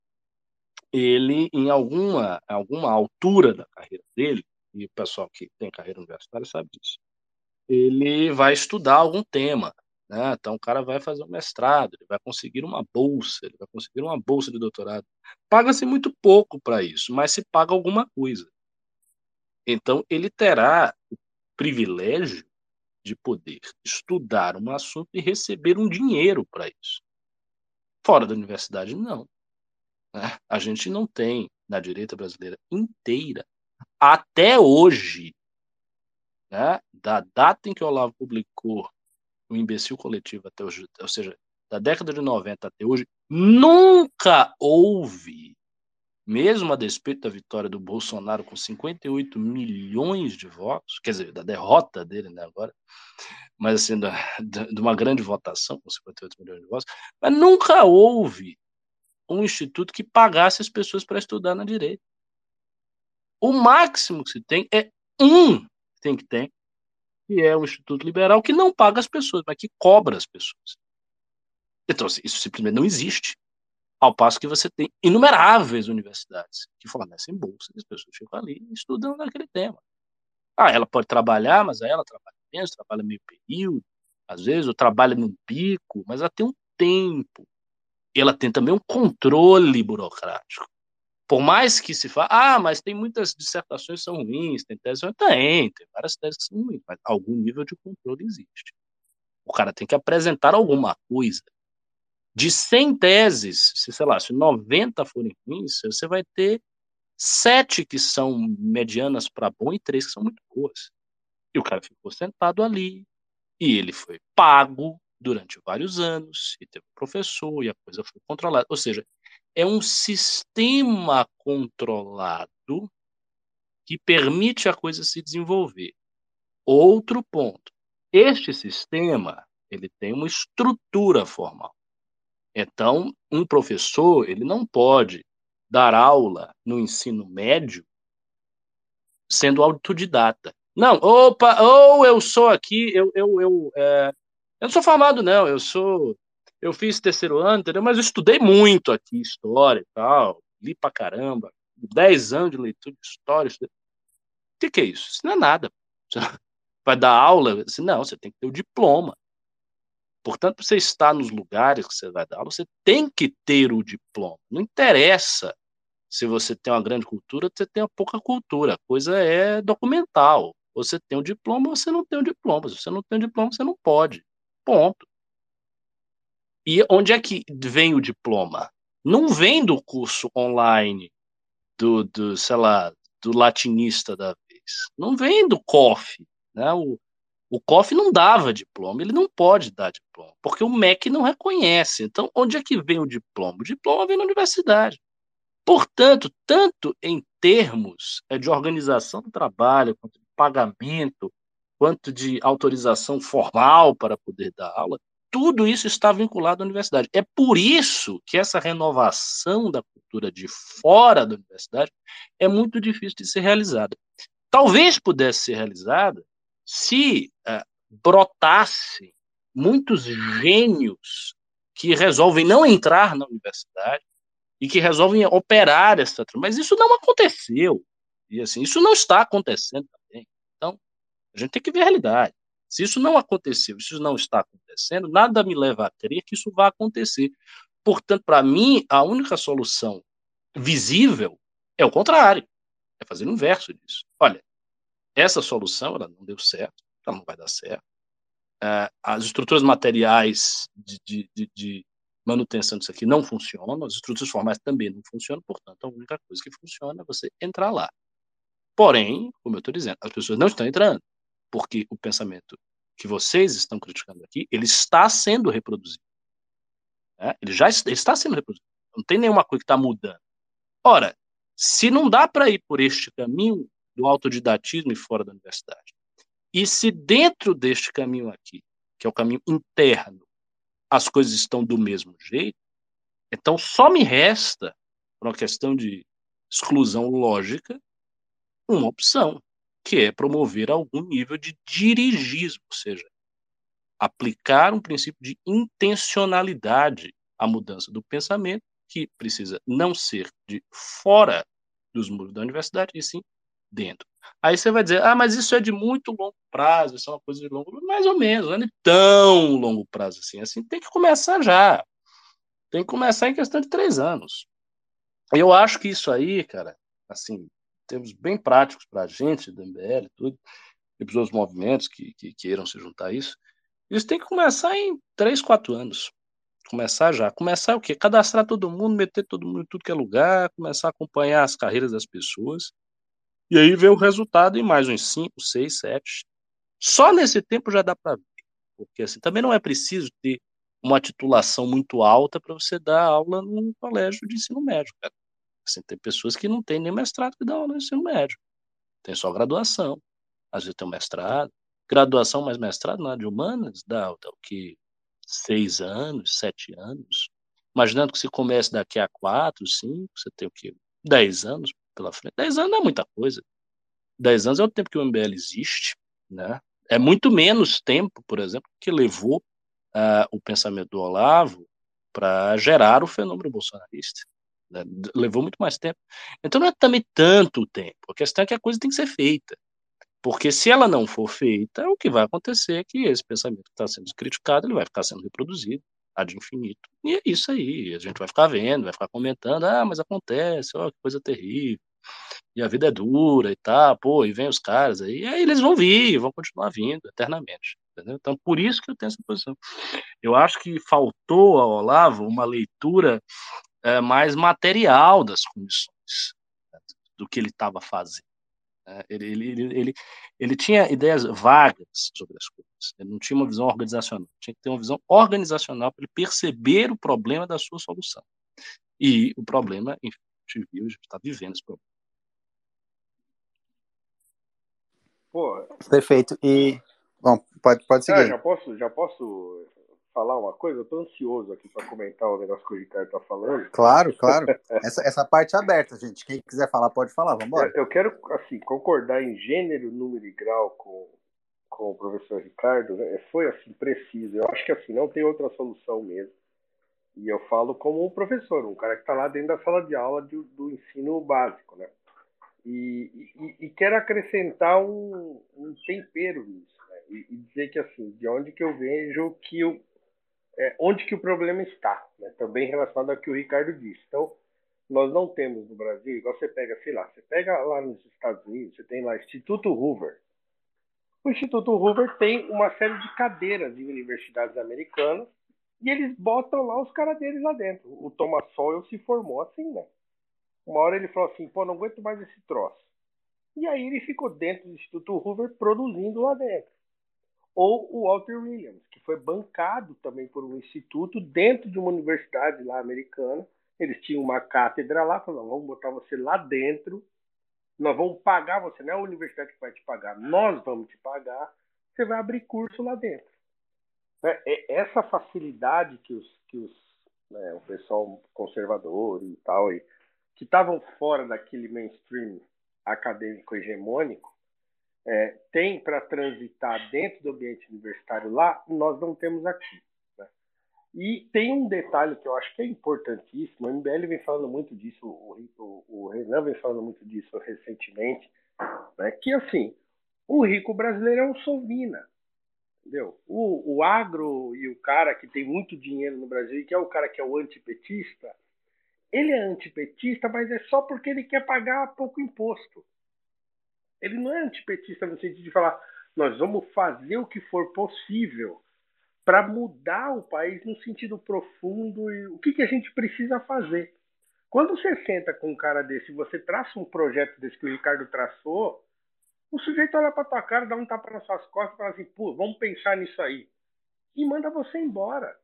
ele, em alguma, alguma altura da carreira dele, e o pessoal que tem carreira universitária sabe disso, ele vai estudar algum tema. Né? Então, o cara vai fazer um mestrado, ele vai conseguir uma bolsa, ele vai conseguir uma bolsa de doutorado. Paga-se muito pouco para isso, mas se paga alguma coisa. Então, ele terá o privilégio de poder estudar um assunto e receber um dinheiro para isso. Fora da universidade, não. Né? A gente não tem, na direita brasileira inteira, até hoje, né, da data em que o Olavo publicou o imbecil coletivo até hoje, ou seja, da década de 90 até hoje, nunca houve, mesmo a despeito da vitória do Bolsonaro com 58 milhões de votos, quer dizer, da derrota dele né, agora, mas assim, da, de uma grande votação, com 58 milhões de votos, mas nunca houve um instituto que pagasse as pessoas para estudar na direita. O máximo que se tem é um tem que tem, que é o Instituto Liberal, que não paga as pessoas, mas que cobra as pessoas. Então, assim, isso simplesmente não existe. Ao passo que você tem inumeráveis universidades que fornecem bolsas as pessoas ficam ali estudando aquele tema. Ah, ela pode trabalhar, mas aí ela trabalha menos, trabalha meio período, às vezes, ou trabalha num pico, mas ela tem um tempo. E ela tem também um controle burocrático. Por mais que se fale, ah, mas tem muitas dissertações que são ruins, tem teses tem, tem várias teses que são ruins, mas algum nível de controle existe. O cara tem que apresentar alguma coisa. De 100 teses, se sei lá, se 90 forem ruins, você vai ter sete que são medianas para bom e três que são muito boas. E o cara ficou sentado ali, e ele foi pago durante vários anos, e teve um professor, e a coisa foi controlada. Ou seja, é um sistema controlado que permite a coisa se desenvolver. Outro ponto. Este sistema, ele tem uma estrutura formal. Então, um professor, ele não pode dar aula no ensino médio sendo autodidata. Não, opa, ou eu sou aqui, eu, eu, eu, é, eu não sou formado, não, eu sou eu fiz terceiro ano, entendeu? Mas eu estudei muito aqui, história e tal, li pra caramba, dez anos de leitura de história. O que, que é isso? Isso não é nada. Vai dar aula? Não, você tem que ter o diploma. Portanto, você estar nos lugares que você vai dar aula, você tem que ter o diploma. Não interessa se você tem uma grande cultura, você tem uma pouca cultura. A coisa é documental. Você tem o um diploma, você não tem o um diploma. Se você não tem o um diploma, você não pode. Ponto. E onde é que vem o diploma? Não vem do curso online do, do sei lá, do latinista da vez. Não vem do COF. Né? O, o COF não dava diploma, ele não pode dar diploma, porque o MEC não reconhece. Então, onde é que vem o diploma? O diploma vem na universidade. Portanto, tanto em termos é, de organização do trabalho, quanto de pagamento, quanto de autorização formal para poder dar aula, tudo isso está vinculado à universidade. É por isso que essa renovação da cultura de fora da universidade é muito difícil de ser realizada. Talvez pudesse ser realizada se uh, brotasse muitos gênios que resolvem não entrar na universidade e que resolvem operar essa mas isso não aconteceu e assim isso não está acontecendo também então a gente tem que ver a realidade se isso não aconteceu, se isso não está acontecendo, nada me leva a crer que isso vai acontecer. Portanto, para mim, a única solução visível é o contrário, é fazer o inverso disso. Olha, essa solução ela não deu certo, ela não vai dar certo. É, as estruturas materiais de, de, de, de manutenção disso aqui não funcionam, as estruturas formais também não funcionam, portanto, a única coisa que funciona é você entrar lá. Porém, como eu estou dizendo, as pessoas não estão entrando porque o pensamento que vocês estão criticando aqui, ele está sendo reproduzido. Né? Ele já está, ele está sendo reproduzido. Não tem nenhuma coisa que está mudando. Ora, se não dá para ir por este caminho do autodidatismo e fora da universidade, e se dentro deste caminho aqui, que é o caminho interno, as coisas estão do mesmo jeito, então só me resta, por uma questão de exclusão lógica, uma opção, que é promover algum nível de dirigismo, ou seja, aplicar um princípio de intencionalidade à mudança do pensamento, que precisa não ser de fora dos muros da universidade, e sim dentro. Aí você vai dizer, ah, mas isso é de muito longo prazo, isso é uma coisa de longo prazo, mais ou menos, não é tão longo prazo assim. Assim, tem que começar já. Tem que começar em questão de três anos. Eu acho que isso aí, cara, assim, termos bem práticos para a gente, do MBL, tudo, e para os outros movimentos que, que queiram se juntar a isso, isso tem que começar em três, quatro anos. Começar já. Começar o quê? Cadastrar todo mundo, meter todo mundo em tudo que é lugar, começar a acompanhar as carreiras das pessoas. E aí ver o resultado em mais uns 5, 6, 7. Só nesse tempo já dá para ver. Porque assim, também não é preciso ter uma titulação muito alta para você dar aula num colégio de ensino médio, cara. Assim, tem pessoas que não têm nem mestrado que dão aula no ensino médio. Tem só graduação. Às vezes tem um mestrado. Graduação mais mestrado na área de humanas dá, dá o que? Seis anos, sete anos. Imaginando que se comece daqui a quatro, cinco, você tem o quê? Dez anos pela frente. Dez anos não é muita coisa. Dez anos é o tempo que o MBL existe, né? É muito menos tempo, por exemplo, que levou uh, o pensamento do Olavo para gerar o fenômeno bolsonarista. Né? Levou muito mais tempo. Então não é também tanto tempo. A questão é que a coisa tem que ser feita. Porque se ela não for feita, o que vai acontecer é que esse pensamento que está sendo criticado, ele vai ficar sendo reproduzido ad infinito. E é isso aí, a gente vai ficar vendo, vai ficar comentando, ah, mas acontece, ó, que coisa terrível, e a vida é dura e tal, pô, e vem os caras aí, e aí eles vão vir, vão continuar vindo eternamente. Entendeu? Então, por isso que eu tenho essa posição. Eu acho que faltou ao Olavo uma leitura é, mais material das condições né, do que ele estava fazendo. Né. Ele, ele, ele, ele, ele tinha ideias vagas sobre as coisas, ele não tinha uma visão organizacional, tinha que ter uma visão organizacional para ele perceber o problema da sua solução. E o problema, enfim, a gente viu, a gente está vivendo esse problema. Pô, Perfeito. E Bom, pode, pode seguir. Ah, já, posso, já posso falar uma coisa? Eu tô ansioso aqui para comentar o negócio que o Ricardo tá falando. Claro, claro. essa, essa parte é aberta, gente. Quem quiser falar, pode falar. Vamos embora. Eu, eu quero, assim, concordar em gênero, número e grau com, com o professor Ricardo. Né? Foi, assim, preciso. Eu acho que, assim, não tem outra solução mesmo. E eu falo como um professor, um cara que está lá dentro da sala de aula do, do ensino básico, né? E, e, e quero acrescentar um, um tempero nisso e, e dizer que assim, de onde que eu vejo que o, é, onde que o problema está, né? também relacionado ao que o Ricardo disse. Então, nós não temos no Brasil, igual você pega, sei lá, você pega lá nos Estados Unidos, você tem lá Instituto Hoover. O Instituto Hoover tem uma série de cadeiras em universidades americanas e eles botam lá os caras deles lá dentro. O Thomas Sowell se formou assim, né? Uma hora ele falou assim, pô, não aguento mais esse troço. E aí ele ficou dentro do Instituto Hoover produzindo lá dentro ou o Walter Williams, foi bancado também por um instituto dentro de uma universidade lá americana. Eles tinham uma cátedra lá, falaram, vamos botar você lá dentro, nós vamos pagar você, não é a universidade que vai te pagar, nós vamos te pagar, você vai abrir curso lá dentro. É, é essa facilidade que os, que os né, o pessoal conservador e tal, e, que estavam fora daquele mainstream acadêmico hegemônico, é, tem para transitar dentro do ambiente universitário lá, nós não temos aqui. Né? E tem um detalhe que eu acho que é importantíssimo, o MBL vem falando muito disso, o, o, o Renan vem falando muito disso recentemente, né? que assim, o rico brasileiro é um sovina. Entendeu? O, o agro e o cara que tem muito dinheiro no Brasil, e que é o cara que é o antipetista, ele é antipetista, mas é só porque ele quer pagar pouco imposto. Ele não é antipetista no sentido de falar nós vamos fazer o que for possível para mudar o país no sentido profundo e o que, que a gente precisa fazer. Quando você senta com um cara desse e você traça um projeto desse que o Ricardo traçou, o sujeito olha para tua cara, dá um tapa nas suas costas e fala assim, pô, vamos pensar nisso aí. E manda você embora.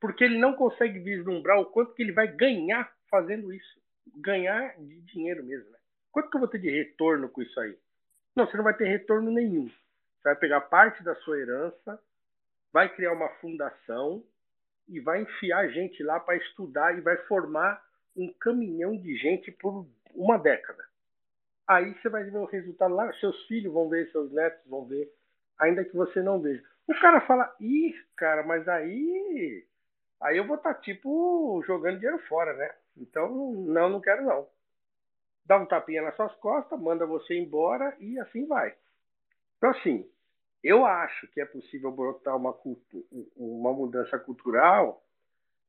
Porque ele não consegue vislumbrar o quanto que ele vai ganhar fazendo isso. Ganhar de dinheiro mesmo, né? Quanto que eu vou ter de retorno com isso aí? Não, você não vai ter retorno nenhum. Você vai pegar parte da sua herança, vai criar uma fundação e vai enfiar gente lá para estudar e vai formar um caminhão de gente por uma década. Aí você vai ver o resultado lá, seus filhos vão ver, seus netos vão ver, ainda que você não veja. O cara fala, ih, cara, mas aí. Aí eu vou estar, tá, tipo, jogando dinheiro fora, né? Então, não, não quero não dá um tapinha nas suas costas, manda você embora e assim vai. Então, assim, eu acho que é possível brotar uma, uma mudança cultural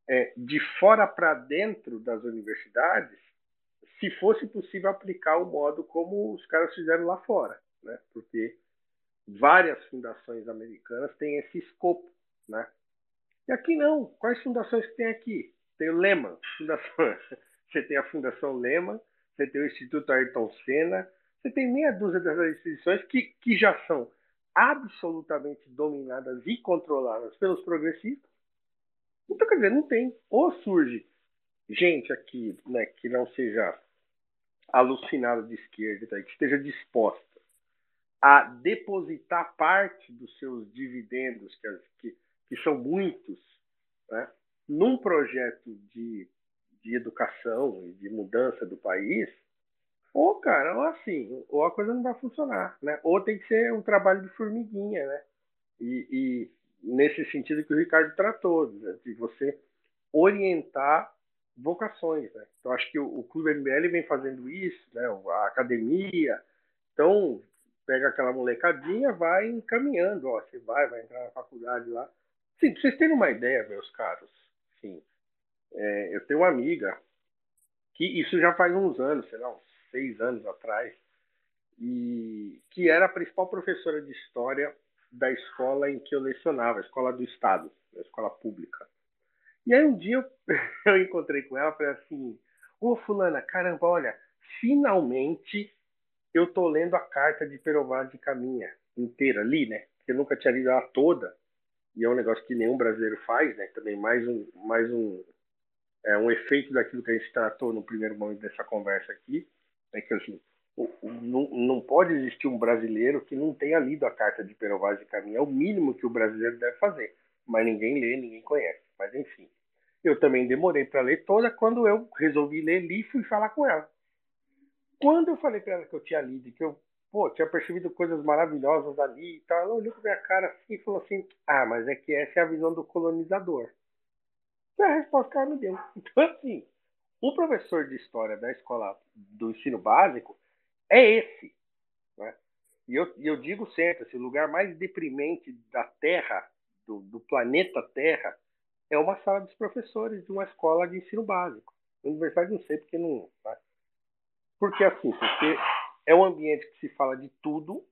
é, de fora para dentro das universidades, se fosse possível aplicar o modo como os caras fizeram lá fora, né? Porque várias fundações americanas têm esse escopo, né? E aqui não. Quais fundações que tem aqui? Tem o Lehman, fundação. Você tem a Fundação Lehman, você tem o Instituto Ayrton Senna, você tem meia dúzia dessas instituições que, que já são absolutamente dominadas e controladas pelos progressistas. Então, quer dizer, não tem. Ou surge gente aqui né, que não seja alucinada de esquerda, tá, que esteja disposta a depositar parte dos seus dividendos, que, que, que são muitos, né, num projeto de, de educação e de mudança do país, ou, cara, ou assim, ou a coisa não vai funcionar, né? Ou tem que ser um trabalho de formiguinha, né? E, e nesse sentido que o Ricardo tratou, né? de você orientar vocações, né? Então, acho que o, o Clube MBL vem fazendo isso, né? A academia. Então, pega aquela molecadinha, vai encaminhando, ó, você vai, vai entrar na faculdade lá. Sim, vocês terem uma ideia, meus caros, sim, é, eu tenho uma amiga que isso já faz uns anos, sei lá, uns seis anos atrás, e que era a principal professora de história da escola em que eu lecionava, a escola do Estado, a escola pública. E aí um dia eu, eu encontrei com ela e falei assim, ô fulana, caramba, olha, finalmente eu tô lendo a carta de Perovaz de Caminha inteira ali, né? Porque eu nunca tinha lido ela toda. E é um negócio que nenhum brasileiro faz, né? Também mais um, mais um, é, um efeito daquilo que a gente tratou no primeiro momento dessa conversa aqui. É que assim, não, não pode existir um brasileiro que não tenha lido a carta de Perovaz de Caminha. É o mínimo que o brasileiro deve fazer. Mas ninguém lê, ninguém conhece. Mas enfim. Eu também demorei para ler toda. Quando eu resolvi ler, li e fui falar com ela. Quando eu falei para ela que eu tinha lido e que eu pô, tinha percebido coisas maravilhosas ali e tal, ela olhou pra minha cara assim e falou assim: Ah, mas é que essa é a visão do colonizador. Foi a resposta que ela me deu. Então, assim, o professor de história da escola do ensino básico é esse. Né? E eu, eu digo sempre, assim, o lugar mais deprimente da Terra, do, do planeta Terra, é uma sala dos professores de uma escola de ensino básico. Universidade não sei porque não. Né? Porque assim, porque é um ambiente que se fala de tudo,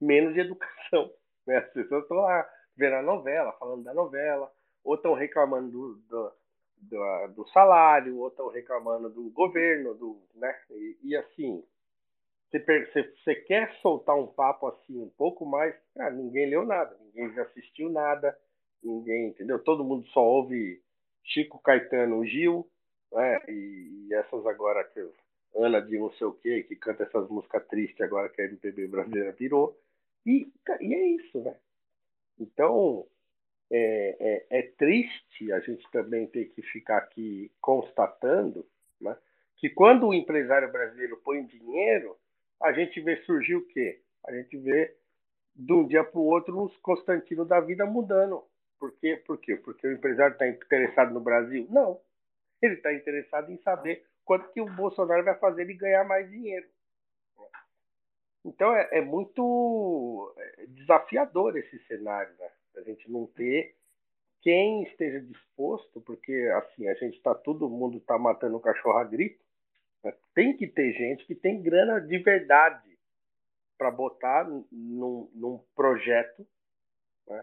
menos de educação. Né? As pessoas estão lá vendo a novela, falando da novela, ou estão reclamando do, do, do, do salário, ou estão reclamando do governo, do, né? E, e assim, você quer soltar um papo assim um pouco mais, ah, ninguém leu nada, ninguém assistiu nada, ninguém, entendeu? Todo mundo só ouve Chico Caetano Gil, né? E, e essas agora que Ana de não sei o quê, que canta essas músicas tristes agora que a MPB brasileira virou. E, e é isso, né? Então, é, é, é, triste a gente também ter que ficar aqui constatando né, que quando o empresário brasileiro põe dinheiro, a gente vê surgir o quê? A gente vê de um dia para o outro os Constantino da vida mudando. Por quê? Por quê? Porque o empresário está interessado no Brasil? Não. Ele está interessado em saber quanto que o Bolsonaro vai fazer ele ganhar mais dinheiro. Então é, é muito é, desafiador esse cenário, né? A gente não ter quem esteja disposto, porque assim, a gente está, todo mundo está matando o cachorro a grito, né? tem que ter gente que tem grana de verdade para botar num, num projeto né?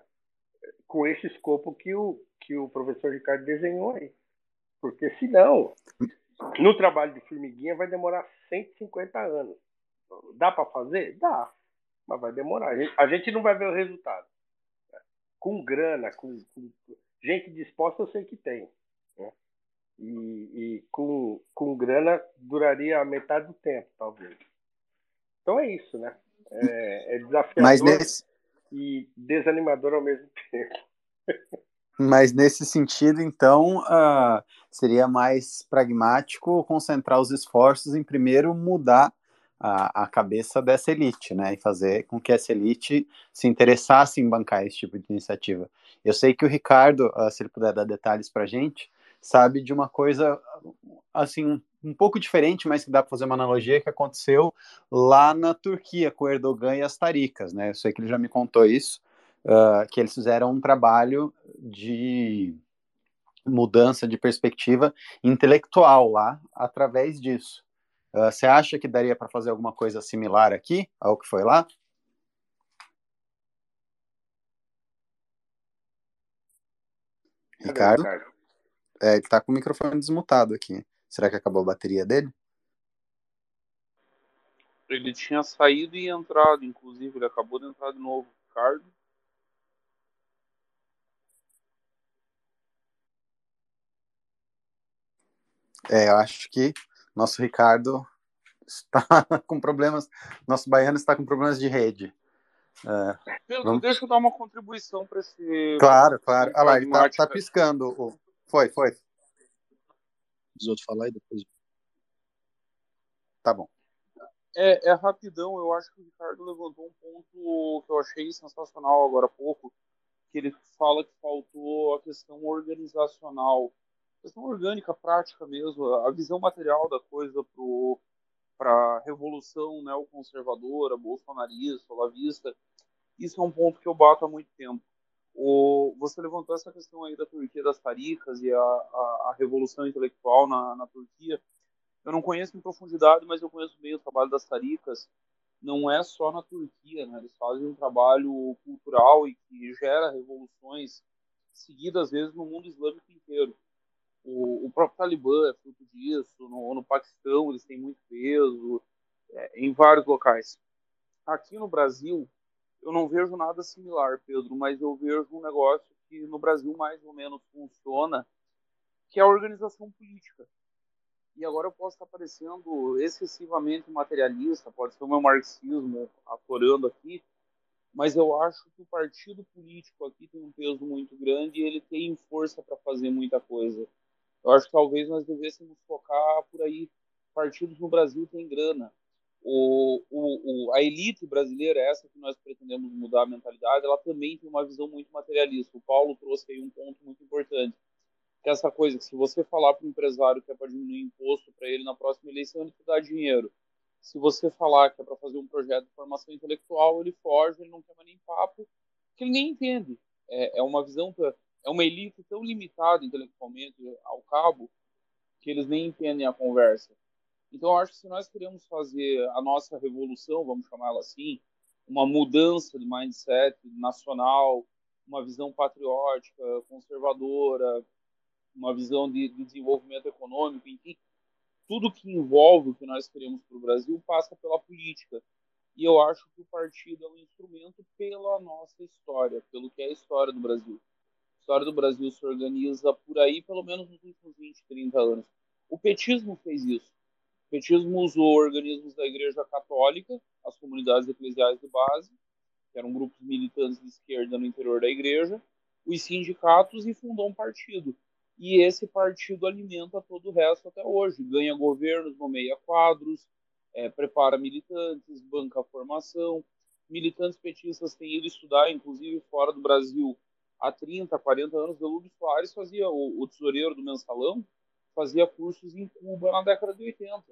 com esse escopo que o, que o professor Ricardo desenhou aí. Porque senão, no trabalho de formiguinha vai demorar 150 anos. Dá para fazer? Dá, mas vai demorar. A gente, a gente não vai ver o resultado com grana, com, com gente disposta, eu sei que tem. Né? E, e, com, com grana duraria a metade do tempo, talvez. Então é isso, né? É, é desafiador nesse... e desanimador ao mesmo tempo. Mas nesse sentido, então, uh, seria mais pragmático concentrar os esforços em primeiro mudar a, a, cabeça dessa elite, né, e fazer com que essa elite se interessasse em bancar esse tipo de iniciativa. Eu sei que o Ricardo, uh, se ele puder dar detalhes para gente, sabe de uma coisa, assim, um pouco diferente, mas que dá para fazer uma analogia, que aconteceu lá na Turquia, com Erdogan e as taricas, né, eu sei que ele já me contou isso, uh, que eles fizeram um trabalho de mudança de perspectiva intelectual lá, através disso. Uh, você acha que daria para fazer alguma coisa similar aqui ao que foi lá? Ricardo? Ricardo? É, ele tá com o microfone desmutado aqui. Será que acabou a bateria dele? Ele tinha saído e entrado, inclusive, ele acabou de entrar de novo. Ricardo. É, eu acho que nosso Ricardo está com problemas, nosso baiano está com problemas de rede. É, vamos... deixa eu dar uma contribuição para esse. Claro, claro. Olha lá, ele está tá piscando. Foi, foi. Os outros falar e depois. Tá bom. É, é rapidão, eu acho que o Ricardo levantou um ponto que eu achei sensacional agora há pouco, que ele fala que faltou a questão organizacional, questão orgânica, prática mesmo, a visão material da coisa para a revolução neoconservadora, bolsonarista, olavista. Isso é um ponto que eu bato há muito tempo. O, você levantou essa questão aí da Turquia das taricas e a, a, a revolução intelectual na, na Turquia. Eu não conheço em profundidade, mas eu conheço bem o trabalho das taricas. Não é só na Turquia, né? Eles fazem um trabalho cultural e que gera revoluções seguidas às vezes no mundo islâmico inteiro. O, o próprio Talibã é fruto disso. No, no Paquistão eles têm muito peso. É, em vários locais. Aqui no Brasil eu não vejo nada similar, Pedro, mas eu vejo um negócio que no Brasil mais ou menos funciona, que é a organização política e agora eu posso estar parecendo excessivamente materialista, pode ser o meu marxismo aflorando aqui, mas eu acho que o partido político aqui tem um peso muito grande e ele tem força para fazer muita coisa. Eu acho que talvez nós devêssemos focar por aí. Partidos no Brasil têm grana. O, o, o, a elite brasileira, essa que nós pretendemos mudar a mentalidade, ela também tem uma visão muito materialista. O Paulo trouxe aí um ponto muito importante que é essa coisa que se você falar para o empresário que é para diminuir imposto para ele na próxima eleição, ele te dá dinheiro. Se você falar que é para fazer um projeto de formação intelectual, ele foge, ele não quer mais nem papo, que ele nem entende. É, é uma visão, é uma elite tão limitada intelectualmente ao cabo que eles nem entendem a conversa. Então, acho que se nós queremos fazer a nossa revolução, vamos chamá-la assim, uma mudança de mindset nacional, uma visão patriótica, conservadora, uma visão de, de desenvolvimento econômico, enfim, tudo que envolve o que nós queremos para o Brasil passa pela política. E eu acho que o partido é um instrumento pela nossa história, pelo que é a história do Brasil. História do Brasil se organiza por aí, pelo menos nos últimos 20, 30 anos. O petismo fez isso. O petismo usou organismos da Igreja Católica, as comunidades eclesiais de base, que eram grupos militantes de esquerda no interior da igreja, os sindicatos e fundou um partido e esse partido alimenta todo o resto até hoje. Ganha governos, nomeia quadros, é, prepara militantes, banca a formação. Militantes petistas têm ido estudar, inclusive fora do Brasil, há 30, 40 anos. Delúbio Soares fazia, o, o tesoureiro do mensalão, fazia cursos em Cuba na década de 80.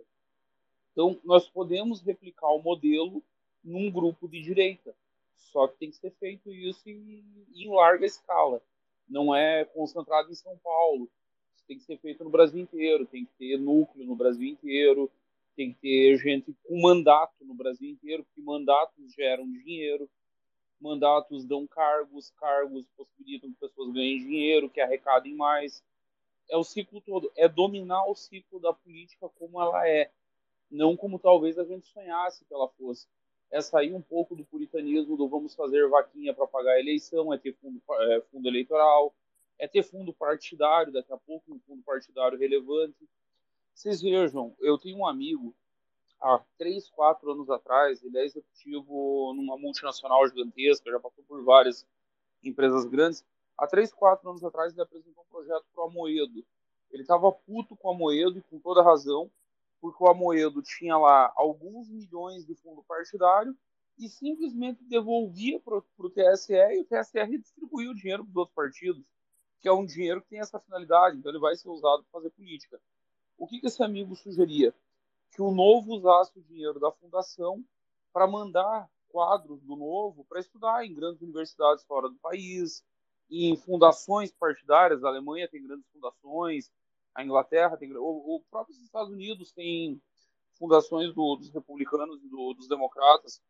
Então, nós podemos replicar o modelo num grupo de direita. Só que tem que ser feito isso em, em larga escala não é concentrado em São Paulo. Isso tem que ser feito no Brasil inteiro, tem que ter núcleo no Brasil inteiro, tem que ter gente com mandato no Brasil inteiro, porque mandatos geram dinheiro, mandatos dão cargos, cargos possibilitam que pessoas ganhem dinheiro, que arrecadem mais. É o ciclo todo, é dominar o ciclo da política como ela é, não como talvez a gente sonhasse que ela fosse é sair um pouco do puritanismo do vamos fazer vaquinha para pagar a eleição, é ter fundo, é, fundo eleitoral, é ter fundo partidário, daqui a pouco um fundo partidário relevante. Vocês vejam, eu tenho um amigo, há três, quatro anos atrás, ele é executivo numa multinacional gigantesca, já passou por várias empresas grandes. Há três, quatro anos atrás, ele apresentou um projeto para o Amoedo. Ele estava puto com o Amoedo e com toda razão, porque o Amoedo tinha lá alguns milhões de fundo partidário e simplesmente devolvia para o TSE e o TSE redistribuía o dinheiro para os outros partidos, que é um dinheiro que tem essa finalidade, então ele vai ser usado para fazer política. O que, que esse amigo sugeria? Que o Novo usasse o dinheiro da fundação para mandar quadros do Novo para estudar em grandes universidades fora do país, em fundações partidárias. A Alemanha tem grandes fundações, a Inglaterra tem o, o próprio Estados Unidos tem fundações do, dos republicanos e do, dos democratas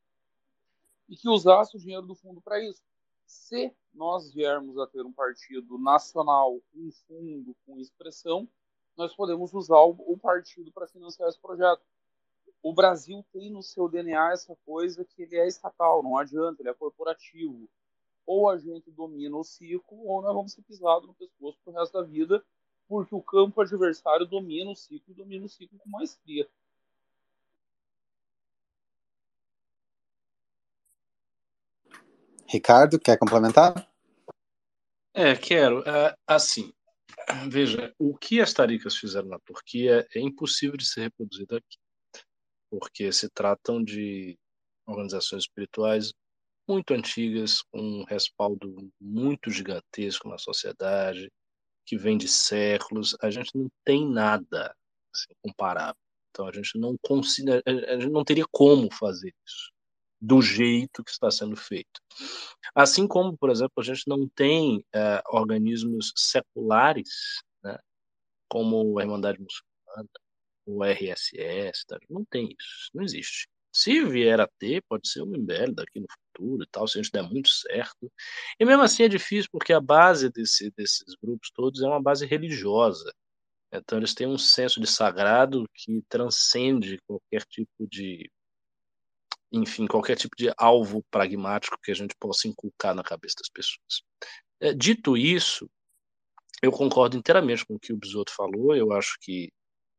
e que usasse o dinheiro do fundo para isso. Se nós viermos a ter um partido nacional com fundo, com expressão, nós podemos usar o partido para financiar esse projeto. O Brasil tem no seu DNA essa coisa que ele é estatal, não adianta, ele é corporativo. Ou a gente domina o ciclo, ou nós vamos ser pisados no pescoço pro resto da vida, porque o campo adversário domina o ciclo e domina o ciclo com maestria. Ricardo, quer complementar? É, quero. É, assim, veja, o que as taricas fizeram na Turquia é impossível de ser reproduzido aqui, porque se tratam de organizações espirituais muito antigas, com um respaldo muito gigantesco na sociedade, que vem de séculos. A gente não tem nada assim, comparável. Então a gente não considera, a gente não teria como fazer isso do jeito que está sendo feito. Assim como, por exemplo, a gente não tem é, organismos seculares, né, como a Irmandade Muçulmana, o RSS, tá? não tem isso, não existe. Se vier a ter, pode ser um MBL daqui no futuro e tal, se a gente der muito certo. E mesmo assim é difícil, porque a base desse, desses grupos todos é uma base religiosa. Então eles têm um senso de sagrado que transcende qualquer tipo de enfim, qualquer tipo de alvo pragmático que a gente possa inculcar na cabeça das pessoas. É, dito isso, eu concordo inteiramente com o que o Bisotto falou, eu acho que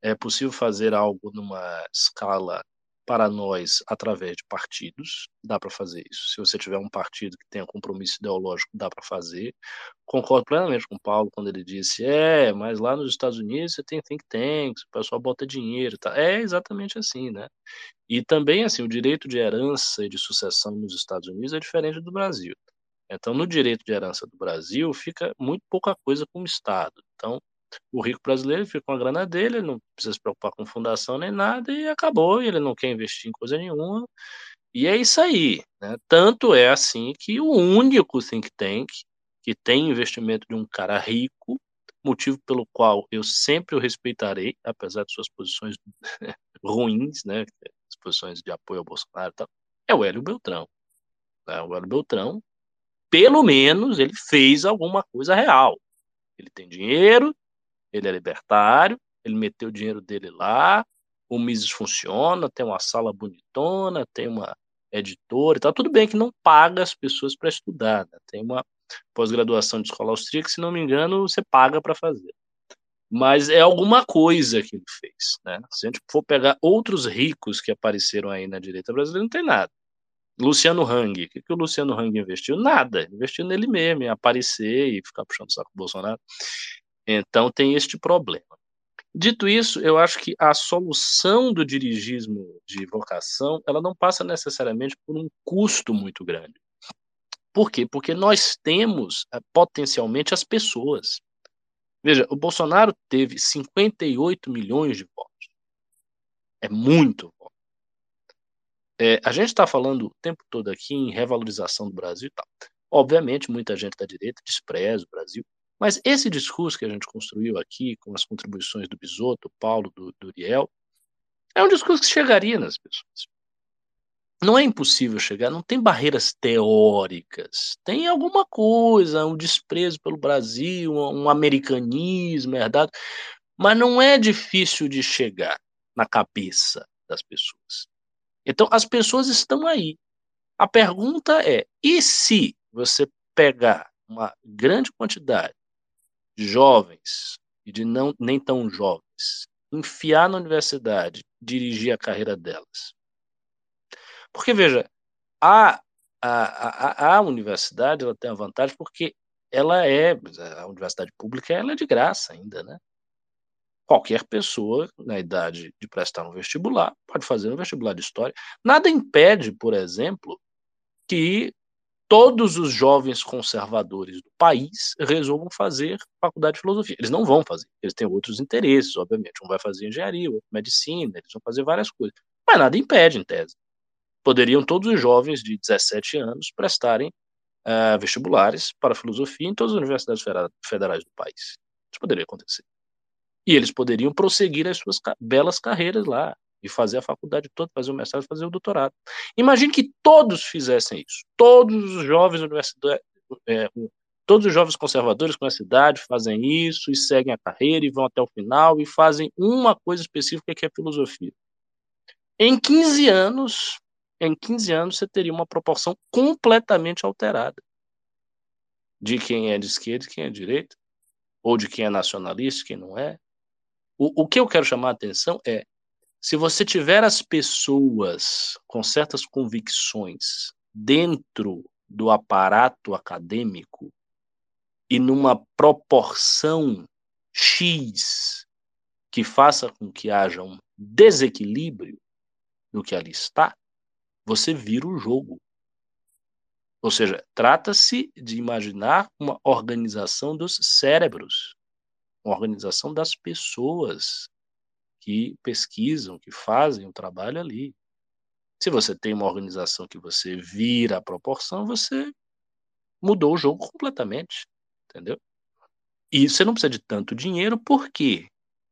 é possível fazer algo numa escala para nós através de partidos, dá para fazer isso. Se você tiver um partido que tenha compromisso ideológico, dá para fazer. Concordo plenamente com o Paulo quando ele disse: é, mas lá nos Estados Unidos você tem think tanks, o pessoal bota dinheiro. Tá? É exatamente assim, né? E também, assim, o direito de herança e de sucessão nos Estados Unidos é diferente do Brasil. Então, no direito de herança do Brasil, fica muito pouca coisa como Estado. Então, o rico brasileiro fica com a grana dele, ele não precisa se preocupar com fundação nem nada, e acabou, ele não quer investir em coisa nenhuma. E é isso aí. Né? Tanto é assim que o único think tank que tem investimento de um cara rico, motivo pelo qual eu sempre o respeitarei, apesar de suas posições ruins, né? Posições de apoio ao Bolsonaro tal, é o Hélio Beltrão. Né? O Hélio Beltrão, pelo menos, ele fez alguma coisa real. Ele tem dinheiro, ele é libertário, ele meteu o dinheiro dele lá, o Mises funciona, tem uma sala bonitona, tem uma editora e tal. Tudo bem que não paga as pessoas para estudar, né? tem uma pós-graduação de escola austríaca, se não me engano, você paga para fazer. Mas é alguma coisa que ele fez. Né? Se a gente for pegar outros ricos que apareceram aí na direita brasileira, não tem nada. Luciano Hang, o que, que o Luciano Hang investiu? Nada, investiu nele mesmo, em aparecer e ficar puxando o saco do Bolsonaro. Então tem este problema. Dito isso, eu acho que a solução do dirigismo de vocação, ela não passa necessariamente por um custo muito grande. Por quê? Porque nós temos eh, potencialmente as pessoas. Veja, o Bolsonaro teve 58 milhões de votos. É muito voto. É, a gente está falando o tempo todo aqui em revalorização do Brasil e tal. Obviamente, muita gente da direita despreza o Brasil, mas esse discurso que a gente construiu aqui, com as contribuições do Bisotto, do Paulo, do, do Uriel, é um discurso que chegaria nas pessoas. Não é impossível chegar, não tem barreiras teóricas. Tem alguma coisa, um desprezo pelo Brasil, um, americanismo herdado, mas não é difícil de chegar na cabeça das pessoas. Então, as pessoas estão aí. A pergunta é: e se você pegar uma grande quantidade jovens e de não nem tão jovens enfiar na universidade, dirigir a carreira delas. Porque, veja, a, a, a, a universidade ela tem a vantagem porque ela é, a universidade pública ela é de graça ainda, né? Qualquer pessoa na idade de prestar um vestibular pode fazer um vestibular de história. Nada impede, por exemplo, que todos os jovens conservadores do país resolvam fazer faculdade de filosofia. Eles não vão fazer, eles têm outros interesses, obviamente. Um vai fazer engenharia, outro medicina, eles vão fazer várias coisas. Mas nada impede, em tese. Poderiam todos os jovens de 17 anos prestarem uh, vestibulares para filosofia em todas as universidades federais do país. Isso poderia acontecer. E eles poderiam prosseguir as suas belas carreiras lá, e fazer a faculdade toda, fazer o mestrado, fazer o doutorado. Imagine que todos fizessem isso. Todos os jovens é, todos os jovens conservadores com essa idade fazem isso e seguem a carreira e vão até o final e fazem uma coisa específica que é filosofia. Em 15 anos, em 15 anos você teria uma proporção completamente alterada de quem é de esquerda e quem é de direita, ou de quem é nacionalista e quem não é. O, o que eu quero chamar a atenção é se você tiver as pessoas com certas convicções dentro do aparato acadêmico e numa proporção X que faça com que haja um desequilíbrio no que ali está, você vira o jogo. Ou seja, trata-se de imaginar uma organização dos cérebros, uma organização das pessoas que pesquisam, que fazem o trabalho ali. Se você tem uma organização que você vira a proporção, você mudou o jogo completamente, entendeu? E você não precisa de tanto dinheiro, por quê?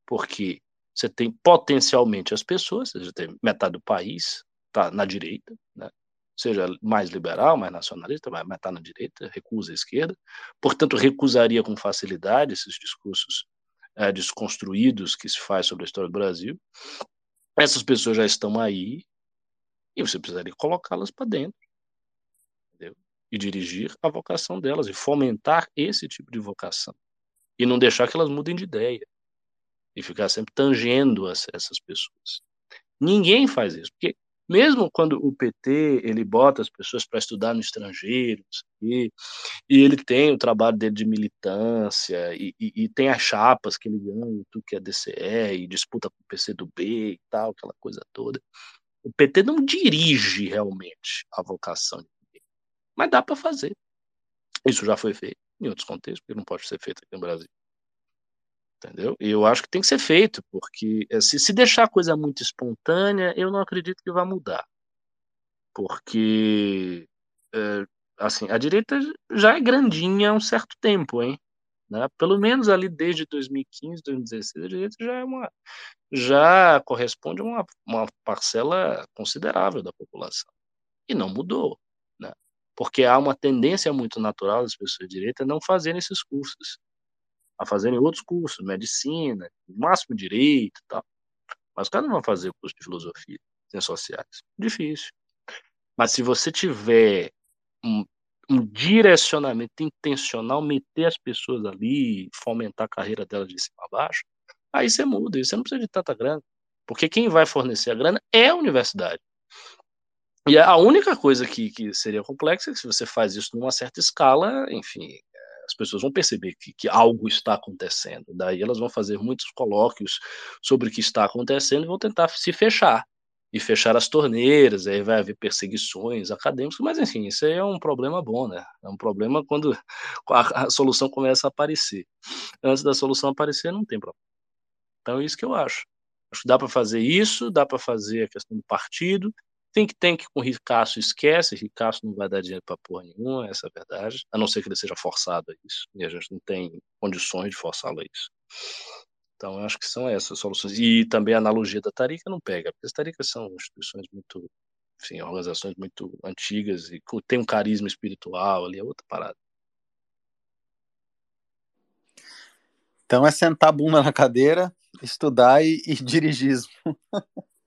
Porque você tem potencialmente as pessoas, você tem metade do país tá na direita, né? seja mais liberal, mais nacionalista, mas está na direita, recusa a esquerda, portanto recusaria com facilidade esses discursos é, desconstruídos que se faz sobre a história do Brasil. Essas pessoas já estão aí e você precisaria colocá-las para dentro entendeu? e dirigir a vocação delas e fomentar esse tipo de vocação e não deixar que elas mudem de ideia e ficar sempre tangendo as, essas pessoas. Ninguém faz isso, porque mesmo quando o PT ele bota as pessoas para estudar no estrangeiro e, e ele tem o trabalho dele de militância e, e, e, tem as chapas que ele ganha, tudo que é DCE e disputa com o PCdoB e tal, aquela coisa toda. O PT não dirige realmente a vocação de ninguém, mas dá para fazer. Isso já foi feito em outros contextos, porque não pode ser feito aqui no Brasil entendeu? E eu acho que tem que ser feito, porque eh, se, se deixar a coisa muito espontânea, eu não acredito que vai mudar. Porque, é, assim, a direita já é grandinha há um certo tempo, hein? Né? Pelo menos ali desde 2015, 2016, a direita já é uma, já corresponde a uma, uma parcela considerável da população. E não mudou, né? Porque há uma tendência muito natural das pessoas de direita não fazerem esses cursos a fazerem outros cursos, medicina, no máximo direito e tal. Mas os caras não vão fazer curso de filosofia, ciências sociais. Difícil. Mas se você tiver um, um direcionamento intencional, meter as pessoas ali, fomentar a carreira delas de cima a baixo, aí você muda, e você não precisa de tanta grana. Porque quem vai fornecer a grana é a universidade. E a única coisa que, que seria complexa é que se você faz isso numa certa escala, enfim, as pessoas vão perceber que, que, algo está acontecendo. Daí elas vão fazer muitos colóquios sobre o que está acontecendo e vão tentar se fechar e fechar as torneiras, aí vai haver perseguições acadêmicas, mas enfim, isso aí é um problema bom, né? É um problema quando a, a solução começa a aparecer. Antes da solução aparecer, não tem problema. Então é isso que eu acho. Acho que dá para fazer isso, dá para fazer a questão do partido, Think Tank com Ricaço esquece, Ricaço não vai dar dinheiro para porra nenhuma, essa é a verdade, a não ser que ele seja forçado a isso, e a gente não tem condições de forçá-lo a isso. Então, eu acho que são essas soluções. E também a analogia da Tarica não pega, porque as Taricas são instituições muito, enfim, organizações muito antigas e tem um carisma espiritual ali, é outra parada. Então é sentar a bunda na cadeira, estudar e, e dirigismo.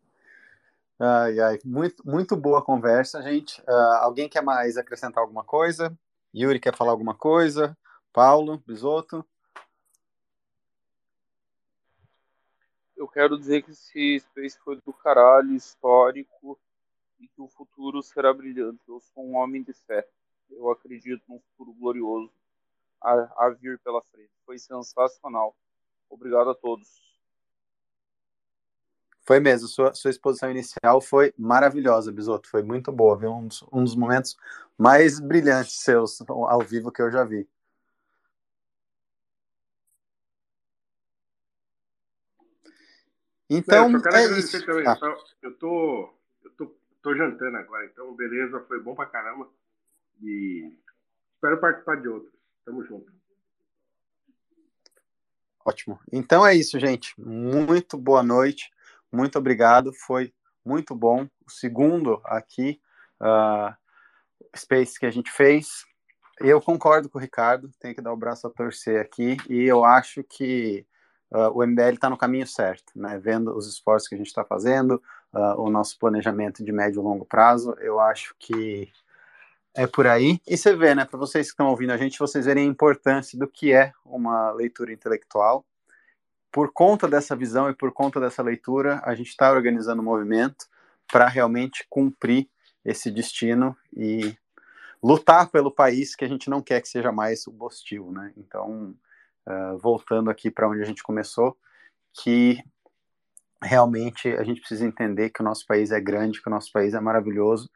Ai, ai, muito, muito boa conversa, gente. Uh, alguém quer mais acrescentar alguma coisa? Yuri quer falar alguma coisa? Paulo, Bisotto? Eu quero dizer que esse Space foi do caralho, histórico, e que o futuro será brilhante. Eu sou um homem de fé. Eu acredito num futuro glorioso a, a vir pela frente. Foi sensacional. Obrigado a todos. Foi mesmo, sua, sua exposição inicial foi maravilhosa, Bisoto, foi muito boa, viu? Um dos, um dos momentos mais brilhantes seus ao vivo que eu já vi. Então, Não, eu quero é agradecer isso. também. Ah. Só, eu tô, eu tô, tô jantando agora, então beleza, foi bom pra caramba. E espero participar de outros. Tamo junto. Ótimo. Então é isso, gente. Muito boa noite. Muito obrigado. Foi muito bom. O segundo aqui, uh, Space que a gente fez. eu concordo com o Ricardo, tem que dar o braço a torcer aqui, e eu acho que uh, o MBL está no caminho certo, né? Vendo os esforços que a gente está fazendo, uh, o nosso planejamento de médio e longo prazo, eu acho que é por aí. E você vê, né, para vocês que estão ouvindo a gente, vocês verem a importância do que é uma leitura intelectual. Por conta dessa visão e por conta dessa leitura, a gente está organizando um movimento para realmente cumprir esse destino e lutar pelo país que a gente não quer que seja mais o Bostil, né? Então, uh, voltando aqui para onde a gente começou, que realmente a gente precisa entender que o nosso país é grande, que o nosso país é maravilhoso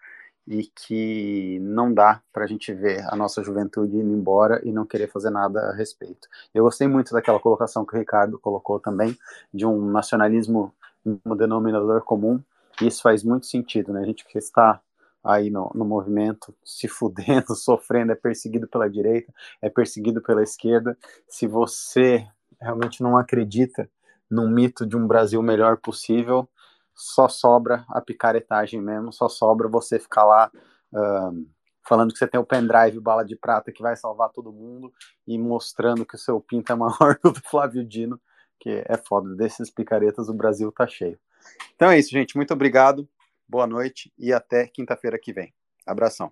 e que não dá para a gente ver a nossa juventude indo embora e não querer fazer nada a respeito. Eu gostei muito daquela colocação que o Ricardo colocou também, de um nacionalismo um denominador comum, e isso faz muito sentido, né? A gente que está aí no, no movimento, se fudendo, sofrendo, é perseguido pela direita, é perseguido pela esquerda. Se você realmente não acredita num mito de um Brasil melhor possível, só sobra a picaretagem mesmo, só sobra você ficar lá uh, falando que você tem o pendrive bala de prata que vai salvar todo mundo e mostrando que o seu pinto é maior do Flávio Dino, que é foda. Desses picaretas o Brasil tá cheio. Então é isso, gente. Muito obrigado boa noite e até quinta-feira que vem. Abração.